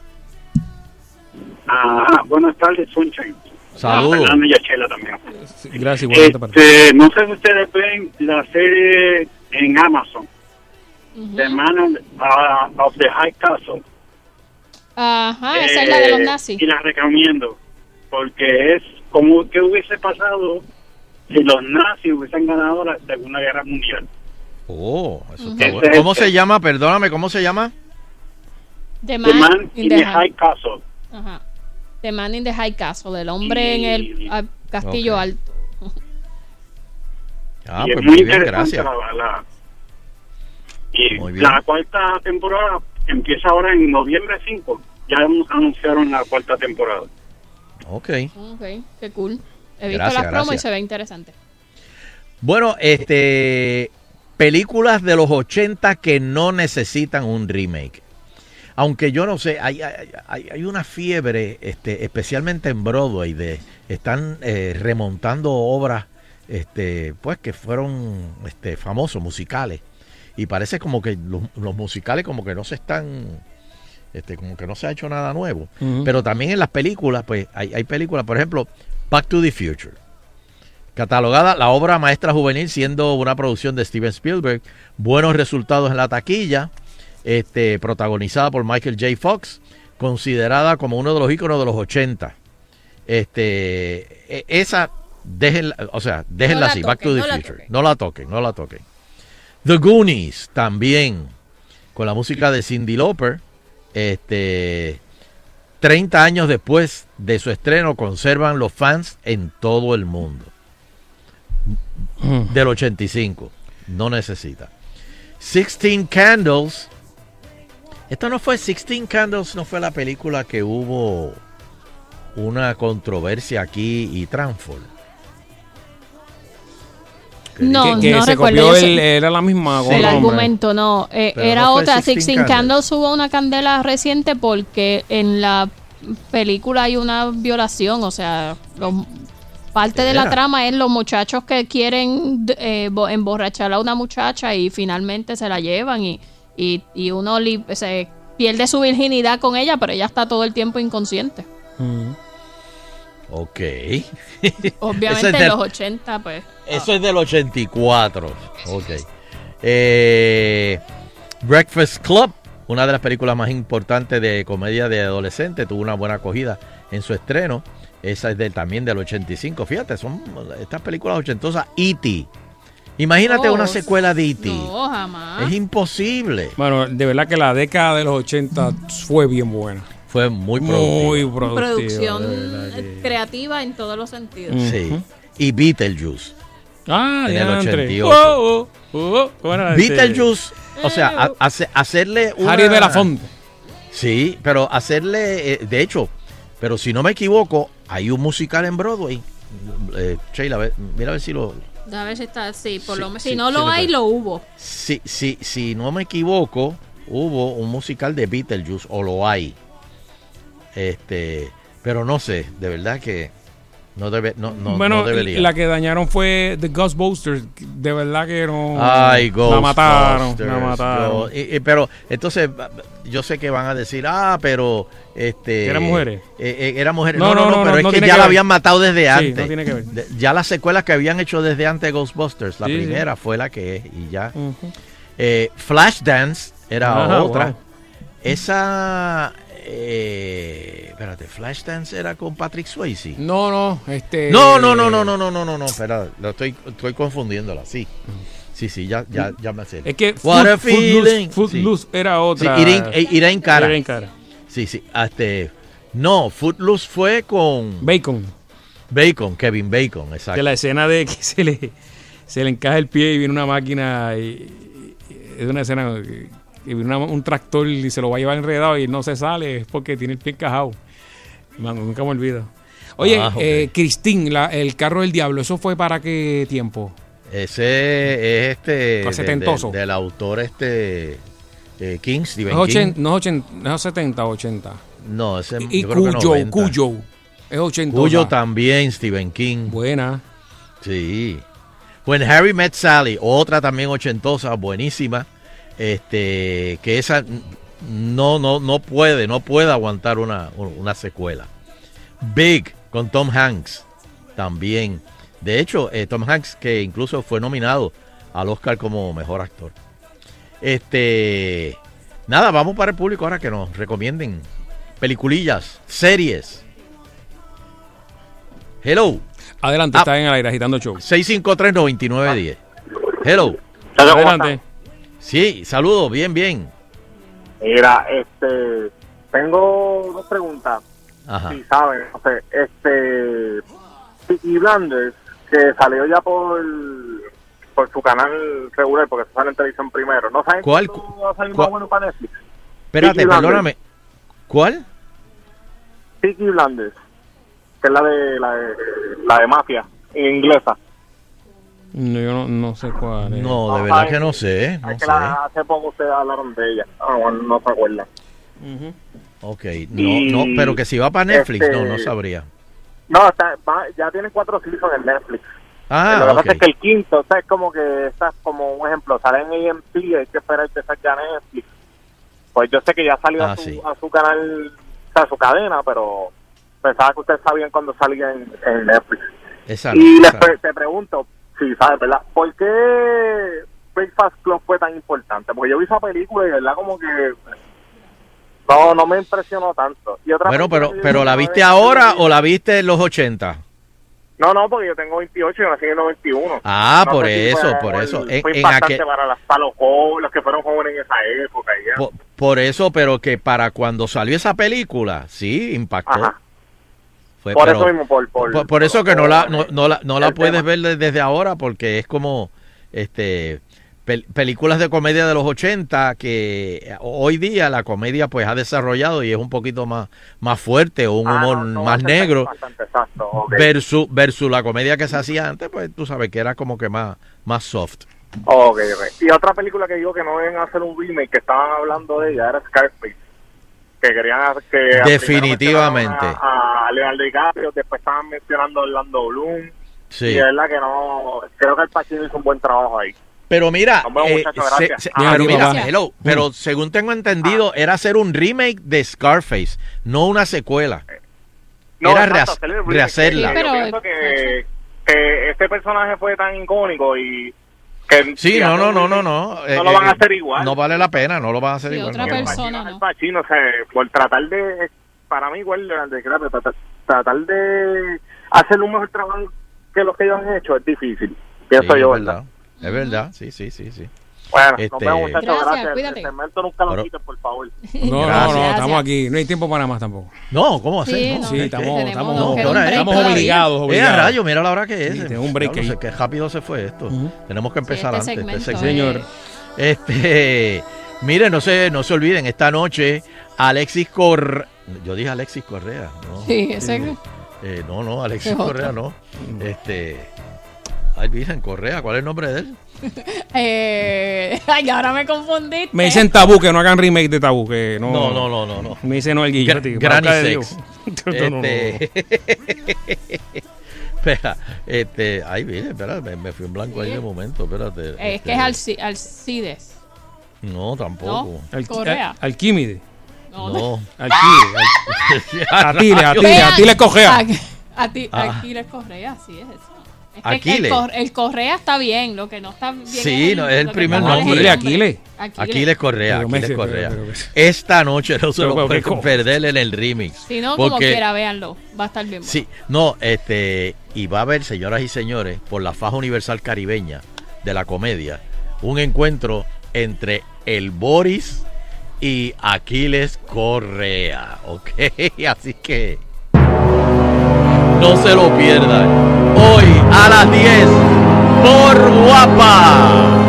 Ah, buenas tardes, Sunshine. Saludos. Ah, Fernando y a Chela también. Gracias. Este, no sé si ustedes ven la serie en Amazon, The Man of, ah, of the High Castle. Ajá, esa es la de los Eh, nazis. Y la recomiendo, porque es como que hubiese pasado si los nazis hubiesen ganado la Segunda Guerra Mundial. Oh, eso está bueno. ¿Cómo se llama? Perdóname, ¿cómo se llama? The The Man, Man in in the the High- Castle. Ajá. The Man in the High Castle, el hombre en el ah, castillo Ok. alto. Ah, y pues es muy muy bien, interesante gracias. la, la- y Muy bien. la cuarta temporada empieza ahora en noviembre 5 ya anunciaron la cuarta temporada Ok. Ok, qué cool. He visto Gracias, las promos y se ve interesante. Bueno, este películas de los 80 que no necesitan un remake. Aunque yo no sé, hay, hay, una fiebre, este, especialmente en Broadway, de están eh, remontando obras, este, pues que fueron, este, famosos musicales. Y parece como que los, los musicales como que no se están, este, como que no se ha hecho nada nuevo. Pero también en las películas, pues hay, hay películas, por ejemplo, Back to the Future. Catalogada la obra maestra juvenil siendo una producción de Steven Spielberg, buenos resultados en la taquilla, este, protagonizada por Michael J. Fox, considerada como uno de los íconos de los 80. Este, e- esa, déjenla, o sea, déjenla la así, Back to the no Future. No la toquen, no la toquen. The Goonies también, con la música de Cindy Lauper. Este, 30 años después de su estreno conservan los fans en todo el mundo. Del 85. No necesita. 16 Candles. Esto no fue 16 Candles, no fue la película que hubo una controversia aquí y Transform. No, que, que no se recuerdo. copió el- era la misma el argumento no, eh, era no otra. 16 Sixteen Candles hubo una candela reciente porque en la película hay una violación, o sea, los- parte de la trama es los muchachos que quieren eh, bo- emborrachar a una muchacha y finalmente se la llevan y, y, y uno li- se pierde su virginidad con ella, pero ella está todo el tiempo inconsciente. Ok. Obviamente es en del- los 80, pues. Eso es del 84. Ok. Eh, Breakfast Club, una de las películas más importantes de comedia de adolescente, tuvo una buena acogida en su estreno. Esa es del, también del 85. Fíjate, son estas películas ochentosas. E.T. Imagínate Oh, una secuela de E.T. No, jamás. Es imposible. Bueno, de verdad que la década de los 80 fue bien buena. Fue muy Muy productiva. productiva. Producción que- creativa en todos los sentidos. Sí. Y Beetlejuice. Ah, en el diantre. 88. Oh, oh, oh, ¿cómo era ese? Beetlejuice, o sea, ha- hace- hacerle una... Harry Belafonte. Sí, pero hacerle, eh, de hecho, pero si no me equivoco, hay un musical en Broadway. Eh, Sheila, ve- mira a ver si lo... A ver si está, sí, por Sí, lo menos. sí, Si no sí lo hay, lo hubo. Si, si, si no me equivoco, hubo un musical de Beetlejuice, o lo hay. Este, pero no sé, de verdad que no, debe, no, no, bueno, no debería. la que dañaron fue The Ghostbusters. De verdad que no. Ay, La mataron. La mataron. yo- y- y- pero entonces yo sé que van a decir, ah, pero este ¿Eran mujeres? eh, eh, eran mujeres. No, No, no, pero es que ya que la ver. habían matado desde Sí, antes. no tiene que ver. De- ya las secuelas que habían hecho desde antes de Ghostbusters, la Sí, sí. primera fue la que es y ya. Ujú. Eh, Flashdance era Ajá, otra. wow. Esa eh, espérate, Flashdance era con Patrick Swayze. No, no, este. No, no, no, no, no, no, no, no, no, espera, lo estoy, estoy confundiéndola, sí. Sí, sí, ya, ya, ya me sé. Es que What a Footloose- feeling. Footloose era otra. Sí, Irene, eh, Irene Cara. Irene Cara. Sí, sí, este, no, Footloose fue con Bacon. Bacon, Kevin Bacon, exacto. Que la escena de que se le, se le encaja el pie y viene una máquina. Y, y- es una escena una- un tractor y se lo va a llevar enredado y no se sale. Es porque tiene el pie encajado. Man, nunca me olvido. Oye, Ah, eh, Christine, la- el carro del diablo, ¿eso fue para qué tiempo? Ese es este de- setentoso. de- del autor este eh, King, Stephen No King. 80, no es 80, no es 70, 80. No, ese Y yo creo Cuyo, 90. Cuyo. Es 80. Cuyo también, Stephen King. Buena. Sí. When Harry Met Sally, otra también ochentosa, buenísima. Este, que esa no, no, no puede, no puede aguantar una, una secuela. Big, con Tom Hanks, también. De hecho, eh, Tom Hanks, que incluso fue nominado al Oscar como mejor actor. Este, nada, vamos para el público ahora que nos recomienden peliculillas, series. Hello. Adelante, Ah. está en el aire agitando show. 653-9910. Hello. Adelante. Sí, saludos, bien, bien. Mira, este, tengo dos preguntas. Ajá. Si saben, no sé, este, Peaky Blinders, que salió ya por, por su canal regular, porque se sale en televisión primero. ¿No saben ¿Cuál? va a salir cuál? más bueno para Netflix? Espérate, perdóname. ¿Cuál? Peaky Blinders, que es la de, la de, la de mafia, inglesa. No, yo no, no sé cuál es. No, de verdad que no sé, no Es que sé. la- hace poco ustedes hablaron de ella. Ah, bueno, no se acuerdan. Ok, no, Y, no, pero que si va para Netflix, este, no, no sabría. No, está, va- ya tiene cuatro seasons en Netflix. Ah, Lo que ok. pasa es que el quinto, o sea, es como que está como un ejemplo, sale en AMC, hay que esperar que salga en Netflix. Pues yo sé que ya salió Ah, a, su, sí. a su canal, o sea, a su cadena, pero pensaba que ustedes sabían cuando salía en, en Netflix. Exacto, y les exacto. pre- te pregunto, si sabes, ¿verdad? ¿Por qué Breakfast Club fue tan importante? Porque yo vi esa película y, de ¿verdad? Como que no no me impresionó tanto. Y otra Bueno, pero, pero ¿la viste ahora o la viste en los 80? No, no, porque yo tengo 28 y yo nací en el 91. Ah, No por si eso, fue- por eso. Fue en impactante aquel- para, las, para los jóvenes, los que fueron jóvenes en esa época. ya. Por, por eso, pero que para cuando salió esa película, sí, impactó. Ajá. Fue, por pero- eso mismo, por... por, por, por eso que no la, no, no la, no la puedes tema. ver de- desde ahora porque es como este pel- películas de comedia de los 80 que hoy día la comedia pues ha desarrollado y es un poquito más, más fuerte o un Ah, humor no, más negro exacto, versus, versus la comedia que se hacía antes, pues tú sabes que era como que más, más soft. Ok, ok. Y otra película que digo que no deben hacer un remake, que estaban hablando de ella, era Scarface. Que querían hacer que... Definitivamente. A, a Leonardo DiCaprio, después estaban mencionando a Orlando Bloom. Sí. Y de verdad que no... Creo que el Pacino hizo un buen trabajo ahí. Pero mira, vemos, eh, se- se- Ah, pero mira, gracias. hello, pero según tengo entendido, era hacer un remake de Scarface, no una secuela. No, era exacto, rehacerla. Yo pienso que, que este personaje fue tan icónico y que Sí, no, no, no, no, remake, no. eh, No lo van a eh, hacer igual. No vale la pena, no lo van a hacer igual. otra no. persona, Pacino, o sea, por tratar de, para mí igual, de, tratar, tratar de hacer un mejor trabajo que lo que ellos han hecho es difícil, pienso Sí, yo, es ¿verdad? Es verdad, sí, sí, sí, sí. Bueno, nos Este- vemos, muchachos, Gracias, gracias. cuídate. El segmento nunca lo Pero- quiten, por favor. No, no, no, estamos aquí. No hay tiempo para más tampoco. No, ¿cómo hacer? Sí, No, no, estamos, Tenemos- estamos, nos estamos obligados, Eh, obligados. rayo, mira la hora que es. Sí, tengo un break Diablo, ahí. Qué rápido se fue esto. Tenemos que empezar este antes. segmento este. Señor. Este, miren, no se, no se olviden, esta noche Alexis Correa, yo dije Alexis Correa, ¿no? Sí, ese- Eh, no, no, Alexis. Correa no. Este, ay, Virgen Correa, ¿cuál es el nombre de él? Eh, ay, ahora me confundiste. Me dicen tabú, que no hagan remake de tabú. Que no, No, no, no, no, no. Me dice no el Guillotti. Granny para buscar Sex. No, no, no, no. Este, espera, este, ay, Virgen, espera, me, me fui en blanco ahí de momento, espérate. Eh, es este, que es Alci- Alcides. No, tampoco. No, Correa. Al- Alquímide. No, No. Alquímide. A Aquiles, rayos. Aquiles, Aquiles Correa. A, a ti, Ah. Correa, sí es Aquiles. El, cor- el Correa está bien, lo que no está bien. Sí, es no, es el primer es nombre. el Aquiles. Aquiles Correa, Aquiles pero- Correa. pero- Esta noche no se lo pueden ¿qué co- perder en el remix. Si no, como porque- quiera, véanlo. Va a estar bien. bueno. Sí, no, este, y va a haber, señoras y señores, por la faja universal caribeña de la comedia, un encuentro entre el Boris y Aquiles Correa, ¿ok? Así que no se lo pierdan. Hoy a las 10 por Guapa.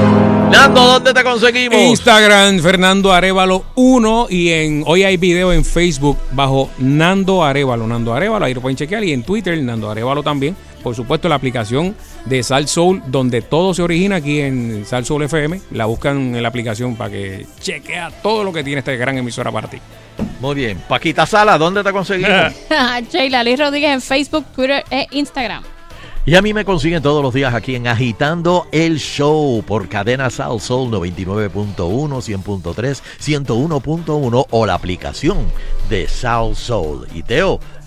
Nando, ¿dónde te conseguimos? Instagram Fernando Arevalo 1 y en hoy hay video en Facebook bajo Nando Arevalo, Nando Arevalo, ahí lo pueden chequear y en Twitter Nando Arevalo también. Por supuesto la aplicación de Sal Soul donde todo se origina aquí en Sal Soul FM, la buscan en la aplicación para que chequea todo lo que tiene esta gran emisora para ti. Muy bien. Paquita Sala, ¿dónde te conseguimos? Sheila Liz Rodríguez en Facebook, Twitter e Instagram. Y a mí me consiguen todos los días aquí en Agitando el Show por cadena Sal Soul 99.1, 100.3, 101.1 o la aplicación de Sal Soul. Y Teo,